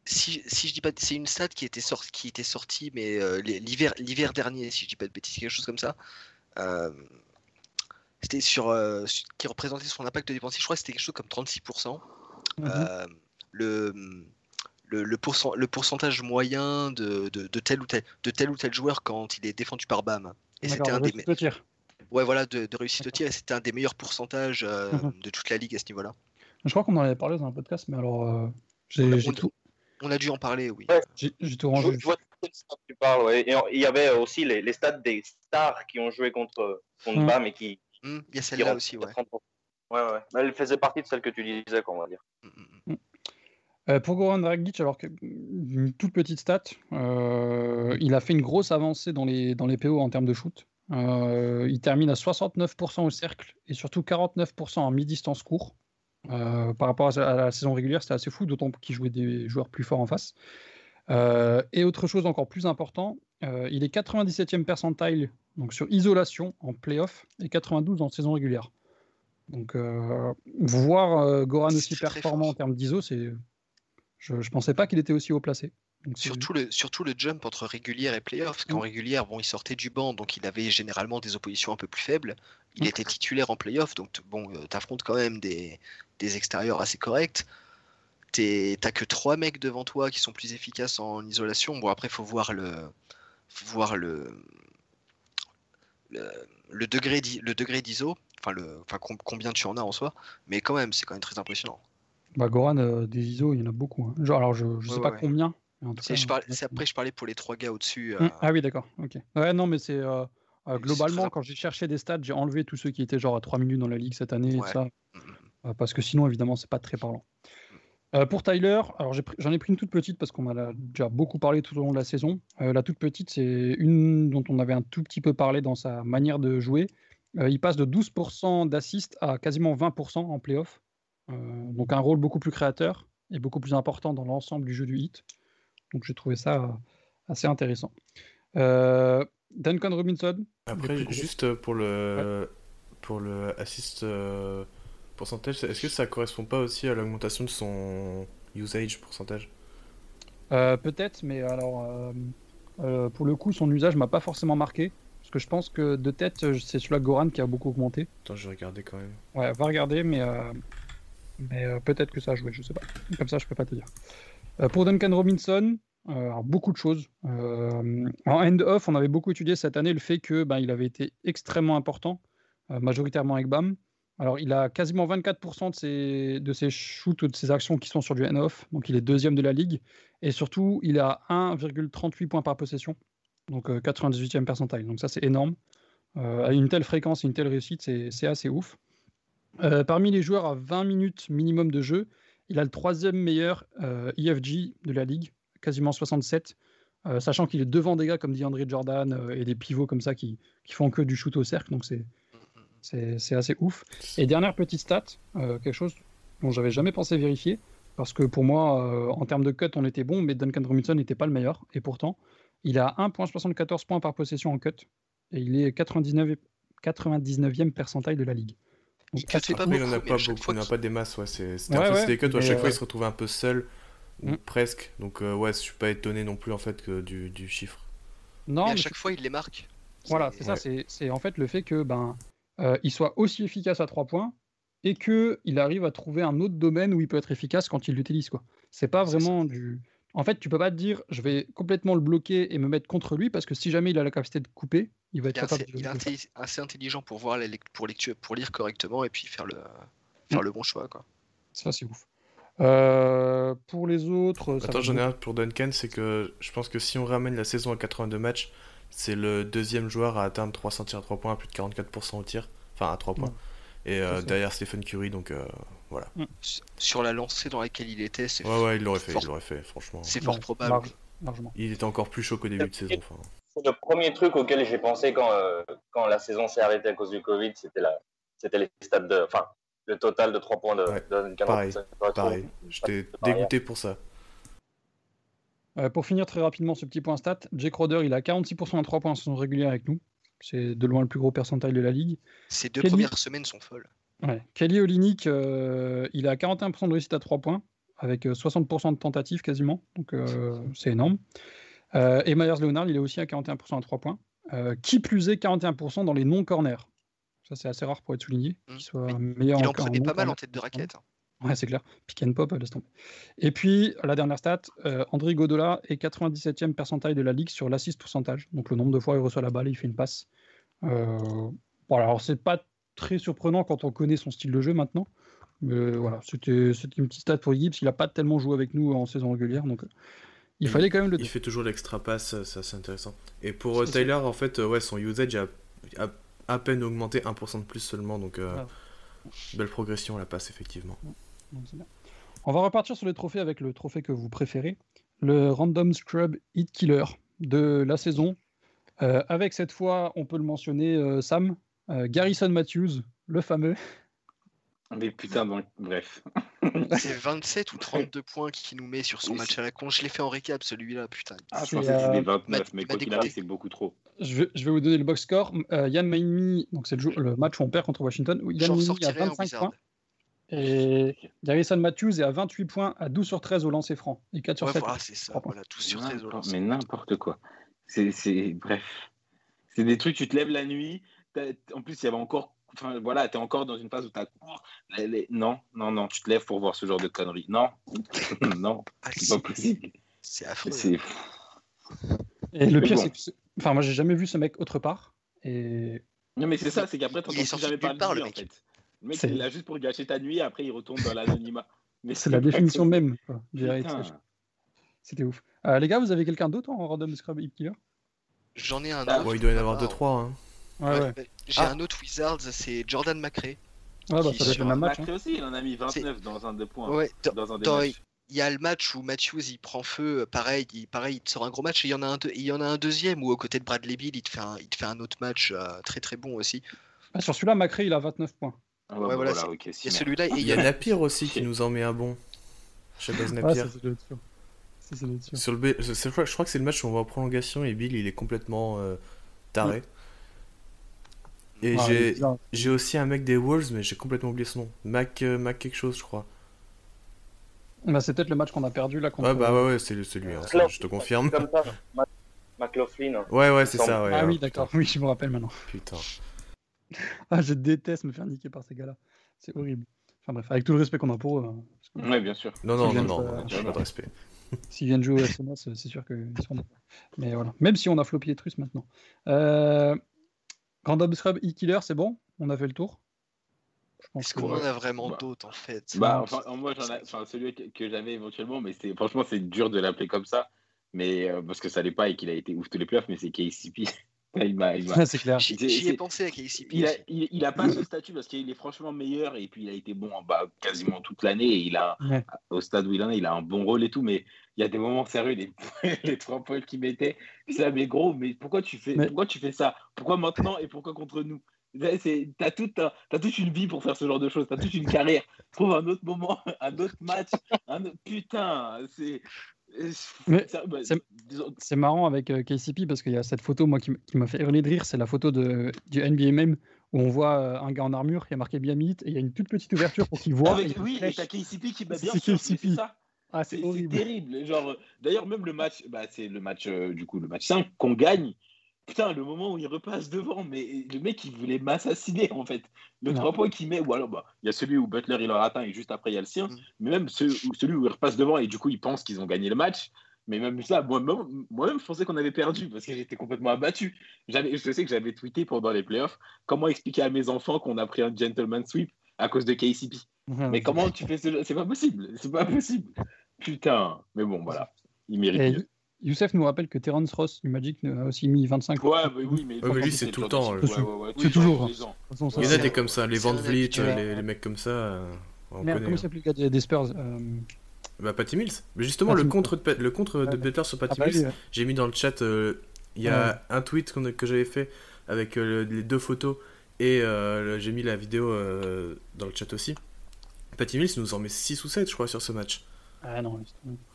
Si, si je dis pas. C'est une stat qui était, sorti, qui était sortie, mais euh, l'hiver l'hiver dernier, si je dis pas de bêtises, quelque chose comme ça. Euh, c'était sur. sur- qui représentait son impact dépensier. Je crois que c'était quelque chose comme 36%. Mhm. Le, le, le, pourcent- le pourcentage moyen de, de, de tel ou tel, de tel ou tel joueur quand il est défendu par BAM. Et c'était un des. Ouais, voilà, de, de réussite au tir, et c'était un des meilleurs pourcentages euh, de toute la ligue à ce niveau-là. Je crois qu'on en avait parlé dans un podcast, mais alors euh, j'ai On a- j'ai on- tout, On a dû en parler, oui. Ouais. j'ai- j'ai tout Je, rangé. je vois de quelle stat tu parles, ouais. Et en- il y avait aussi les, les stats des stars qui ont joué contre, contre Mm. BAM et qui, Hmm, Il y a celle-là aussi, ouais. 30%. Ouais, ouais. Mais Elle faisait partie de celle que tu disais, quoi, on va dire. Hmm, hmm. Euh, pour Goran Dragic, alors que une toute petite stat, euh, il a fait une grosse avancée dans les, dans les PO en termes de shoot. Euh, il termine à 69% au cercle et surtout 49% en mi-distance court. Euh, par rapport à, la saison régulière, c'était assez fou, d'autant qu'il jouait des joueurs plus forts en face. Euh, et autre chose encore plus important, il est 97e percentile donc sur isolation en playoff et 92 en saison régulière. Donc voir Goran aussi performant en termes d'ISO, c'est je ne pensais pas qu'il était aussi haut placé. Donc, Surtout le, surtout le jump entre régulière et playoff, parce qu'en Mm. régulière, bon, il sortait du banc, donc il avait généralement des oppositions un peu plus faibles. Il Mm. était titulaire en playoff, donc bon, euh, t'affrontes quand même des, des extérieurs assez corrects. T'as que trois mecs devant toi qui sont plus efficaces en isolation. Bon, après, faut voir le, faut voir le, le, le degré d'i- le degré d'ISO, enfin, le, enfin com- combien tu en as en soi, mais quand même, c'est quand même très impressionnant. Bah, Goran, euh, des ISO, il y en a beaucoup. hein. Genre, alors, je ne sais Ouais, pas ouais. combien. Mais en tout C'est cas, je euh, c'est après, je parlais pour les trois gars au-dessus. Hum, euh, Ah oui, d'accord. Ok. Ouais, non, mais c'est euh, euh, globalement, quand j'ai cherché des stats, j'ai enlevé tous ceux qui étaient genre à 3 minutes dans la ligue cette année et tout ça. mm, mm. Euh, parce que sinon, évidemment, c'est pas très parlant. Euh, pour Tyler, alors j'en ai pris une toute petite parce qu'on en a déjà beaucoup parlé tout au long de la saison. Euh, la toute petite, c'est une dont on avait un tout petit peu parlé dans sa manière de jouer. Euh, il passe de 12% d'assist à quasiment 20% en playoff. Euh, donc un rôle beaucoup plus créateur et beaucoup plus important dans l'ensemble du jeu du hit. Donc j'ai trouvé ça euh, assez intéressant. Euh, Duncan Robinson, Après, juste pour le, pour le assist euh, pourcentage, est-ce que ça correspond pas aussi à l'augmentation de son usage pourcentage? Euh, Peut-être, mais alors pour le coup, son usage m'a pas forcément marqué. Parce que je pense que de tête, c'est celui-là Goran qui a beaucoup augmenté. Attends, je vais regarder quand même. Ouais, va regarder, mais, mais peut-être que ça a joué, je sais pas. Comme ça, je peux pas te dire. Euh, pour Duncan Robinson, euh, beaucoup de choses. Euh, en end-off, on avait beaucoup étudié cette année le fait que ben, il avait été extrêmement important, majoritairement avec BAM. Alors, il a quasiment 24% de ses, shoots, de ses actions qui sont sur du end-off. Donc, il est deuxième de la ligue. Et surtout, il a 1,38 points par possession. Donc, euh, 98e percentile. Donc, ça, c'est énorme. À une telle fréquence et une telle réussite, c'est assez ouf. Parmi les joueurs à 20 minutes minimum de jeu, il a le troisième meilleur euh, EFG de la ligue, quasiment 67, euh, sachant qu'il est devant des gars comme DeAndre Jordan euh, et des pivots comme ça qui, font que du shoot au cercle, donc c'est assez ouf. Et dernière petite stat, euh, quelque chose dont j'avais jamais pensé vérifier, parce que pour moi, en termes de cut, on était bon, mais Duncan Robinson n'était pas le meilleur, et pourtant, il a 1,74 points par possession en cut, et il est 99, 99e percentile de la ligue. Il assez pas il a pas beaucoup, fois il en a qu'il- pas des masses, ouais. C'est- C'était Ouais, un peu ouais, c'était des cuts où à chaque fois euh, il se retrouvait un peu seul, ou Mm. presque. Donc, euh, ouais, je suis pas étonné non plus en fait que du, du chiffre. Non, mais à mais chaque fois, il les marque. Voilà, c'est ça. C'est c'est en fait le fait que ben euh, il soit aussi efficace à 3 points et que il arrive à trouver un autre domaine où il peut être efficace quand il l'utilise quoi. C'est pas vraiment du. En fait, tu peux pas te dire je vais complètement le bloquer et me mettre contre lui parce que si jamais il a la capacité de couper, il va Il être capable assez, de. il est de faire. intelli- assez intelligent pour voir pour lecture, pour lire correctement et puis faire le faire le bon choix quoi. Ça c'est ouf. Euh, pour les autres, ça Attends, j'en ai un pour Duncan, c'est que je pense que si on ramène la saison à 82 matchs, c'est le deuxième joueur à atteindre 300 tirs à 3 points, à plus de 44% au tir, enfin à 3 points. Ouais. Et euh, derrière Stephen Curry, donc euh, voilà. S- Sur la lancée dans laquelle il était, c'est Ouais, ouais, il l'aurait fait, fort, il l'aurait fait, franchement. c'est fort Ouais, probable. large- largement. Il était encore plus chaud qu'au début de saison. Le premier truc auquel j'ai pensé quand, euh, quand la saison s'est arrêtée à cause du Covid, c'était la, c'était les stats de, enfin, le total de 3 points de, Ouais, de pareil, j'étais dégoûté pour ça. Euh, pour finir très rapidement ce petit point stat, Jake Roder, il a 46% à 3 points en saison régulière avec nous. C'est de loin le plus gros percentile de la ligue. Ces deux Kelly- premières semaines sont folles. Ouais. Kelly Olynyk, euh, il a 41% de réussite à 3 points, avec euh, 60% de tentatives quasiment, donc euh, c'est énorme. Euh, et Myers Leonard, il est aussi à 41% à 3 points. Euh, qui plus est, 41% dans les non-corners. Ça, c'est assez rare pour être souligné, Mm. qu'il soit Mais meilleur Il en en- prenait pas mal en tête de raquette. hein. Ouais, c'est clair. Pick and pop, laisse tomber. Et puis, la dernière stat, euh, André Godola est 97e percentile de la ligue sur l'assist pourcentage. Donc, le nombre de fois il reçoit la balle et il fait une passe. Euh, voilà, alors c'est pas très surprenant quand on connaît son style de jeu maintenant. Mais voilà, c'était une petite stat pour Gibbs. Il a pas tellement joué avec nous en saison régulière. Donc, euh, il fallait quand même le Il fait toujours l'extra pass, euh, c'est intéressant. Et pour euh, ça. Tyler, en fait, euh, ouais, son usage a, a à peine augmenté 1% de plus seulement, donc euh, Voilà. belle progression à la passe, effectivement. Donc, c'est bien. On va repartir sur les trophées avec le trophée que vous préférez, le Random Scrub Hit Killer de la saison. Euh, avec cette fois, on peut le mentionner, euh, Sam, euh, Garrison Matthews, le fameux. Mais putain, donc, bref. C'est 27 ou 32 points qu'il nous met sur son Oui, match à la con. Je l'ai fait en récap celui-là, putain. Ah, je pensais que c'était euh, 29, m'a- mais il quoi qu'il arrive, c'est beaucoup trop. Je vais, je vais vous donner le box score. Euh, Yann Maimi, donc c'est le, le match où on perd contre Washington. Yann Maimi a sortirai un 25 Wizard. points. Et Garrison Matthews est à 28 points, à 12 sur 13 au lancer franc. Et 4 sur Ouais, 7. voilà, c'est ça. Voilà, tout sur 13 au lancer. Mais n'importe quoi. C'est, c'est, bref. C'est des trucs, tu te lèves la nuit. En plus, il y avait encore. Enfin, voilà, t'es encore dans une phase où t'as. Les- Non, non, non, tu te lèves pour voir ce genre de conneries. Non, non, Ah, c'est pas possible. C'est affreux. C'est. Et le Mais pire, bon. c'est que. ce- Enfin, moi, j'ai jamais vu ce mec autre part. Et Non, mais c'est ça, c'est qu'après, t'entends jamais parler de lui, en mec. fait. Le mec, C'est- il est là juste pour gâcher ta nuit, et après, il retourne dans l'anonymat. Mais c'est la définition même quoi. C'était ouf. Euh, les gars, vous avez quelqu'un d'autre en random scrub hit killer? J'en ai un Ah, autre. Bon, il doit y en avoir Ah, 2-3. Hein. Ouais, ouais, ouais. bah, J'ai Ah. un autre Wizards, c'est Jordan McRae. Ouais, bah, ça qui doit être sur le même Macri match. hein. aussi, il en a mis 29 dans un de points. Ouais, dans- Dans un des dans- il y a le match où Matthews il prend feu, pareil, il, pareil, il te sort un gros match. Et il y en a un, il y en a un deuxième où aux côtés de Bradley Bill, il te fait un, il te fait un autre match euh, très très bon aussi. Ah, sur celui-là, Macré, il a 29 points. Ah ouais, Ouais, bah voilà, voilà, c'est- ok, Il y a celui-là et il y a aussi qui nous en met un bon. Ça, doit être sûr. Sur le B- je, je crois je que c'est le match où on va en prolongation et Bill il est complètement euh, taré. Et Ah, j'ai aussi un mec des Wolves mais j'ai complètement oublié son nom. Mac, euh, Mac quelque chose je crois. Bah, c'est peut-être le match qu'on a perdu là contre. Ouais bah ouais, ouais c'est c'est lui, hein, ça, je te confirme. Comme ça, McLaughlin. Ouais ouais c'est ça ouais. Ah oui, d'accord. Oui, je me rappelle maintenant. Putain. Ah, je déteste me faire niquer par ces gars-là. C'est horrible. Enfin bref, avec tout le respect qu'on a pour eux. hein, que Ouais, bien sûr. Non non non non, j'ai pas de respect. S'ils viennent jouer au SMS, euh, c'est sûr qu'ils seront. Mais voilà. Même si on a floppy et Truss maintenant. Euh... Random Scrub e-killer, c'est bon? On a fait le tour? Est-ce qu'on en a vraiment Bah. d'autres en fait? Bah, enfin, moi, j'en ai, enfin, celui que, que j'avais éventuellement, mais c'est, franchement, c'est dur de l'appeler comme ça, mais euh, parce que ça l'est pas et qu'il a été ouf tous les playoffs, mais c'est KCP. il m'a, il m'a- Ouais, c'est clair. J'y ai pensé il a, il, il a pas ce statut parce qu'il est franchement meilleur et puis il a été bon en bas quasiment toute l'année et il a, Ouais. au stade où il en est, il a un bon rôle et tout, mais il y a des moments sérieux, les, les trois points qu'il mettait, c'est là, mais gros, mais pourquoi tu fais, Mais- pourquoi tu fais ça? Pourquoi maintenant et pourquoi contre nous? C'est, t'as, toute, t'as, t'as toute une vie pour faire ce genre de choses, t'as toute une carrière. Trouve un autre moment, un autre match, un autre... putain, c'est. Bah, c'est- marrant avec euh, KCP parce qu'il y a cette photo moi qui, qui m'a fait hurler de rire, c'est la photo de, du NBA même où on voit euh, un gars en armure, y a marqué Biamit et il y a une toute petite ouverture pour qu'il voit. avec- et oui, et t'as KCP qui bat bien KCP. ça. Ah, C'est terrible. Genre, euh, d'ailleurs, même le match, bah, c'est le match, euh, du coup, le match 5 qu'on gagne. Putain, le moment où il repasse devant, mais le mec, il voulait m'assassiner, en fait. Le. 3 points qu'il met, ou alors, bah, il y a celui où Butler, il leur atteint, et juste après, il y a le sien. Mm. Mais même ce- celui où il repasse devant, et du coup, ils pensent qu'ils ont gagné le match. Mais même ça, moi-même, moi-même, je pensais qu'on avait perdu, parce que j'étais complètement abattu. J'avais- Je sais que j'avais tweeté pendant les playoffs, comment expliquer à mes enfants qu'on a pris un gentleman sweep à cause de KCP. Mais comment tu fais ce C'est pas possible. C'est pas possible. Putain. Mais bon, voilà. Il mérite Et mieux. Youssef nous rappelle que Terence Ross du Magic a aussi mis 25 Ouais, bah oui, mais, Ouais, mais lui, c'est tout le temps, Ouais, le ouais, ouais. C'est toujours. De Il y en a c'est- des comme ça, les Van Vliet, habitué. les, les mecs comme ça, euh, on connaît. comment hein. s'appelle le gars des Spurs euh, Bah, Patty Mills. Mais justement, Patty le contre de, le contre de Ouais. Butler sur Patty ah, bah, Mills, j'ai mis dans le chat, euh, il y a un tweet a- que j'avais fait avec euh, le- les deux photos et euh, j'ai mis la vidéo euh, dans le chat aussi. Patty Mills nous en met 6 ou 7, je crois, sur ce match. Ah non.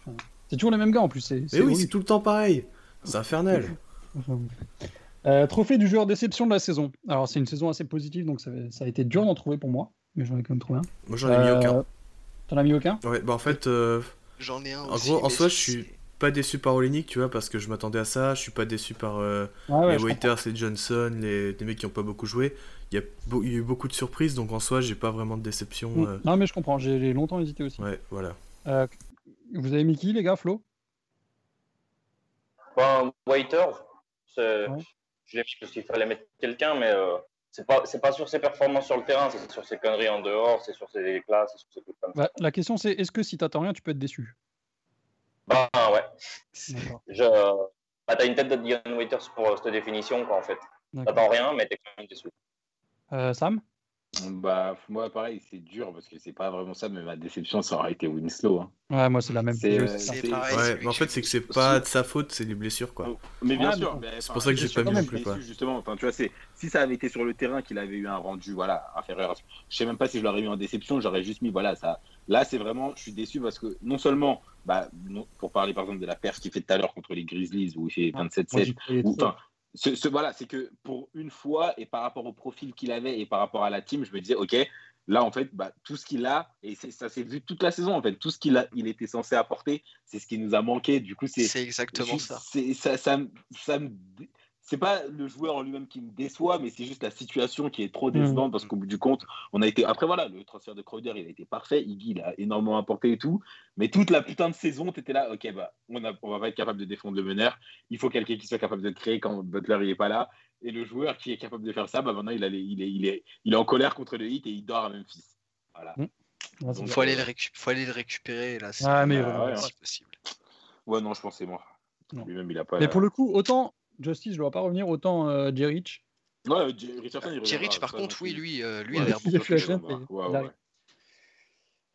Enfin, c'est toujours les mêmes gars en plus. C'est, Mais oui, c'est tout le temps pareil. C'est infernal. Euh, trophée du joueur déception de la saison. Alors, c'est une saison assez positive, donc ça, ça a été dur d'en trouver pour moi, mais j'en ai quand même trouvé un. Moi, j'en ai mis Euh, aucun. T'en as mis aucun? Ouais, bah en fait, euh, J'en ai un En aussi, gros, en soi, je suis- pas déçu par Olenik, tu vois, parce que je m'attendais à ça. Je suis pas déçu par euh, Ouais, ouais, les Waiters, les Johnson, les, les mecs qui ont pas beaucoup joué. Il y, a il y a eu beaucoup de surprises, donc en soi, j'ai pas vraiment de déception. euh, Non, mais je comprends, j'ai j'ai longtemps hésité aussi. Ouais, voilà. Vous avez mis qui, les gars, Flo? Ben, Waiters, Ouais. je l'ai mis parce qu'il fallait mettre quelqu'un, mais euh, c'est pas, pas sur ses performances sur le terrain, c'est sur ses conneries en dehors, c'est sur ses classes, c'est sur ses trucs comme ça. Bah, La question, c'est est-ce que si t'attends rien, tu peux être déçu? Ben, ouais. Je... Bah, t'as une tête de Dion Waiters pour euh, cette définition, quoi, en fait. T'attends rien, mais t'es quand même déçu. Euh, Sam? Bah, moi, pareil, c'est dur parce que c'est pas vraiment ça, mais ma déception, ça aurait été Winslow. hein. Ouais, moi, c'est la même. Euh, pareil. Ouais, mais en fait, c'est que c'est pas de sa faute, c'est les blessures, quoi. Mais bien Ah, sûr, C'est enfin, pour ça que j'ai pas mis non plus, quoi. justement. Enfin, tu vois, c'est si ça avait été sur le terrain qu'il avait eu un rendu, voilà, inférieur. à- Je sais même pas si je l'aurais mis en déception. J'aurais juste mis, voilà, ça. Là, c'est vraiment, je suis déçu parce que non seulement, bah, non- pour parler par exemple de la perf qu'il fait tout à l'heure contre les Grizzlies où il fait 27-7, Moi, j'y croyais ou- trop. enfin, ce, ce- voilà, c'est que pour une fois et par rapport au profil qu'il avait et par rapport à la team, je me disais, ok, là en fait, bah, tout ce qu'il a et ça s'est vu toute la saison en fait, tout ce qu'il a, il était censé apporter, c'est ce qui nous a manqué. Du coup, c'est C'est exactement je- ça. c'est- ça, ça, me- ça me- c'est pas le joueur en lui-même qui me déçoit, mais c'est juste la situation qui est trop décevante parce qu'au bout du compte, on a été. Après, voilà, le transfert de Crowder, il a été parfait. Iggy, il a énormément apporté et tout. Mais toute la putain de saison, tu étais là, ok, bah, on, a, on va pas être capable de défendre le meneur. Il faut quelqu'un qui soit capable de créer quand Butler il est pas là. Et le joueur qui est capable de faire ça, bah, maintenant, il, a les- il, est, il, est, il est en colère contre le hit et il dort à Memphis. Voilà. Ouais, c'est Donc. Faut aller, le récu- faut aller le récupérer là. Ah, mais Bah, ouais, ouais, si possible. Ouais, non, je pense que c'est moi. Lui-même, il a pas. Mais pour le coup, autant Justice, je ne dois pas revenir, autant euh, Jerich. Ouais, J- Richardson, il Thierry, reviendra, par ça, contre, oui, lui, euh, lui, Ouais, il a l'air beaucoup. Ouais.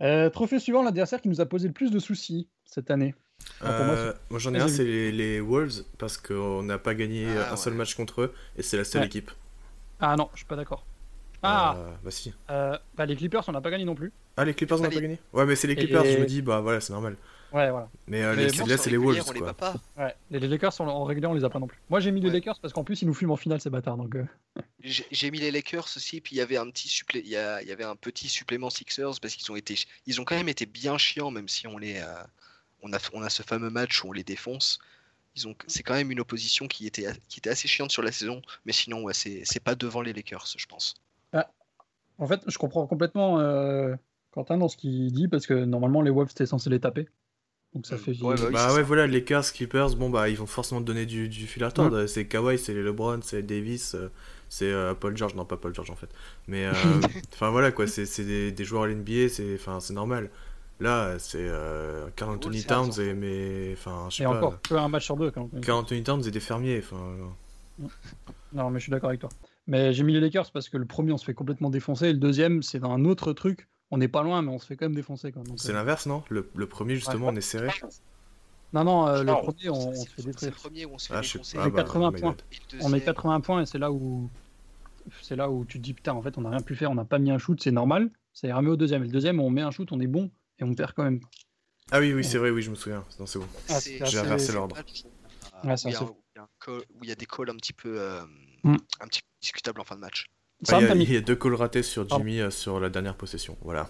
Euh, trophée suivant, l'adversaire qui nous a posé le plus de soucis cette année. Ah, moi, Euh, moi j'en ai un, c'est les, les Wolves, parce qu'on n'a pas gagné Ah, un seul match contre eux, et c'est la seule Ouais. équipe. Ah non, je suis pas d'accord. Ah, Euh, bah si. euh, bah, les Clippers, on n'a pas gagné non plus. Ah, les Clippers, on n'a pas les- gagné? Ouais, mais c'est les Et Clippers, je me dis, bah voilà, c'est normal. Ouais, voilà. Mais, euh, Mais les- bon, là, c'est les Wolves, on les quoi. pas. Ouais. Les, les Lakers, en, en régulier, on les a pas non plus. Moi, j'ai mis les. Lakers parce qu'en plus, ils nous fument en finale, ces bâtards. Donc, euh, J'ai j'ai mis les Lakers aussi, puis il y avait un petit supplé... il y, a- il y avait un petit supplément Sixers parce qu'ils ont été, ils ont quand même été bien chiants, même si on les, euh, on a, on a ce fameux match où on les défonce. Ils ont, c'est quand même une opposition qui était, qui était assez chiante sur la saison, mais sinon, ouais, c'est, c'est pas devant les Lakers, je pense. En fait, je comprends complètement euh, Quentin dans ce qu'il dit parce que normalement, les Wolves, c'était censé les taper. Donc, ça Mm. fait. Ouais, bah oui, Bah ouais, voilà, les Lakers, Clippers, bon bah ils vont forcément te donner du, du fil à retordre. C'est Kawhi, c'est les LeBron, c'est Davis, euh, c'est euh, Paul George, non pas Paul George en fait. Mais euh, enfin voilà quoi, c'est des, des joueurs à l'NBA, c'est enfin c'est normal. Là, c'est euh, Carl Anthony Towns et mais enfin je sais Et pas. encore, que un match sur deux quand même. Carl Anthony Towns et des fermiers, enfin. Non, mais je suis d'accord avec toi. Mais j'ai mis les Lakers parce que le premier, on se fait complètement défoncer. Et le deuxième, c'est dans un autre truc. On n'est pas loin, mais on se fait quand même défoncer. Quoi. Donc, C'est euh, l'inverse, non? Le, le premier justement, on est serré. Non, non, euh, le Non, premier, on, se fait c'est le détruire. premier où on se fait Ah, défoncer. On met bah, 80 my points. le On met deuxième- 80 points et c'est là où c'est là où tu te dis putain en fait on n'a rien pu faire, on n'a pas mis un shoot, c'est normal. Ça ira mieux au deuxième. Et le deuxième on met un shoot, on est bon et on perd quand même. Ah oui, oui, c'est vrai, oui, je me souviens. Non, c'est bon. Ah, J'ai inversé l'ordre. match où- Ouais, où c'est il y a assez- un- où il y a un call- où il y a des calls un petit peu, euh, Mm. un petit peu discutables en fin de match. Il, y a, y deux calls ratés sur. Jimmy euh, sur la dernière possession. Voilà.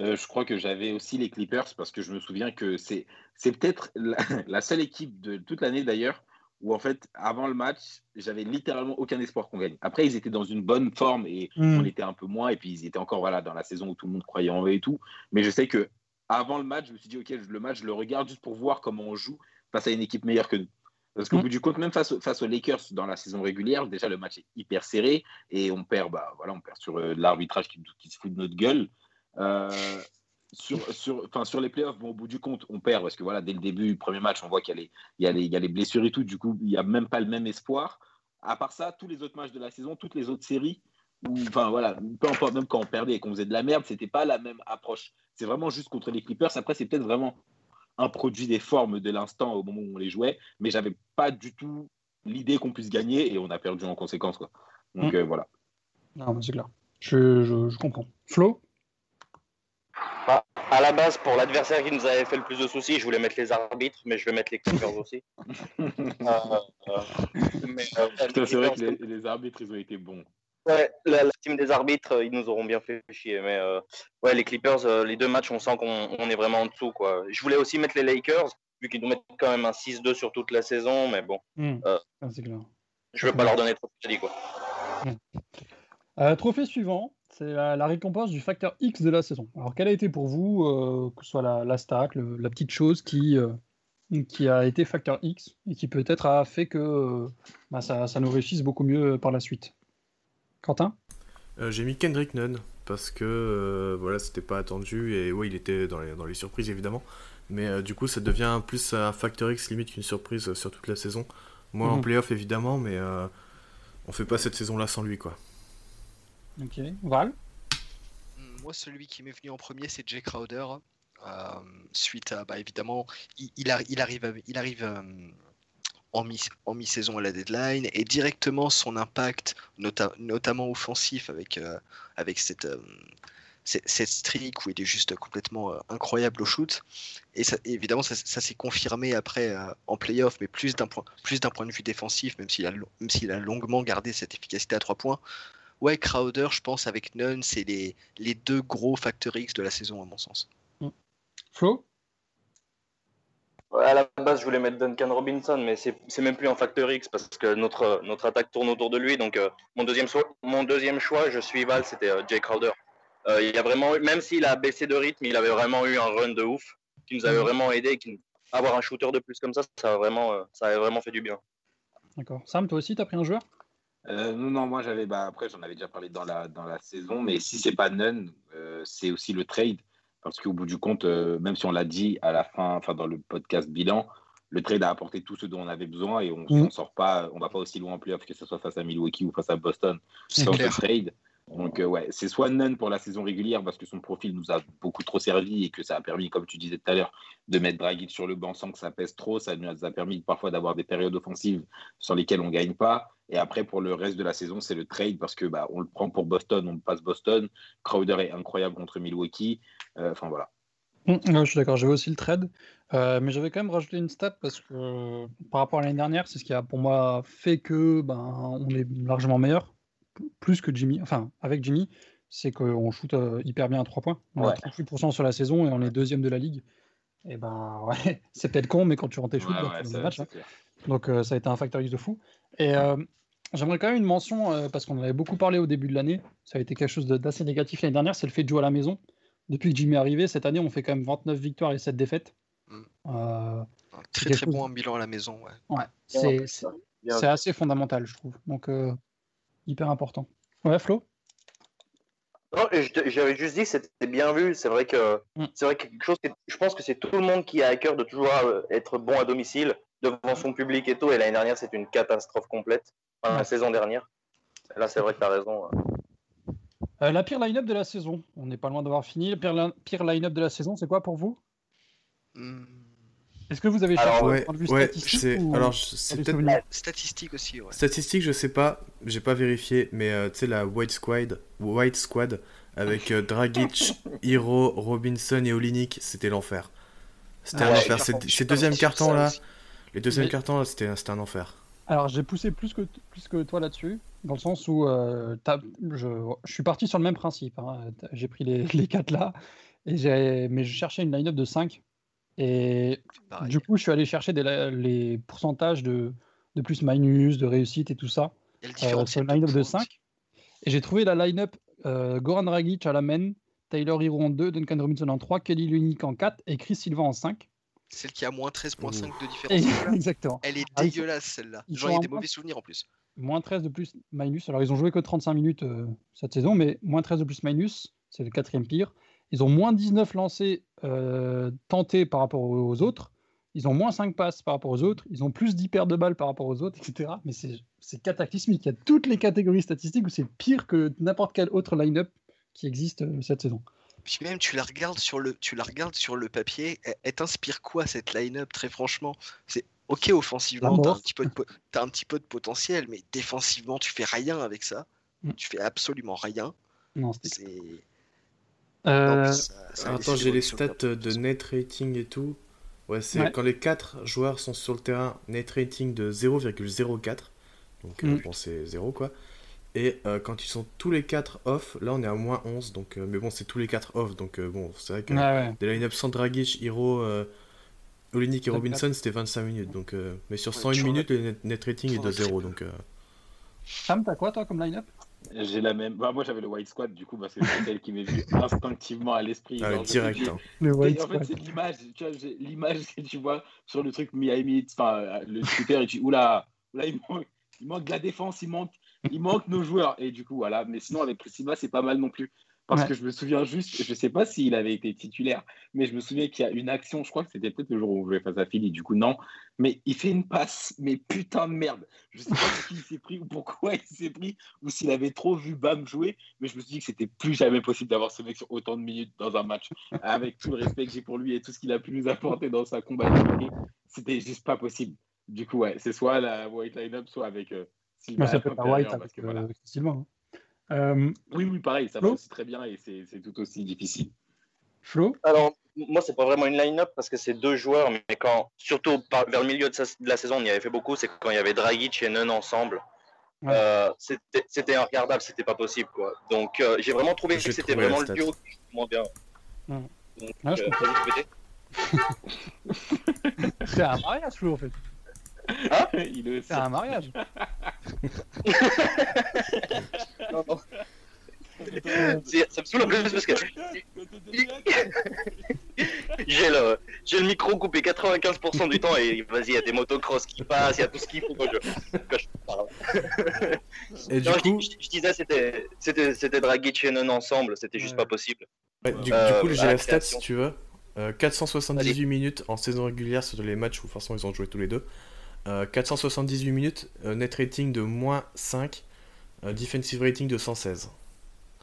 Euh, je crois que j'avais aussi les Clippers parce que je me souviens que c'est peut-être la, la, seule équipe de toute l'année d'ailleurs où en fait, avant le match, j'avais littéralement aucun espoir qu'on gagne. Après, ils étaient dans une bonne forme et Mm. on était un peu moins. Et puis, ils étaient encore voilà, dans la saison où tout le monde croyait en eux et tout. Mais je sais que avant le match, je me suis dit, OK, le match, je le regarde juste pour voir comment on joue face à une équipe meilleure que nous. Parce qu'au Mm. bout du compte, même face, au- face aux Lakers dans la saison régulière, déjà le match est hyper serré et on perd, bah, voilà, on perd sur euh, l'arbitrage qui, qui se fout de notre gueule. Euh, sur, sur, enfin, sur les playoffs, bon, au bout du compte, on perd parce que voilà, dès le début, premier match, on voit qu'il y a les, y, y a blessures et tout. Du coup, il n'y a même pas le même espoir. À part ça, tous les autres matchs de la saison, toutes les autres séries, enfin voilà, peu importe, même quand on perdait et qu'on faisait de la merde, c'était pas la même approche. C'est vraiment juste contre les Clippers. Après, c'est peut-être vraiment un produit des formes de l'instant au moment où on les jouait, mais j'avais pas du tout l'idée qu'on puisse gagner et on a perdu en conséquence. Quoi. Donc Mm. euh, voilà. Non, mais c'est clair. Je, je, je comprends. Flo? Bah, à la base, pour l'adversaire qui nous avait fait le plus de soucis, je voulais mettre les arbitres, mais je vais mettre les Clippers aussi. Euh, euh, mais, euh, Putain, c'est vrai que les, les arbitres, ils ont été bons. Ouais, la, la team des arbitres, euh, ils nous auront bien fait chier. Mais euh, ouais, les Clippers, euh, les deux matchs, on sent qu'on on est vraiment en dessous. Quoi. Je voulais aussi mettre les Lakers, vu qu'ils nous mettent quand même un 6-2 sur toute la saison. Mais bon, Mm. Euh. Ah, C'est clair. je veux pas leur donner trop de crédit. Quoi. Euh, trophée suivant, c'est la, la récompense du facteur X de la saison. Alors, quelle a été pour vous, que ce soit la, le- la petite chose qui, qui a été facteur X et qui peut-être a fait que bah, ça, ça nous réussisse beaucoup mieux par la suite? Quentin? Euh, J'ai mis Kendrick Nunn parce que euh, voilà, c'était pas attendu et ouais, il était dans les, dans les surprises évidemment. Mais euh, du coup, ça devient plus un facteur X limite qu'une surprise sur toute la saison. Moi en Mhm. playoff évidemment, mais euh, on fait pas cette saison-là sans lui quoi. Ok. Val? Moi, celui qui m'est venu en premier, c'est Jay Crowder. Euh, suite à, bah, évidemment, il, il arri- il arrive, à- il arrive en mi- en mi-saison à la deadline et directement son impact, nota- notamment offensif, avec, euh, avec cette, euh, cette, cette streak où il est juste complètement euh, incroyable au shoot. Et évidemment, ça, s'est confirmé après en playoff, mais plus d'un point, point de vue défensif, même s'il a, a longuement gardé cette efficacité à trois points. Ouais, Crowder, je pense, avec Nunn, c'est les, les deux gros facteurs X de la saison, à mon sens. Flo? Ouais, À la base, je voulais mettre Duncan Robinson, mais c'est c'est même plus un facteur X parce que notre, notre attaque tourne autour de lui. Donc, euh, mon, deuxième choix, mon deuxième choix, je suis Val, c'était euh, Jay Crowder. Euh, il a vraiment, eu- même s'il a baissé de rythme, il avait vraiment eu un run de ouf qui nous avait vraiment aidé. Qui, avoir un shooter de plus comme ça, ça a vraiment, euh, ça avait vraiment fait du bien. D'accord. Sam, toi aussi, t'as pris un joueur? Euh, non, non, moi j'avais, bah, après j'en avais déjà parlé dans la, dans la saison, mais si c'est pas Nunn, euh, c'est aussi le trade, parce qu'au bout du compte, euh, même si on l'a dit à la fin, enfin dans le podcast bilan, le trade a apporté tout ce dont on avait besoin et on Mm. ne sort pas, on va pas aussi loin en playoff que ce soit face à Milwaukee ou face à Boston sans ce clair. trade. Donc euh, ouais, c'est soit Nunn pour la saison régulière parce que son profil nous a beaucoup trop servi et que ça a permis, comme tu disais tout à l'heure, de mettre Dragic sur le banc sans que ça pèse trop. Ça nous a permis parfois d'avoir des périodes offensives sur lesquelles on gagne pas. Et après, pour le reste de la saison, c'est le trade parce que bah, on le prend pour Boston, on passe Boston. Crowder est incroyable contre Milwaukee. Euh, Enfin voilà. Mm, je suis d'accord, j'avais aussi le trade, Euh, mais j'avais quand même rajouté une stat parce que euh, par rapport à l'année dernière, c'est ce qui a pour moi fait que ben, on est largement meilleur, plus que Jimmy, enfin avec Jimmy, c'est qu'on shoot euh, hyper bien à 3 points. On Ouais. a 38% sur la saison et on est deuxième de la ligue. Et ben ouais, c'est peut-être con, mais quand tu rentres tes shoots, Ouais, ben, ouais, match. hein. Donc euh, ça a été un facteur X de fou. Et euh, j'aimerais quand même une mention, euh, parce qu'on en avait beaucoup parlé au début de l'année, ça a été quelque chose d'assez négatif l'année dernière, c'est le fait de jouer à la maison. Depuis que Jimmy est arrivé, cette année, on fait quand même 29 victoires et 7 défaites. Mm. Euh, Un très très chose- bon bilan à la maison. Ouais. ouais, c'est c'est- assez fondamental, je trouve. Donc, euh, hyper important. Ouais, Flo? Non, j'avais juste dit que c'était bien vu. C'est vrai que Mm. c'est vrai que quelque chose. que- je pense que c'est tout le monde qui a à cœur de toujours être bon à domicile devant son public et tout. Et l'année dernière, c'était une catastrophe complète. Enfin, la Ouais. saison dernière. Là, c'est vrai que tu as raison. Euh, La pire line-up de la saison. On n'est pas loin d'avoir fini. La pire, li- pire line-up de la saison, c'est quoi pour vous? Hmm, Est-ce que vous avez Alors, cherché Ouais, d'un point de vue ouais, statistique c'est ou alors c'est peut-être souvenir Statistique aussi, ouais. statistique, je sais pas, j'ai pas vérifié, mais euh, tu sais la White Squad, White Squad avec euh, Dragic, Hero, Robinson et Olinik, c'était l'enfer. C'était Ah un ouais, enfer. je Ces, suis ces pas deuxièmes sûr de cartons là, aussi. Les deuxièmes Mais- cartons c'était c'était un enfer. Alors, j'ai poussé plus que, plus que toi là-dessus, dans le sens où euh, je, je suis parti sur le même principe. hein. J'ai pris les, les quatre là. Et j'ai- mais je cherchais une line-up de 5. Et Pareil. du coup, je suis allé chercher des les pourcentages de, de plus-minus, de réussite et tout ça le euh, sur une line-up de points 5. Et j'ai trouvé la line-up euh, Goran Dragic à la main, Taylor Hero en 2, Duncan Robinson en 3, Kelly Lunick en 4 et Chris Silva en 5. Celle qui a moins 13.5 de différentiel. Exactement. Elle est Ah, dégueulasse celle-là. ai en des mauvais souvenirs en plus. Moins 13 de plus-minus. Alors, ils ont joué que 35 minutes euh, cette saison, mais moins 13 de plus-minus, c'est le quatrième pire. Ils ont moins 19 lancés euh, tentés par rapport aux autres. Ils ont moins 5 passes par rapport aux autres. Ils ont plus 10 paires de balles par rapport aux autres, etc. Mais c'est c'est cataclysmique. Il y a toutes les catégories statistiques où c'est pire que n'importe quel autre line-up qui existe euh, cette saison. Puis même tu la regardes sur le, tu la regardes sur le papier, elle, elle t'inspire quoi cette line-up très franchement? C'est ok offensivement, t'as un, petit peu de t'as un petit peu de potentiel, mais défensivement tu fais rien avec ça. Mm. Tu fais absolument rien. Non, C'est. Euh, non, mais ça- ça a Attends, j'ai les stats peu de net rating et tout. Ouais, c'est Ouais. quand les 4 joueurs sont sur le terrain, net rating de 0,04. Donc, euh, Mm. bon, c'est 0 quoi. Et euh, quand ils sont tous les 4 off, là on est à moins 11. Donc, euh, mais bon, c'est tous les 4 off. Donc, euh, bon, c'est vrai que ouais, ouais. des line-up sans Dragic, Hero, euh, Olinik et Robinson, c'était 25 minutes. Donc, euh, mais sur Ouais, 101 tu minutes, le net, net rating est de Faudrait 0. très Donc, euh, Sam, t'as quoi toi comme line-up? J'ai la même. Bah, moi, j'avais le White Squad, du coup, parce que c'est celle qui m'est venue instinctivement à l'esprit. ah, direct. hein. Le Et White en fait, c'est l'image, tu vois, l'image que tu vois sur le truc Miami, enfin, le Twitter, et tu dis, oula, oula, il manque, il manque de la défense, il manque, il manque nos joueurs. Et du coup, voilà. Mais sinon, avec Priscilla, c'est pas mal non plus. Parce Ouais. que je me souviens juste, je sais pas s'il avait été titulaire, mais je me souviens qu'il y a une action, je crois que c'était peut-être le jour où on jouait face à Philly, du coup, non. Mais il fait une passe, mais putain de merde. Je sais pas pour qui il s'est pris ou pourquoi il s'est pris, ou s'il avait trop vu Bam jouer, mais je me suis dit que c'était plus jamais possible d'avoir ce mec sur autant de minutes dans un match avec tout le respect que j'ai pour lui et tout ce qu'il a pu nous apporter dans sa combativité, c'était juste pas possible. Du coup, ouais, c'est soit la white line-up, soit avec euh, Ouais, ça peut être White parce avec, que euh, voilà. avec hein. Euh, Oui, oui, pareil, ça aussi très bien et c'est tout aussi difficile. Flo Alors, moi, c'est pas vraiment une line-up parce que c'est deux joueurs, mais quand, surtout par- vers le milieu de, sa- de la saison, on y avait fait beaucoup, c'est quand il y avait Dragic et Nunn ensemble. Ouais. Euh, c'était regardable, c'était pas possible. quoi. Donc, euh, j'ai vraiment trouvé que c'était vraiment le duo qui moins bien. Ouais. Donc, Ah, je euh. C'est un mariage, Flo, en fait. C'est un mariage. Non, non. C'est- Ça me saoule en plus parce que j'ai le, j'ai le micro coupé 95% du temps et vas-y, il y a des motocross qui passent, il y a tout ce qu'il faut que je, que je parle. Et du Non, je, coup, je- je disais, c'était, c'était, c'était Dragic et Nunn ensemble, c'était juste Ouais. pas possible. ouais, du, du Euh, coup à j'ai la la stat si tu veux. Euh, 478 minutes en saison régulière sur les matchs où de toute façon ils ont joué tous les deux. Euh, 478 minutes, euh, net rating de moins 5, euh, defensive rating de 116.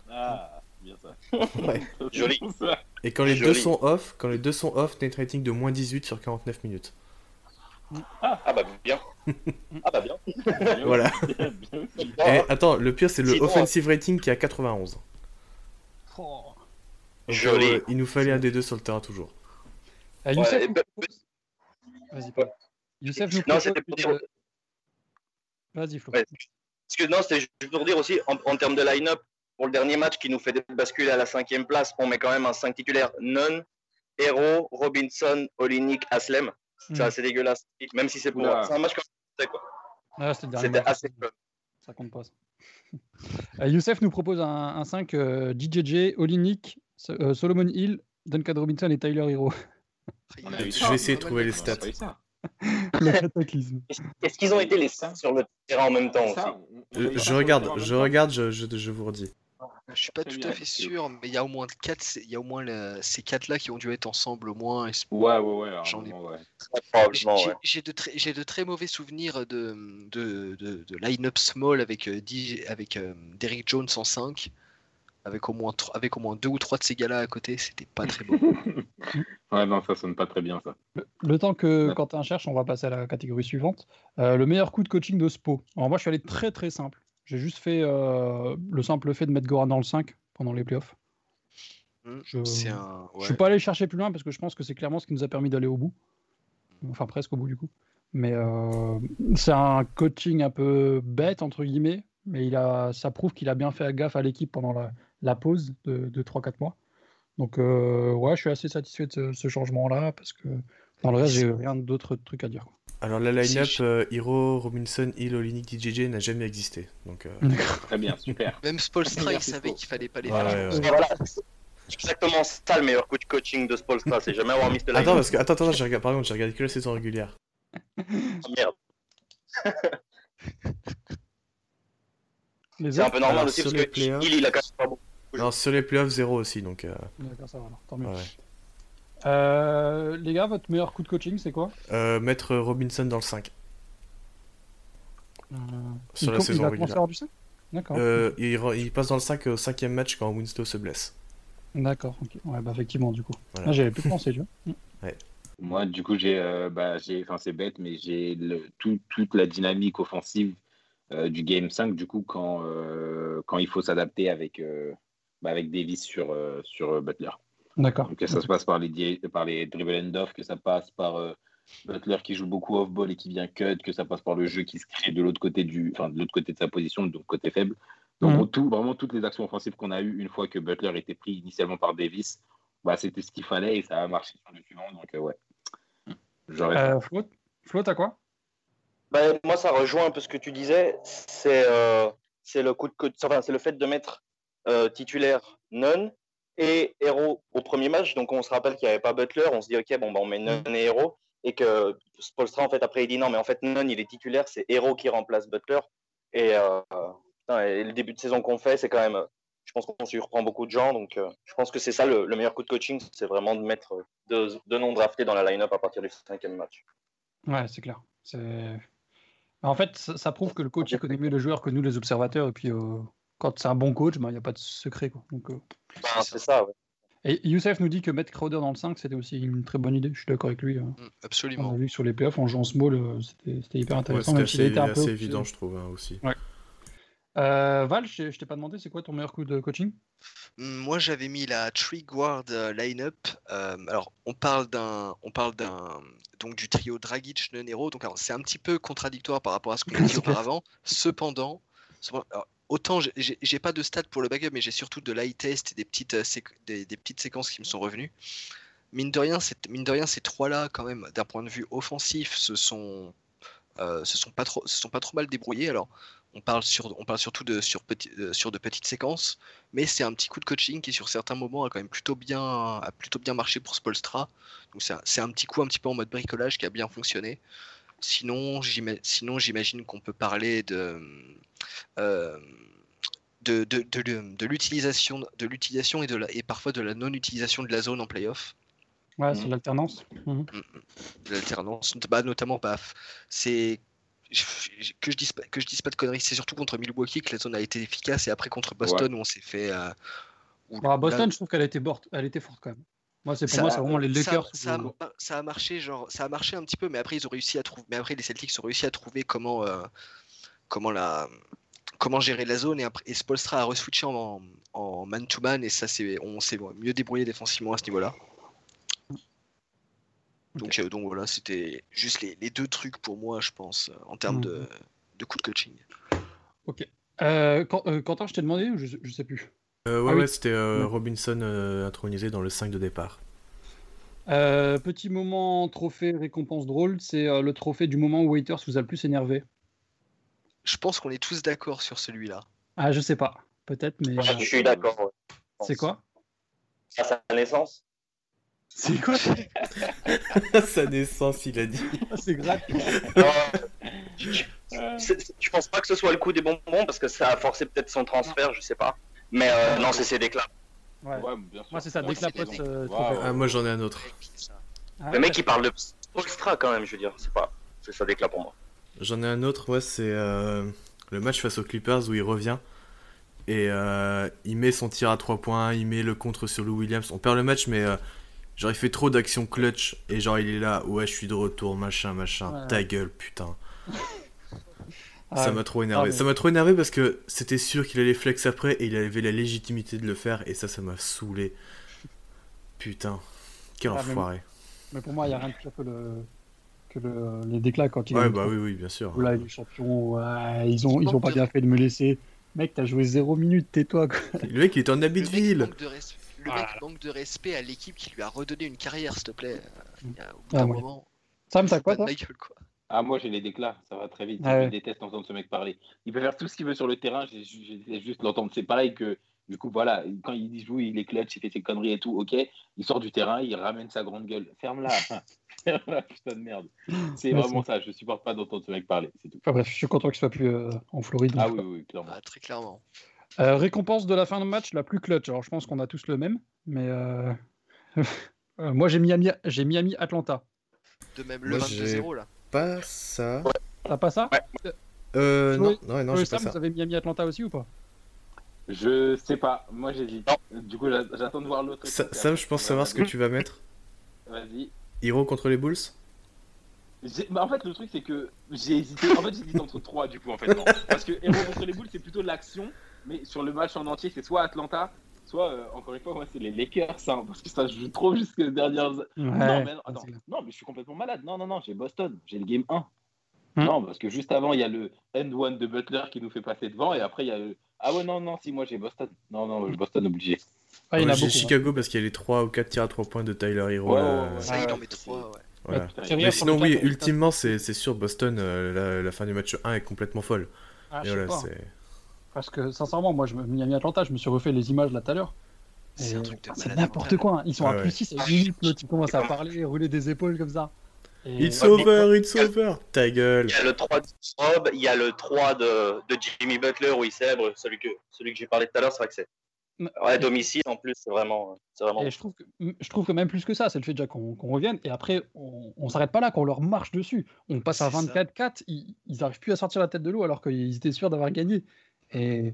Ah, bien ça. Ouais. Joli. Et quand les Joli. deux sont off, quand les deux sont off, net rating de moins 18 sur 49 minutes. Ah bah bien. Ah bah bien. Voilà. Ah, Et attends, le pire c'est le Sinon, offensive rating qui est à 91. Oh. Donc, Joli. euh, il nous fallait un des deux sur le terrain toujours. Euh, ouais, bah, Vas-y, Paul. Youssef nous Non, c'était pour dire. Vas-y, Flo. Ouais. Parce que non, c'était juste pour dire aussi, en, en termes de line-up, pour le dernier match qui nous fait basculer à la cinquième place, on met quand même un 5 titulaire Nunn, Hero, Robinson, Olinik, Aslem. C'est Mm. assez dégueulasse. Même si c'est pour. C'est un match comme ça, quoi. Ah, c'était assez. Ça compte pas. ça. Euh, Youssef nous propose un, un 5 euh, JJJ, Olinik, euh, Solomon Hill, Duncan Robinson et Tyler Hero. Je ça, vais essayer de trouver les stats. Le cataclysme. Est-ce qu'ils ont été les 5 sur le terrain en même temps Ça, Je, regarde, je regarde, je, je, je vous redis. Je suis pas tout à fait sûr, mais il y a au moins quatre, il y a au moins le- ces quatre-là qui ont dû être ensemble au moins. Ouais, ouais, ouais. J'en ai- ouais. J'ai de, très- j'ai de très mauvais souvenirs de, de, de, de line-up small avec, euh, DJ avec euh, Derrick Jones en 5, avec au, moins avec au moins deux ou trois de ces gars-là à côté, c'était pas très beau. Ouais, non, ça sonne pas très bien, ça. Le, temps que Ouais. Quentin cherche, on va passer à la catégorie suivante. Euh, le meilleur coup de coaching de Spo. Alors moi, je suis allé très très simple. J'ai juste fait euh, le simple fait de mettre Goran dans le 5 pendant les playoffs. Hmm, Je- un. Ouais. suis pas allé chercher plus loin parce que je pense que c'est clairement ce qui nous a permis d'aller au bout. Enfin, presque au bout du coup. Mais euh, c'est un coaching un peu bête, entre guillemets. Mais il a, ça prouve qu'il a bien fait gaffe à l'équipe pendant la, la pause de, de 3-4 mois. Donc, euh, ouais, je suis assez satisfait de ce, ce changement-là parce que dans le reste, j'ai rien d'autre truc à dire. quoi. Alors la line-up, Si je- euh, Hiro, Robinson, Hill, Olinik, DJJ n'a jamais existé. Donc, euh, Très bien, super. Même Spolstra, il savait qu'il fallait pas les Ouais, faire. ouais, ouais. Voilà, c'est exactement ça le meilleur coach coaching de Spolstra, c'est jamais avoir mis de Attends, parce que attends, attends, j'ai regardé, par contre, j'ai regardé que la saison régulière. Merde. Les C'est un peu normal Alors, aussi parce que il, il a quand même pas beaucoup. Non, sur les playoffs, zéro aussi, donc. euh, D'accord, ça va, alors, tant mieux. ouais. Euh, les gars, votre meilleur coup de coaching, c'est quoi? Euh, mettre Robinson dans le 5. Euh, Sur il la saison régulière. commencer à avoir du 5 D'accord. Euh, il, passe dans le 5 au cinquième match quand Winslow se blesse. D'accord, ok. Ouais, bah effectivement, du coup. Voilà. Ah, J'avais plus pensé, tu vois. Moi, du coup, j'ai, euh, bah, j'ai, enfin, c'est bête, mais j'ai le, tout- toute la dynamique offensive euh, du Game 5, du coup, quand, euh, quand il faut s'adapter avec, euh, bah, avec Davis sur, euh, sur euh, Butler. D'accord. Donc, que ça se passe par les, par les dribble and off, que ça passe par euh, Butler qui joue beaucoup off-ball et qui vient cut, que ça passe par le jeu qui se crée de l'autre côté, du, enfin, de l'autre côté de sa position, donc côté faible. Donc, Mhm. tout, vraiment, toutes les actions offensives qu'on a eues une fois que Butler était pris initialement par Davis, bah, c'était ce qu'il fallait et ça a marché sur le suivant. Donc, euh, ouais. J'aurais Euh, Flo, Flo, t'as quoi? Ben, moi, ça rejoint un peu ce que tu disais. C'est euh, c'est le coup de enfin, c'est le fait de mettre titulaire Nunn et Hero au premier match. Donc, on se rappelle qu'il n'y avait pas Butler. On se dit, OK, bon, ben, on met Nunn et Hero. Et que Spolstra, en fait, après, il dit non, mais en fait, Nunn, il est titulaire. C'est Hero qui remplace Butler. Et, euh, putain, et le début de saison qu'on fait, c'est quand même. Je pense qu'on surprend beaucoup de gens. Donc, euh, je pense que c'est ça le, le meilleur coup de coaching. C'est vraiment de mettre deux, deux noms draftés dans la line-up à partir du cinquième match. Ouais, c'est clair. En fait, ça, ça prouve que le coach connaît mieux le joueur que nous, les observateurs. Et puis, euh, quand c'est un bon coach, ben, il n'y a pas de secret. Quoi. Donc, euh, Ben, c'est ça, ouais. Et Youssef nous dit que mettre Crowder dans le 5, c'était aussi une très bonne idée. Je suis d'accord avec lui. euh. Mm, On Absolument. a vu que sur les playoffs, en jouant small, euh, c'était c'était hyper Ouais, intéressant. c'était même s'il a assez, un peu assez obligé. évident, je trouve, hein, aussi. Euh, Val, je je t'ai pas demandé, c'est quoi ton meilleur coup de coaching? Mm, Moi, j'avais mis la Tree Guard line-up. Euh, alors, on parle d'un, on parle d'un, donc du trio Dragic, Nero. Donc, alors, c'est un petit peu contradictoire par rapport à ce qu'on a dit auparavant. Cependant, cependant, alors, autant j'ai- pas de stats pour le backup, mais j'ai surtout de l'eye test et des petites, euh, des, petites séquences qui me sont revenues. Mine de rien, ces trois-là, quand même, d'un point de vue offensif, se sont, euh, se sont pas trop, se sont pas trop mal débrouillés. Alors, on parle sur, on parle surtout de sur, euh, sur de petites séquences mais c'est un petit coup de coaching qui sur certains moments a quand même plutôt bien, a plutôt bien marché pour Spolstra. Donc c'est un, un petit coup un petit peu en mode bricolage qui a bien fonctionné. Sinon, j'ima- sinon j'imagine qu'on peut parler de, euh, de, de, de, l'u- de l'utilisation de l'utilisation et, de la, et parfois de la non-utilisation de la zone en playoff, Ouais, Mhm. c'est l'alternance. Mhm. de l'alternance. Bah, notamment, bah, c'est que je dise pas, que je dise pas de conneries, c'est surtout contre Milwaukee que la zone a été efficace et après contre Boston où on s'est fait. euh, où Bon, à là- Boston, je trouve qu'elle était, forte. elle était forte quand même. Moi, c'est pour Ça- moi, c'est vraiment les ça, Lakers. ça, a, ça a marché, genre, ça a marché un petit peu, mais après ils ont réussi à trouver, mais après les Celtics ont réussi à trouver comment, euh, comment la, comment gérer la zone et après et Spolstra a reswitché en, en man to man et ça c'est, on s'est mieux débrouillé défensivement à ce niveau-là. Donc, euh, donc voilà, c'était juste les, les deux trucs pour moi, je pense, en termes de, de coup de coaching. Ok. Euh, euh, Quentin, je t'ai demandé je, je sais plus? Euh, ouais, Ah oui. ouais, c'était euh, Ouais. Robinson euh, intronisé dans le 5 de départ. Euh, petit moment trophée récompense drôle, c'est euh, le trophée du moment où Waiters vous a le plus énervé. Je pense qu'on est tous d'accord sur celui-là. Ah, je sais pas. Peut-être, mais. Moi, euh, je suis d'accord. ouais. c'est quoi? À sa naissance? C'est quoi? Sa naissance, il a dit. C'est grave. Je, je pense pas que ce soit le coup des bonbons parce que ça a forcé peut-être son transfert, je sais pas. Mais euh, non, c'est ses déclats. Ouais. Ouais, bien sûr. Moi, c'est ça, des- euh, Wow. Ah, moi j'en ai un autre. Ah, Le mec, il parle de extra quand même, je veux dire. C'est pas. C'est ça déclat pour moi. J'en ai un autre, ouais, c'est euh, le match face aux Clippers où il revient et euh, il met son tir à 3 points, il met le contre sur Lou Williams. On perd le match, mais euh, genre il fait trop d'actions clutch et genre il est là, ouais, je suis de retour, machin, machin, Ouais. ta gueule, putain. Ah, ça m'a trop énervé. Ah, mais- Ça m'a trop énervé parce que c'était sûr qu'il allait flex après et il avait la légitimité de le faire et ça, ça m'a saoulé. Putain, quel Ah, mais- enfoiré. Mais pour moi, il n'y a rien de pire que, le... que le... les déclats quand il Ouais, est bah oui, oui, bien sûr. Là, les champions, ouais, ils ont, ils ont pas bien fait de me laisser. Mec, t'as joué 0 minutes, tais-toi. quoi. Le mec, il était en habit de ville. le mec manque de respect à l'équipe qui lui a redonné une carrière, s'il te plaît. Il y a- au bout Ah, d'un ouais. moment, Sam, t'as quoi toi quoi. Ah, moi, j'ai les déclats, ça va très vite. Ah ouais. Je déteste entendre ce mec parler. Il peut faire tout ce qu'il veut sur le terrain, j'ai juste l'entendre. C'est pareil que, du coup, voilà, quand il joue, il est clutch, il fait ses conneries et tout, ok. Il sort du terrain, il ramène sa grande gueule. Ferme-la. Ferme-la, putain de merde. C'est Ouais, vraiment ça, je supporte pas d'entendre ce mec parler, c'est tout. Enfin bref, je suis content qu'il soit plus euh, en Floride. Ah oui, oui, clairement. Ah, très clairement. Euh, récompense de la fin de match la plus clutch. Alors je pense qu'on a tous le même, mais euh, euh, moi j'ai Miami, j'ai Miami Atlanta. De même, le Moi, j'ai- 22-0, là. Pas ça. T'as pas ça Euh, Chloé- non, non, non, j'ai pas ça. vous avez Miami Atlanta aussi ou pas? Je sais pas, moi j'hésite. Du coup, j'a- j'attends de voir l'autre. Sa-. Sam, je pense savoir ce que tu vas mettre. Vas-y. Hero contre les Bulls? J'ai- bah, en fait, le truc, c'est que j'ai hésité. En fait, j'hésite entre trois, du coup, en fait. Non. Parce que Héros contre les boules, c'est plutôt l'action. Mais sur le match en entier, c'est soit Atlanta, soit, euh, encore une fois, moi, c'est les Lakers. hein, parce que ça joue trop jusqu'à les dernières. non, mais, non, attends. non, mais je suis complètement malade. Non, non, non, j'ai Boston. J'ai le game 1. Hmm. Non, parce que juste avant, il y a le end-one de Butler qui nous fait passer devant. Et après, il y a le. Ah ouais, non, non, si, moi, j'ai Boston. Non, non, Boston obligé. Ah, il y en Moi, a j'ai beaucoup. Chicago parce qu'il y a les 3 ou 4 tirs à 3 points de Tyler Hero. Ouais, ouais, ouais. Ça, Ah, il en met c'est- 3, ouais. Voilà. Mais sinon, oui, ultimement, c'est c'est sûr, Boston, euh, la, la fin du match 1 est complètement folle. Ah, Et je voilà, pas. c'est- Parce que sincèrement, moi, je me... Miami Atlanta, je me suis refait les images là tout à l'heure. C'est n'importe quoi. hein. Ils sont Ah à ouais. plus 6 et limite, l'autre il commence à parler, rouler des épaules comme ça. Et- It's over, it's over Ta gueule Il y a le 3 de Rob, il y a le 3 de, de Jimmy Butler où il célèbre celui que, celui que j'ai parlé tout à l'heure, c'est vrai que c'est. Ouais, domicile en plus, c'est vraiment. Et je trouve, que, je trouve que même plus que ça, c'est le fait déjà qu'on revienne. Et après, on, on s'arrête pas là, qu'on leur marche dessus. On passe à C'est ça. 24-4, ils, ils arrivent plus à sortir la tête de l'eau alors qu'ils étaient sûrs d'avoir gagné. Et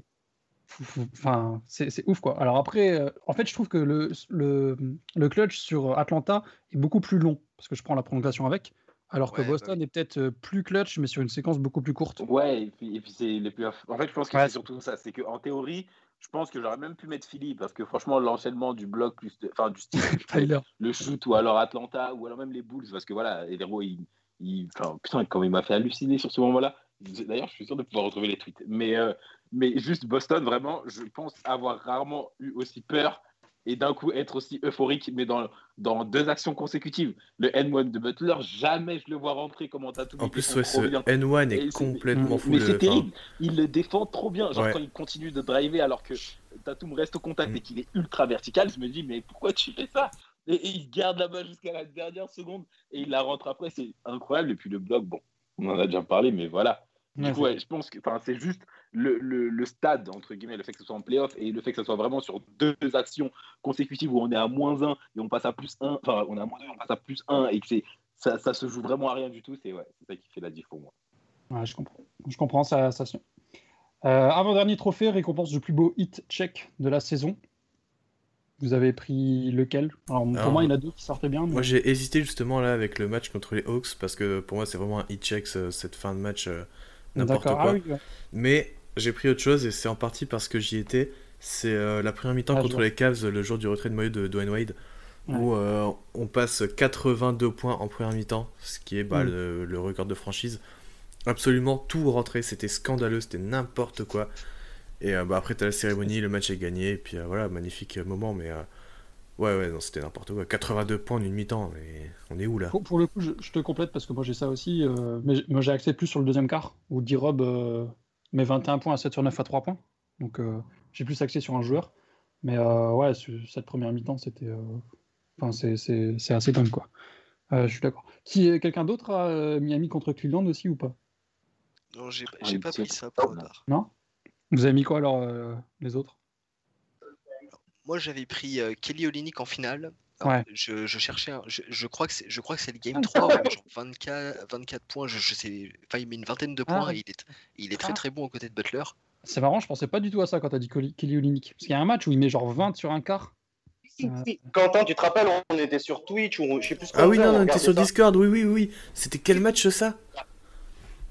enfin, c'est ouf quoi. Alors après, euh, en fait, je trouve que le, le, le clutch sur Atlanta est beaucoup plus long parce que je prends la prolongation avec. Alors que Ouais, bah Boston est peut-être euh, plus clutch, mais sur une séquence beaucoup plus courte. Ouais, et puis, et puis c'est les plus. En fait, je pense que Ouais. c'est surtout ça. C'est qu'en théorie, je pense que j'aurais même pu mettre Philly parce que franchement, l'enchaînement du bloc plus. de- Enfin, du style. Tyler. le shoot ou alors Atlanta ou alors même les Bulls parce que voilà, les héros, ils. ils- Enfin, putain, comme il m'a fait halluciner sur ce moment-là. D'ailleurs, je suis sûr de pouvoir retrouver les tweets. Mais, euh, mais juste Boston, vraiment, je pense avoir rarement eu aussi peur et d'un coup être aussi euphorique, mais dans, dans deux actions consécutives. Le N1 de Butler, jamais je le vois rentrer comment t'as tout En plus, ouais, ce trop bien. N1 Et est complètement fou. Mais c'est enfin, terrible, il le défend trop bien. Genre Ouais. quand il continue de driver alors que Tatum reste au contact Mm. et qu'il est ultra vertical, je me dis mais pourquoi tu fais ça? Et, et il garde la balle jusqu'à la dernière seconde et il la rentre après, c'est incroyable. Et puis le bloc, bon, on en a déjà parlé, mais voilà. Du Ouais, coup, ouais, je pense que enfin, c'est juste le, le, le stade, entre guillemets, le fait que ce soit en playoff et le fait que ce soit vraiment sur deux actions consécutives où on est à moins 1 et on passe à plus 1, enfin on est à moins 2 on passe à plus 1 et que c'est ça, ça se joue vraiment à rien du tout, c'est ouais, c'est ça qui fait la diff pour moi. Ouais, je comprends. Je comprends ça. ça Euh, Avant-dernier trophée, récompense du plus beau hit check de la saison. Vous avez pris lequel? Alors, Pour Alors, moi, il y en a deux qui sortaient bien. mais- Moi j'ai hésité justement là avec le match contre les Hawks parce que pour moi c'est vraiment un hit check ce- cette fin de match euh, n'importe quoi. Ah oui, ouais. Mais j'ai pris autre chose et c'est en partie parce que j'y étais. C'est euh, la première mi-temps Ah, contre les Cavs le jour du retrait de maillot de Dwayne Wade Ouais. où euh, on passe 82 points en première mi-temps, ce qui est bah, Mm. le, le record de franchise. Absolument tout rentré, c'était scandaleux, c'était n'importe quoi. Et euh, bah, après t'as la cérémonie, le match est gagné et puis voilà magnifique moment mais ouais ouais non c'était n'importe quoi. 82 points en une mi-temps mais on est où là? Pour, pour le coup, je, je te complète parce que moi j'ai ça aussi. euh, mais moi j'ai axé plus sur le deuxième quart où D-Rob euh, met 21 points à 7 sur 9 à 3 points. Donc euh, j'ai plus axé sur un joueur. Mais euh, ouais, cette première mi-temps, c'était. euh, Enfin, c'est- assez dingue quoi. Euh, je suis d'accord. Qui Quelqu'un d'autre a euh, Miami contre Cleveland aussi ou pas? Non, j'ai Ah, pas pris ça pour part. Non? Vous avez mis quoi alors euh, les autres? Moi, j'avais pris euh, Kelly Olynyk en finale. Ouais. Je, je cherchais, un- je, je crois que c'est, je crois que c'est le game 3, ouais, genre 24, 24 points, je, je sais, enfin il met une vingtaine de points, Ah. et il est, il est très Ah. très bon aux côtés de Butler. C'est marrant, je pensais pas du tout à ça quand t'as dit Kelly Olynyk. Parce qu'il y a un match où il met genre 20 sur un quart. Quentin, tu te rappelles, on était sur Twitch ou je sais plus. Ah oui non, on était sur ça. Discord, oui oui oui. C'était quel match ça?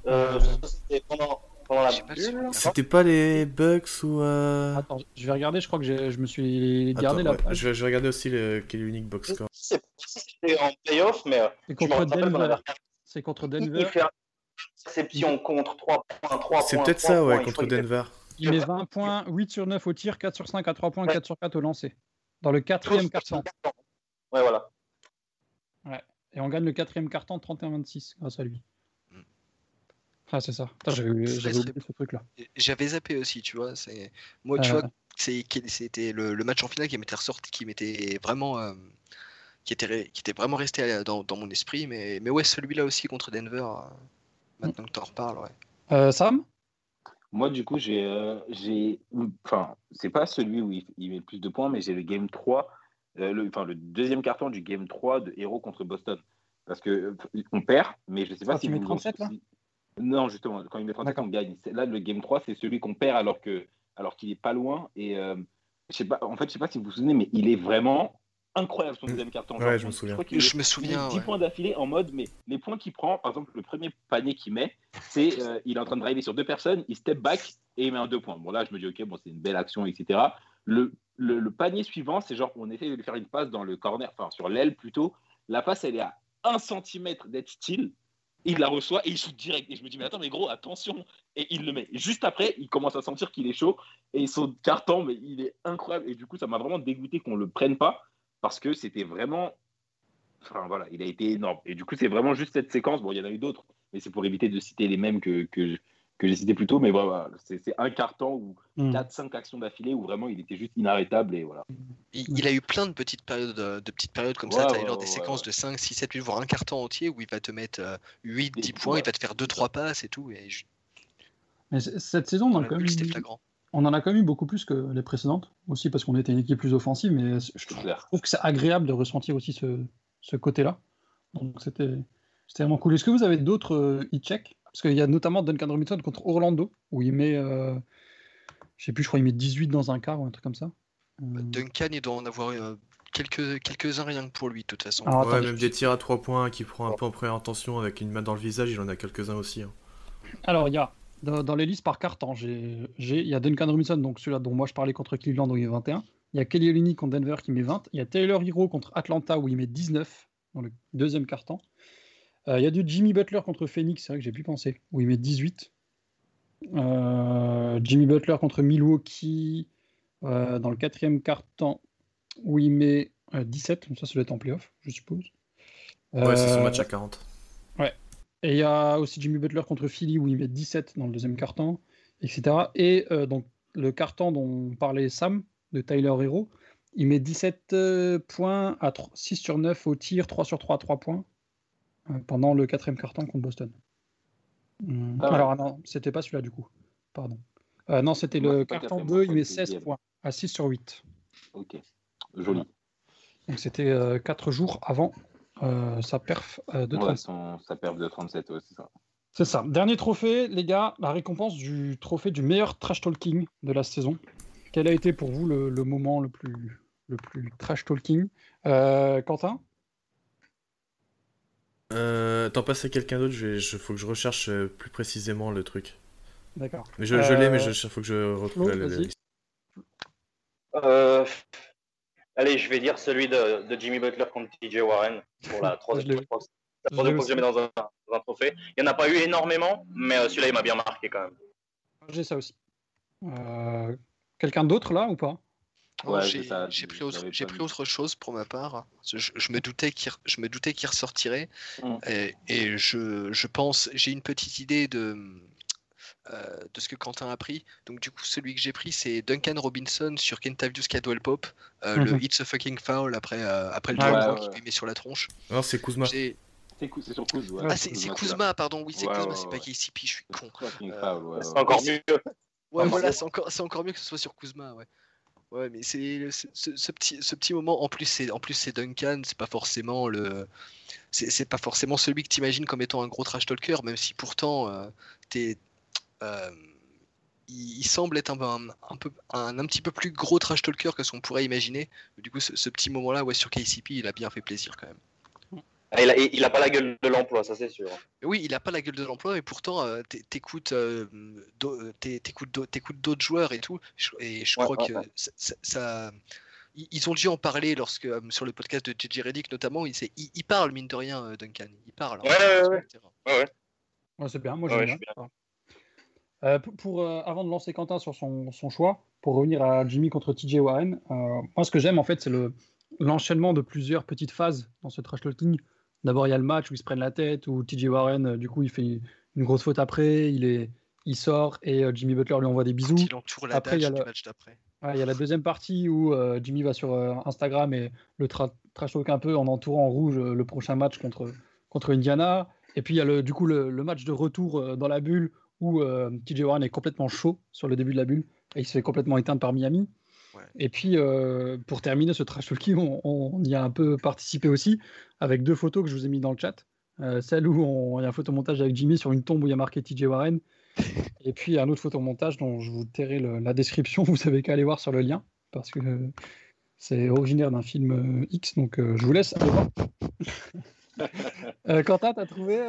Euh, ça, c'était pendant, pendant la bulle. C'était pas les Bucks ou euh... Attends, je vais regarder, je crois que je me suis gardé la ouais, je, vais, je vais regarder aussi le quel unique box score. C'est si c'était en playoff, mais euh, C'est contre Denver. C'est contre Denver. Il fait une interception contre 3 points, 3 C'est peut-être 3 ça ouais points, contre Denver. Il met 20 points, 8 sur 9 au tir, 4 sur 5 à 3 points, Ouais. 4 sur 4 au lancer. Dans le quatrième carton. Ouais, voilà. Et on gagne le quatrième carton 31-26 grâce à lui. Ah, c'est ça. J'avais Très, j'avais très oublié ce truc-là. J'avais zappé aussi, tu vois. C'est moi, tu Euh. vois, c'est c'était le, le match en finale qui m'était ressorti, qui m'était vraiment, euh, qui était ré- qui était vraiment resté à- dans, dans mon esprit. Mais mais ouais, celui-là aussi contre Denver. euh, maintenant que tu en reparles, ouais. Euh, Sam? Moi, du coup, j'ai. euh, j'ai enfin, c'est pas celui où il, il met le plus de points, mais j'ai le game 3, euh, le, enfin, le deuxième carton du game 3 de Hero contre Boston. Parce que euh, on perd, mais je sais pas Ah, si tu mets vous- 37, là? si- Non, justement, quand il met 37, D'accord. on gagne. C'est- Là, le game 3, c'est celui qu'on perd alors que alors qu'il est pas loin. Et euh, je sais pas, en fait, je sais pas si vous vous souvenez, mais il est vraiment incroyable son deuxième carton. Ouais, je me souviens. crois qu'il Je me souviens. 10 ouais. points d'affilée en mode, mais les points qu'il prend, par exemple, le premier panier qu'il met, c'est euh, il est en train de driver sur deux personnes, il step back et il met un deux points. Bon, là, je me dis, ok, bon, c'est une belle action, etc. Le, le, le panier suivant, c'est genre, on essaie de lui faire une passe dans le corner, enfin, sur l'aile plutôt. La passe, elle est à 1 cm d'être style. Il la reçoit et il shoot direct. Et je me dis, mais attends, mais gros, attention. Et il le met. Et juste après, il commence à sentir qu'il est chaud et son carton, mais il est incroyable. Et du coup, ça m'a vraiment dégoûté qu'on le prenne pas parce que c'était vraiment. Enfin voilà, il a été énorme. Et du coup, c'est vraiment juste cette séquence. Bon, il y en a eu d'autres, mais c'est pour éviter de citer les mêmes que, que j'ai cités plus tôt. Mais voilà, c'est c'est un carton ou Hmm. 4-5 actions d'affilée où vraiment il était juste inarrêtable. Et voilà. Il, il a eu plein de petites périodes, euh, de petites périodes comme Ouais, ça, ouais, Tyler, ouais, des ouais, séquences ouais. de 5, 6, 7, 8, voire un carton entier où il va te mettre euh, 8, Des 10 points, il va te faire 2, c'est 3 ça. passes et tout. Et je, Mais cette saison, on on en, a quand même eu- flagrant. on en a quand même eu beaucoup plus que les précédentes, aussi parce qu'on était une équipe plus offensive, mais je clair. trouve que c'est agréable de ressentir aussi ce, ce côté-là. Donc c'était c'était vraiment cool. Est-ce que vous avez d'autres euh, e-checks? Parce qu'il y a notamment Duncan Robinson contre Orlando, où il met, euh, je sais plus, je crois il met 18 dans un quart ou un truc comme ça. Euh, Duncan, il doit en avoir euh, quelques, quelques-uns rien que pour lui, de toute façon. Alors, ouais, attendez, même des tirs à 3 points qui prend un peu en première intention avec une main dans le visage, il en a quelques-uns aussi. hein. Alors, il y a dans, dans les listes par carton, il y a Duncan Robinson, donc celui-là dont moi je parlais contre Cleveland, où il met 21. Il y a Kelly Olynyk contre Denver qui met 20. Il y a Taylor Hero contre Atlanta où il met 19 dans le deuxième carton. Euh, il y a du Jimmy Butler contre Phoenix, c'est vrai que j'ai pu penser, où il met 18. Euh, Jimmy Butler contre Milwaukee euh, dans le quatrième carton où il met euh, 17. Donc ça, ça doit être en playoff, je suppose. Ouais, c'est son match à 40. et il y a aussi Jimmy Butler contre Philly où il met 17 dans le deuxième carton, etc. Et euh, donc le carton dont parlait Sam, de Tyler Hero, il met 17 euh, points à 3 6 sur 9 au tir, 3 sur 3 à 3 points pendant le quatrième carton contre Boston. Hum, mal. alors ah non, c'était pas celui-là du coup. Pardon. Euh, non, c'était Ouais, le carton quatrième, 2, je il met que c'est 16 deuxième. points à 6 sur 8. Ok. Joli. Donc c'était 4 jours avant euh, sa perf euh, de Ouais, 30. son, sa perte de 37, ouais, c'est ça. C'est ça. Dernier trophée, les gars, la récompense du trophée du meilleur trash talking de la saison. Quel a été pour vous le, le moment le plus, le plus trash talking? Euh, Quentin? Euh, T'en passes à quelqu'un d'autre, il faut que je recherche euh, plus précisément le truc. D'accord. Mais je, je l'ai, mais Euh, il faut que je retrouve la, liste. Euh, allez, je vais dire celui de, de Jimmy Butler contre TJ Warren pour la troisième fois. que je mets dans un, dans un trophée. Il n'y en a pas eu énormément, mais euh, celui-là, il m'a bien marqué quand même. J'ai ça aussi. Euh, Quelqu'un d'autre là ou pas? Ouais, j'ai pris, autre, pris autre chose pour ma part. Je, je me doutais qu'il re- je me doutais qu'il ressortirait. Mm. Et, et je, je pense, j'ai une petite idée de, euh, de ce que Quentin a pris. Donc du coup, celui que j'ai pris, c'est Duncan Robinson sur Kentavious Caldwell Pope, euh, le Mhm. It's a fucking foul après, euh, après le Ah ouais, ouais. qu'il lui met sur la tronche. Non, c'est Kuzma. C'est sur Kuz, ouais. Ah, c'est Kuzma, Kuzma, pardon, oui, c'est Ouais, Kuzma, ouais, c'est pas KCP, je suis con. C'est encore mieux. Ouais, voilà, c'est- c'est encore, c'est encore mieux que ce soit sur Kuzma, ouais. Ouais, mais c'est ce, ce- petit, ce petit moment. En plus, c'est en plus c'est Duncan. C'est pas forcément le, c'est pas forcément celui que t'imagines comme étant un gros trash talker, même si pourtant euh, t'es, euh, il, il semble être un, un, un peu un, un petit peu plus gros trash talker que ce qu'on pourrait imaginer. Du coup, ce, ce petit moment-là, ouais, sur KCP, il a bien fait plaisir quand même. Ah, il, a, il a pas la gueule de l'emploi, ça c'est sûr. Et Oui, il a pas la gueule de l'emploi, mais pourtant, euh, t'écoutes euh, t'é- t'écoutes d'au- t'écoutes d'autres joueurs et tout. Et je Ouais, crois ouais, que ouais. ça, ça- ça- ils ont dû en parler lorsque euh, sur le podcast de JJ Redick notamment. Il, s'est- il, il parle mine de rien, euh, Duncan. Il parle. hein, Ouais, ouais, ouais. c'est bien, moi j'aime bien. Euh, pour, euh, avant de lancer Quentin sur son, son, choix, pour revenir à Jimmy contre TJ Warren, euh, moi ce que j'aime en fait c'est le, l'enchaînement de plusieurs petites phases dans ce trash talking. D'abord il y a le match où ils se prennent la tête, où TJ Warren du coup il fait une grosse faute après, il, est, il sort et Jimmy Butler lui envoie des bisous. il entoure la après il y a le match d'après. Ouais, il y a la deuxième partie où Jimmy va sur Instagram et le tra trash talk un peu en entourant en rouge le prochain match contre, contre Indiana. Et puis il y a le, du coup le, le match de retour dans la bulle où euh, TJ Warren est complètement chaud sur le début de la bulle et il se fait complètement éteindre par Miami. Ouais. Et puis, euh, pour terminer ce trash talking, on, on, y a un peu participé aussi avec deux photos que je vous ai mis dans le chat. Euh, celle où on, il y a un photomontage avec Jimmy sur une tombe où il y a marqué TJ Warren. Et puis un autre photomontage dont je vous tairai le, la description. Vous savez qu'à aller voir sur le lien parce que c'est originaire d'un film X. Donc je vous laisse aller voir. Quentin, t'as trouvé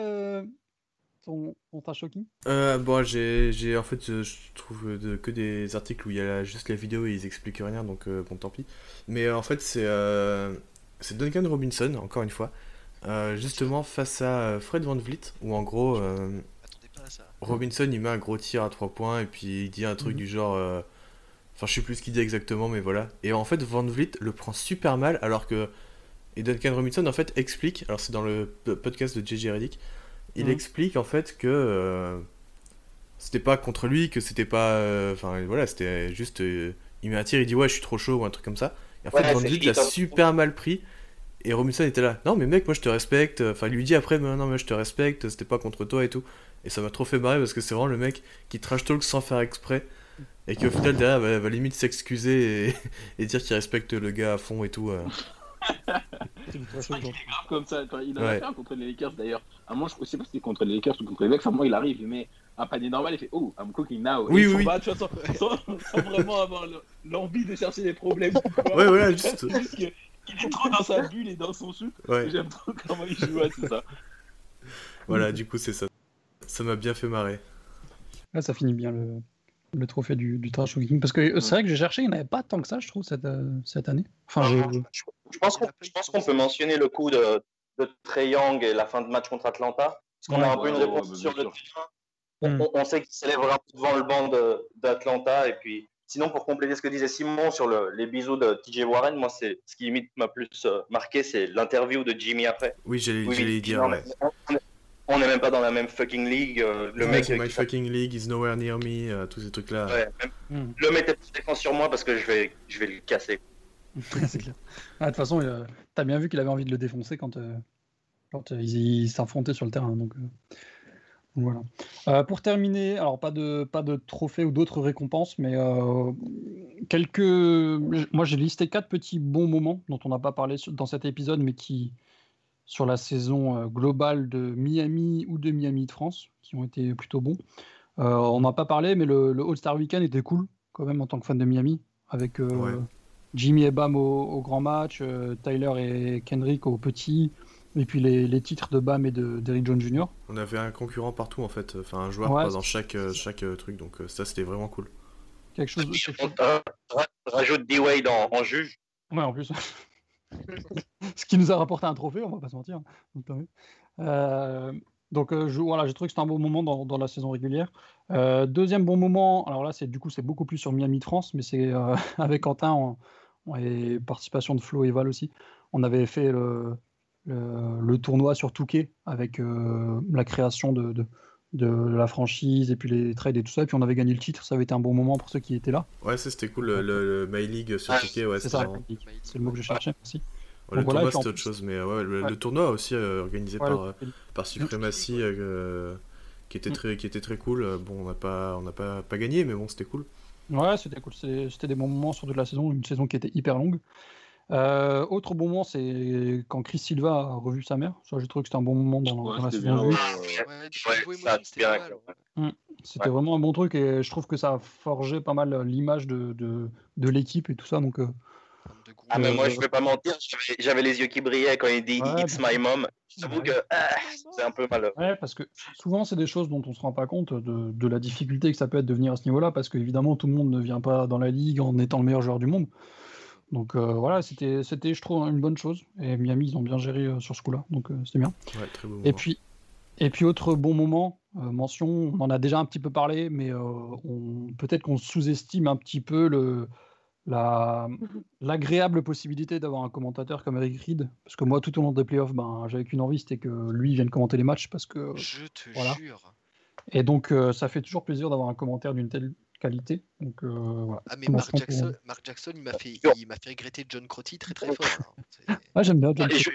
ton, ton trash talking? Euh, Bon, j'ai en fait, je, je trouve de, que des articles où il y a juste la vidéo et ils expliquent rien, donc euh, bon, tant pis. Mais euh, en fait, c'est euh, c'est Duncan Robinson, encore une fois, euh, justement face à Fred Van Vliet, où en gros, Robinson il met un gros tir à 3 points et puis il dit un truc mm -hmm. du genre. Enfin, je sais plus ce qu'il dit exactement, mais voilà. Et en fait, Van Vliet le prend super mal, alors que. Et Duncan Robinson, en fait, explique, alors c'est dans le podcast de JJ Reddick, il mmh. explique en fait que euh, c'était pas contre lui, que c'était pas. Enfin euh, voilà, c'était juste. Euh, il met un tir, il dit ouais, je suis trop chaud ou un truc comme ça. Et en fait, ouais, Vliet l'a super mal pris. Et Robinson était là, non mais mec, moi je te respecte. Enfin, il lui dit après, mais non, mais je te respecte, c'était pas contre toi et tout. Et ça m'a trop fait marrer parce que c'est vraiment le mec qui trash talk sans faire exprès. Et qui au final derrière va, va limite s'excuser et, et, dire qu'il respecte le gars à fond et tout. C'est grave comme ça. Enfin, il a ouais. fait contre les Lakers d'ailleurs. À moi, je sais pas si c'était contre les Lakers ou contre les Bucks. À moi, il arrive, il met un panier normal, il fait Oh, I'm cooking now. Oui, oui. Bat, tu vois, sans, sans, sans, vraiment avoir l'envie de chercher des problèmes. Ouais, voilà, juste. juste il est trop dans sa bulle et dans son shoot. Ouais. J'aime trop comment il joue, ouais, c'est ça. Voilà, du coup, c'est ça. Ça m'a bien fait marrer. Là, ça finit bien le, le trophée du, du trash talking parce que euh, c'est vrai que j'ai cherché, il n'y avait pas tant que ça, je trouve, cette, euh, cette année. Enfin, je... je, je pense qu'on qu peut mentionner le coup de, de Trey Young et la fin de match contre Atlanta, parce qu'on ouais, a un peu une réponse ouais, sur le terrain. Mm. On, on, sait qu'il s'élève devant le banc d'Atlanta, et puis sinon, pour compléter ce que disait Simon sur le, les bisous de TJ Warren, moi, c'est ce qui m'a plus euh, marqué, c'est l'interview de Jimmy après. Oui, j'allais dire. Ouais. On n'est même pas dans la même fucking league. Euh, le ouais, mec. My fucking league is nowhere near me, euh, tous ces trucs-là. Ouais, même, mm. Le mettez plus défense sur moi parce que je vais, je vais le casser. c'est clair. Ah, de toute façon, euh, t'as bien vu qu'il avait envie de le défoncer quand, euh, quand euh, ils il s'affrontaient sur le terrain. Donc, donc voilà. pour terminer, alors pas de, pas de trophée ou d'autres récompenses, mais quelques. Moi, j'ai listé quatre petits bons moments dont on n'a pas parlé dans cet épisode, mais qui, sur la saison globale de Miami ou de Miami de France, qui ont été plutôt bons. on n'a pas parlé, mais le, le All-Star Weekend était cool quand même en tant que fan de Miami, avec. Ouais. Jimmy et Bam au, au grand match, euh, Tyler et Kendrick au petit, et puis les, les titres de Bam et de d'Eric Jones Jr. On avait un concurrent partout en fait, enfin un joueur ouais, dans chaque, euh, chaque euh, truc, donc ça c'était vraiment cool. Quelque chose. Quelque chose... Euh, rajoute D-Wade en, en, juge. Ouais, en plus. Ce qui nous a rapporté un trophée, on va pas se mentir. Euh, donc euh, je, voilà, j'ai trouvé que c'était un bon moment dans, la saison régulière. Euh, deuxième bon moment, alors là c'est du coup c'est beaucoup plus sur Miami France, mais c'est euh, avec Quentin et participation de Flo et Val aussi. On avait fait le, tournoi sur Touquet avec la création de, de, la franchise et puis les trades et tout ça. Et puis on avait gagné le titre, ça avait été un bon moment pour ceux qui étaient là. Ouais, c'était cool, le, le, My League sur Touquet, ouais, c'est ça, c'est le mot que je cherchais, merci. Ouais, le voilà, tournoi c'était autre chose, mais ouais, le, ouais. le, tournoi aussi euh, organisé ouais, par, par Supremacy euh, qui, était très, qui était très cool. Bon, on n'a pas, on pas, pas gagné, mais bon, c'était cool. Ouais, c'était cool. C'était des bons moments sur toute la saison, une saison qui était hyper longue. Euh, autre bon moment, c'est quand Chris Silva a revu sa mère. Ça, j'ai trouvé que c'était un bon moment dans, dans la saison. C'était vraiment un bon truc et je trouve que ça a forgé pas mal l'image de, de, de l'équipe et tout ça. Donc, euh, ah, mais moi, je vais pas mentir, j'avais les yeux qui brillaient quand il dit ouais, It's my mom. J'avoue que ah, c'est un peu malheureux. Ouais, parce que souvent, c'est des choses dont on se rend pas compte de, de, la difficulté que ça peut être de venir à ce niveau-là, parce qu'évidemment, tout le monde ne vient pas dans la ligue en étant le meilleur joueur du monde. Donc euh, voilà, c'était, je trouve, une bonne chose. Et Miami, ils ont bien géré euh, sur ce coup-là, donc euh, c'était bien. Ouais, très bon et, puis, et puis, autre bon moment, euh, mention. On en a déjà un petit peu parlé, mais euh, on- peut-être qu'on sous-estime un petit peu le, la, l'agréable possibilité d'avoir un commentateur comme Eric Reed. Parce que moi, tout au long des playoffs, ben, j'avais qu'une envie, c'était que lui vienne commenter les matchs. Parce que, Je te voilà. jure. et donc, euh, ça fait toujours plaisir d'avoir un commentaire d'une telle qualité. Donc, euh, voilà. Ah mais Mark Jackson, Mark Jackson, il m'a fait, il m'a fait regretter John Crotty très très fort. hein. Ah, j'aime bien. John je-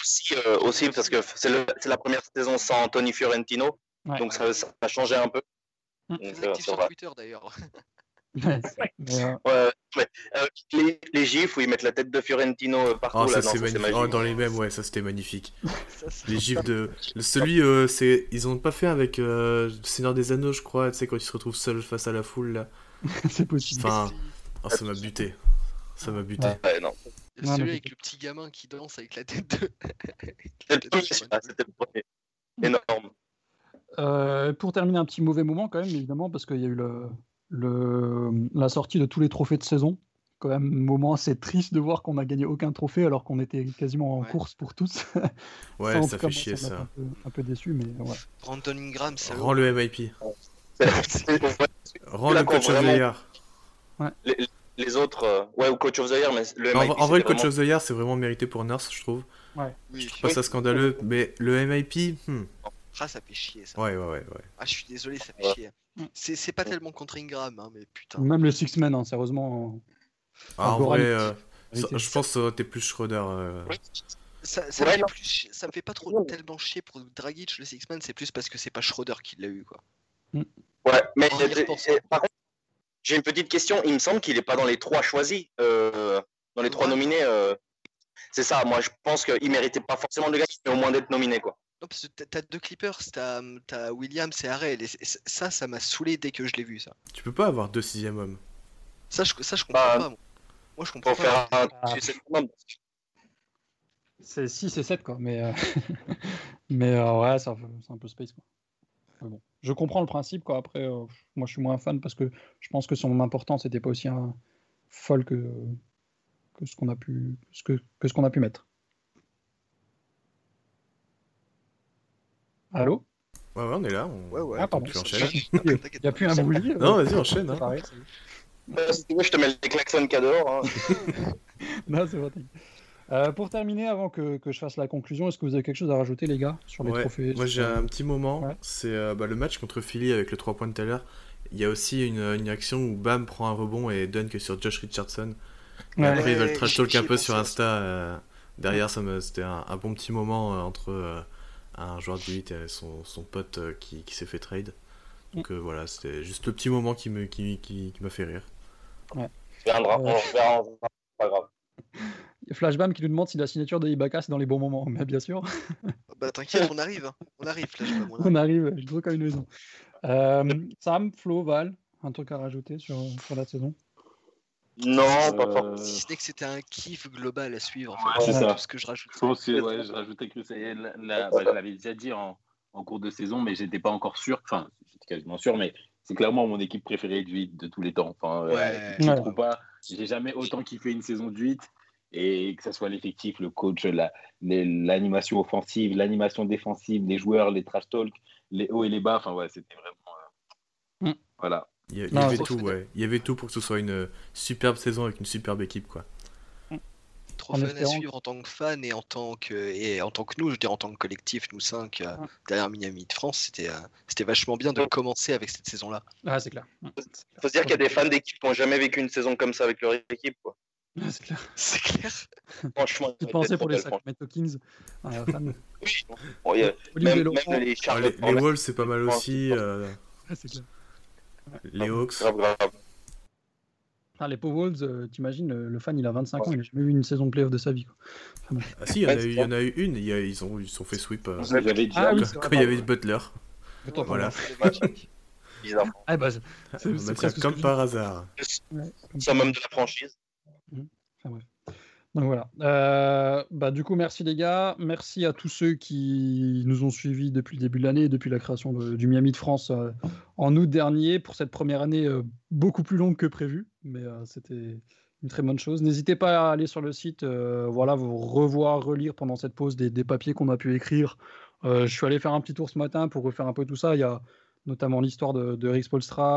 aussi, euh, aussi, parce que c'est le- c'est la première saison sans Tony Fiorentino, Ouais. donc ça, ça a changé un peu. Mm. Donc, Très euh, actif ça sur. Twitter d'ailleurs. Euh, Ouais, ouais. Euh, les, les gifs où ils mettent la tête de Fiorentino euh, partout, Oh, là, ça c'est magnifique. Oh, dans les mêmes, ouais, ça c'était magnifique. Les gifs de. Celui, euh, c'est. Ils ont pas fait avec euh, le Seigneur des Anneaux, je crois, tu sais, quand il se retrouve seul face à la foule là. c'est possible. Enfin, oh, ça m'a buté. Ça m'a buté. Ouais. Ouais, non. Celui mais avec le petit gamin qui danse avec la tête de. C'était le premier, celui-là, c'était le. Énorme. Euh, pour terminer, un petit mauvais moment quand même, évidemment, parce qu'il y a eu le, le, la sortie de tous les trophées de saison. Quand même, moment assez triste de voir qu'on n'a gagné aucun trophée alors qu'on était quasiment en Ouais. course pour tous. Ouais, ça fait chier ça. Un peu, un peu déçu, mais ouais. Brandon Ingram, ça. Rends le MIP. Ouais, Là, le coach of the year. les, les autres, euh, ouais, ou coach of the year, mais le En, MIP, en vrai, le coach vraiment- of the year, c'est vraiment mérité pour Nurse, je trouve. Oui. Pas ça scandaleux, mais le MIP, hmm. Ah, ça fait chier ça. ouais, ouais, ouais, ouais. Ah, je suis désolé, ça fait Ouais. chier. C'est c'est pas tellement contre Ingram, hein, mais putain. Même le Six Men, hein, sérieusement. Ah, en vrai, euh, ça- je pense que t'es plus Schroeder. euh. Ça, ça Ouais, me fait non. plus chier- ça me fait pas trop tellement chier pour Dragic, le Six-Man, c'est plus parce que c'est pas Schroeder qui l'a eu, quoi. Ouais, mais par contre, j'ai une petite question. Il me semble qu'il n'est pas dans les trois choisis, euh, dans les trois nominés. euh. C'est ça, moi je pense qu'il méritait pas forcément de gagner, mais au moins d'être nominé. Quoi. Non, parce que t'as- deux Clippers, t'as t'as Williams et Harrell, et ça, ça m'a saoulé dès que je l'ai vu, ça. Tu peux pas avoir deux sixième hommes. Ça, je, ça, je comprends Bah, pas. Moi, Moi, je comprends Pour pas. faire un Ah. C'est 6 et 7, quoi. Mais, euh, mais euh, ouais, c'est un, peu- c'est un peu space, quoi. Mais bon, je comprends le principe, quoi. Après, euh, moi, je suis moins fan parce que je pense que son importance n'était pas aussi un, folle que, que ce qu'on a pu ce que, que ce qu'on a pu mettre. Allô Ouais, ouais, on est là. On... Ouais, ouais. Ah, pardon. Tu enchaînes Il n'y a plus un bougie Non, vas-y, enchaîne. hein. Pareil. Si tu veux, je te mets les klaxons cador. Hein. Non, c'est. Euh, pour terminer, avant que, que je fasse la conclusion, est-ce que vous avez quelque chose à rajouter, les gars, sur les Ouais, trophées Moi, j'ai un petit moment. Ouais. C'est euh, bah, le match contre Philly avec le 3 points de tout à l'heure. Il y a aussi une, une action où Bam prend un rebond et dunk sur Josh Richardson. Ouais. après, ils veulent trash talk un peu sur. Insta. euh, derrière, ça me- c'était un, un bon petit moment euh, entre euh, un joueur de 8 et son, son pote euh, qui, qui s'est fait trade. Donc euh, voilà, c'était juste le petit moment qui me qui, qui, qui m'a fait rire. Viendra, Ouais. on verra, on verra, pas grave. Flashbam qui nous demande si la signature de Ibaka c'est dans les bons moments. Mais bien sûr, Bah t'inquiète, on arrive. hein. On arrive, Flashbam, on arrive. arrive gros comme une maison. Euh, Sam, Flo, Val, un truc à rajouter sur, sur la saison? Non, pas Euh, forcément. Si ce n'est que c'était un kiff global à suivre. En Ouais, fait. c'est ça. tout ce que je rajoute. Je pense que ouais, je rajoutais que c'est la- la- bah, je l'avais déjà dit en, en cours de saison, mais j'étais pas encore sûr. Enfin, j'étais quasiment sûr, mais c'est clairement mon équipe préférée de 8 de tous les temps. Enfin, euh, Ouais. je trouve pas. J'ai jamais autant kiffé une saison de 8 et que ce soit l'effectif, le coach, la- les- l'animation offensive, l'animation défensive, les joueurs, les trash talk, les hauts et les bas. Enfin, ouais, c'était vraiment. euh, Mm. Voilà. Il y, il y Non, avait tout, ouais. Il y avait tout pour que ce soit une euh, superbe saison avec une superbe équipe, quoi. Trop En fun à suivre en tant que fan et en tant que, et en tant que nous, je veux dire en tant que collectif, nous cinq, euh, Ouais. derrière Miami de France, c'était euh, c'était vachement bien de commencer avec cette saison-là. Ah, c'est clair. Il faut se dire qu'il y a des fans d'équipes qui n'ont jamais vécu une saison comme ça avec leur équipe. Quoi. Ouais, c'est clair. C'est clair. Franchement, Tu pensais pour les. Sacramento Kings fan. Oui. Bon, a- même, même les Ah, Charlotte les, les Hornets, Wolves, c'est pas mal aussi. euh, Ouais, c'est clair. Les Hawks. grave, grave. Ah, les Wolves, euh, t'imagines, le, le fan il a 25 ans, il n'a jamais vu une saison de playoff de sa vie. Quoi. Ah si, il y en a eu, il c'est y en a eu une. il y a- ils ont ils se sont fait sweep euh. Ah oui, quand, c'est il y avait. Butler. Voilà. Bizarre. Ah, bah, c'est- Bah, c'est- c'est tiens, comme par hasard. Ouais, comme Ça même de la franchise. Donc voilà. Euh, bah, du coup, merci les gars. Merci à tous ceux qui nous ont suivis depuis le début de l'année, depuis la création du Miami de France euh, en août dernier, pour cette première année euh, beaucoup plus longue que prévu. Mais c'était une très bonne chose. N'hésitez pas à aller sur le site, voilà, vous revoir, relire pendant cette pause des, papiers qu'on a pu écrire je suis allé faire un petit tour ce matin pour refaire un peu tout ça. Il y a notamment l'histoire de, Rick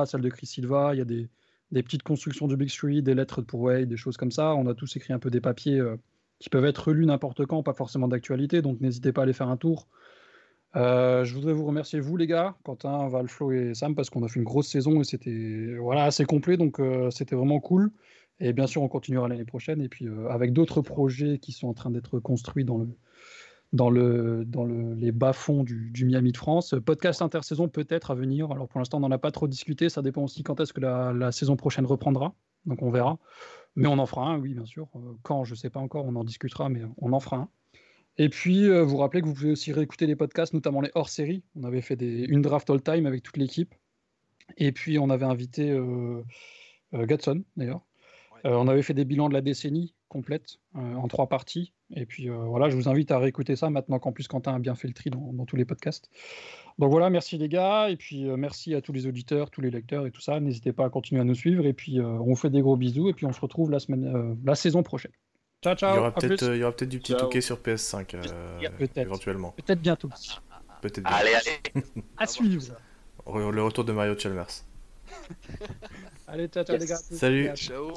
celle de Chris Silva. Il y a des, des petites constructions du Big des lettres pour Wade, des choses comme ça. On a tous écrit un peu des papiers euh, qui peuvent être relus n'importe quand, pas forcément d'actualité. Donc n'hésitez pas à aller faire un tour. Euh, je voudrais vous remercier, vous les gars, Quentin, Valflo et Sam, parce qu'on a fait une grosse saison et c'était voilà, assez complet, donc euh, c'était vraiment cool. Et bien sûr, on continuera l'année prochaine, et puis avec d'autres projets qui sont en train d'être construits dans, le, dans, le, dans le, les bas-fonds du, du Miami de France. Podcast intersaison peut-être à venir. Alors pour l'instant, on n'en a pas trop discuté, ça dépend aussi quand est-ce que la, la saison prochaine reprendra, donc on verra. Mais on en fera un, oui, bien sûr. Euh, Quand, je ne sais pas encore, on en discutera, mais on en fera un. Et puis, euh, vous rappelez que vous pouvez aussi réécouter les podcasts, notamment les hors-série. On avait fait des, une draft all-time avec toute l'équipe. Et puis, on avait invité euh, euh, Gatson, d'ailleurs. Euh, on avait fait des bilans de la décennie complète euh, en trois parties. Et puis, euh, voilà, je vous invite à réécouter ça maintenant qu'en plus Quentin a bien fait le tri dans, dans tous les podcasts. Donc voilà, merci les gars. Et puis, euh, merci à tous les auditeurs, tous les lecteurs et tout ça. N'hésitez pas à continuer à nous suivre. Et puis, euh, on vous fait des gros bisous. Et puis, on se retrouve la, semaine, euh, la saison prochaine. Ciao, ciao. Il y aura peut-être euh, du petit Ciao. touquet sur PS5 euh, Peut-être. éventuellement. Peut-être bientôt. Peut-être. Allez, allez. À suivre. Re- Le retour de Mario Chalmers. Allez, ciao, ciao Yes. les gars. Salut. Ciao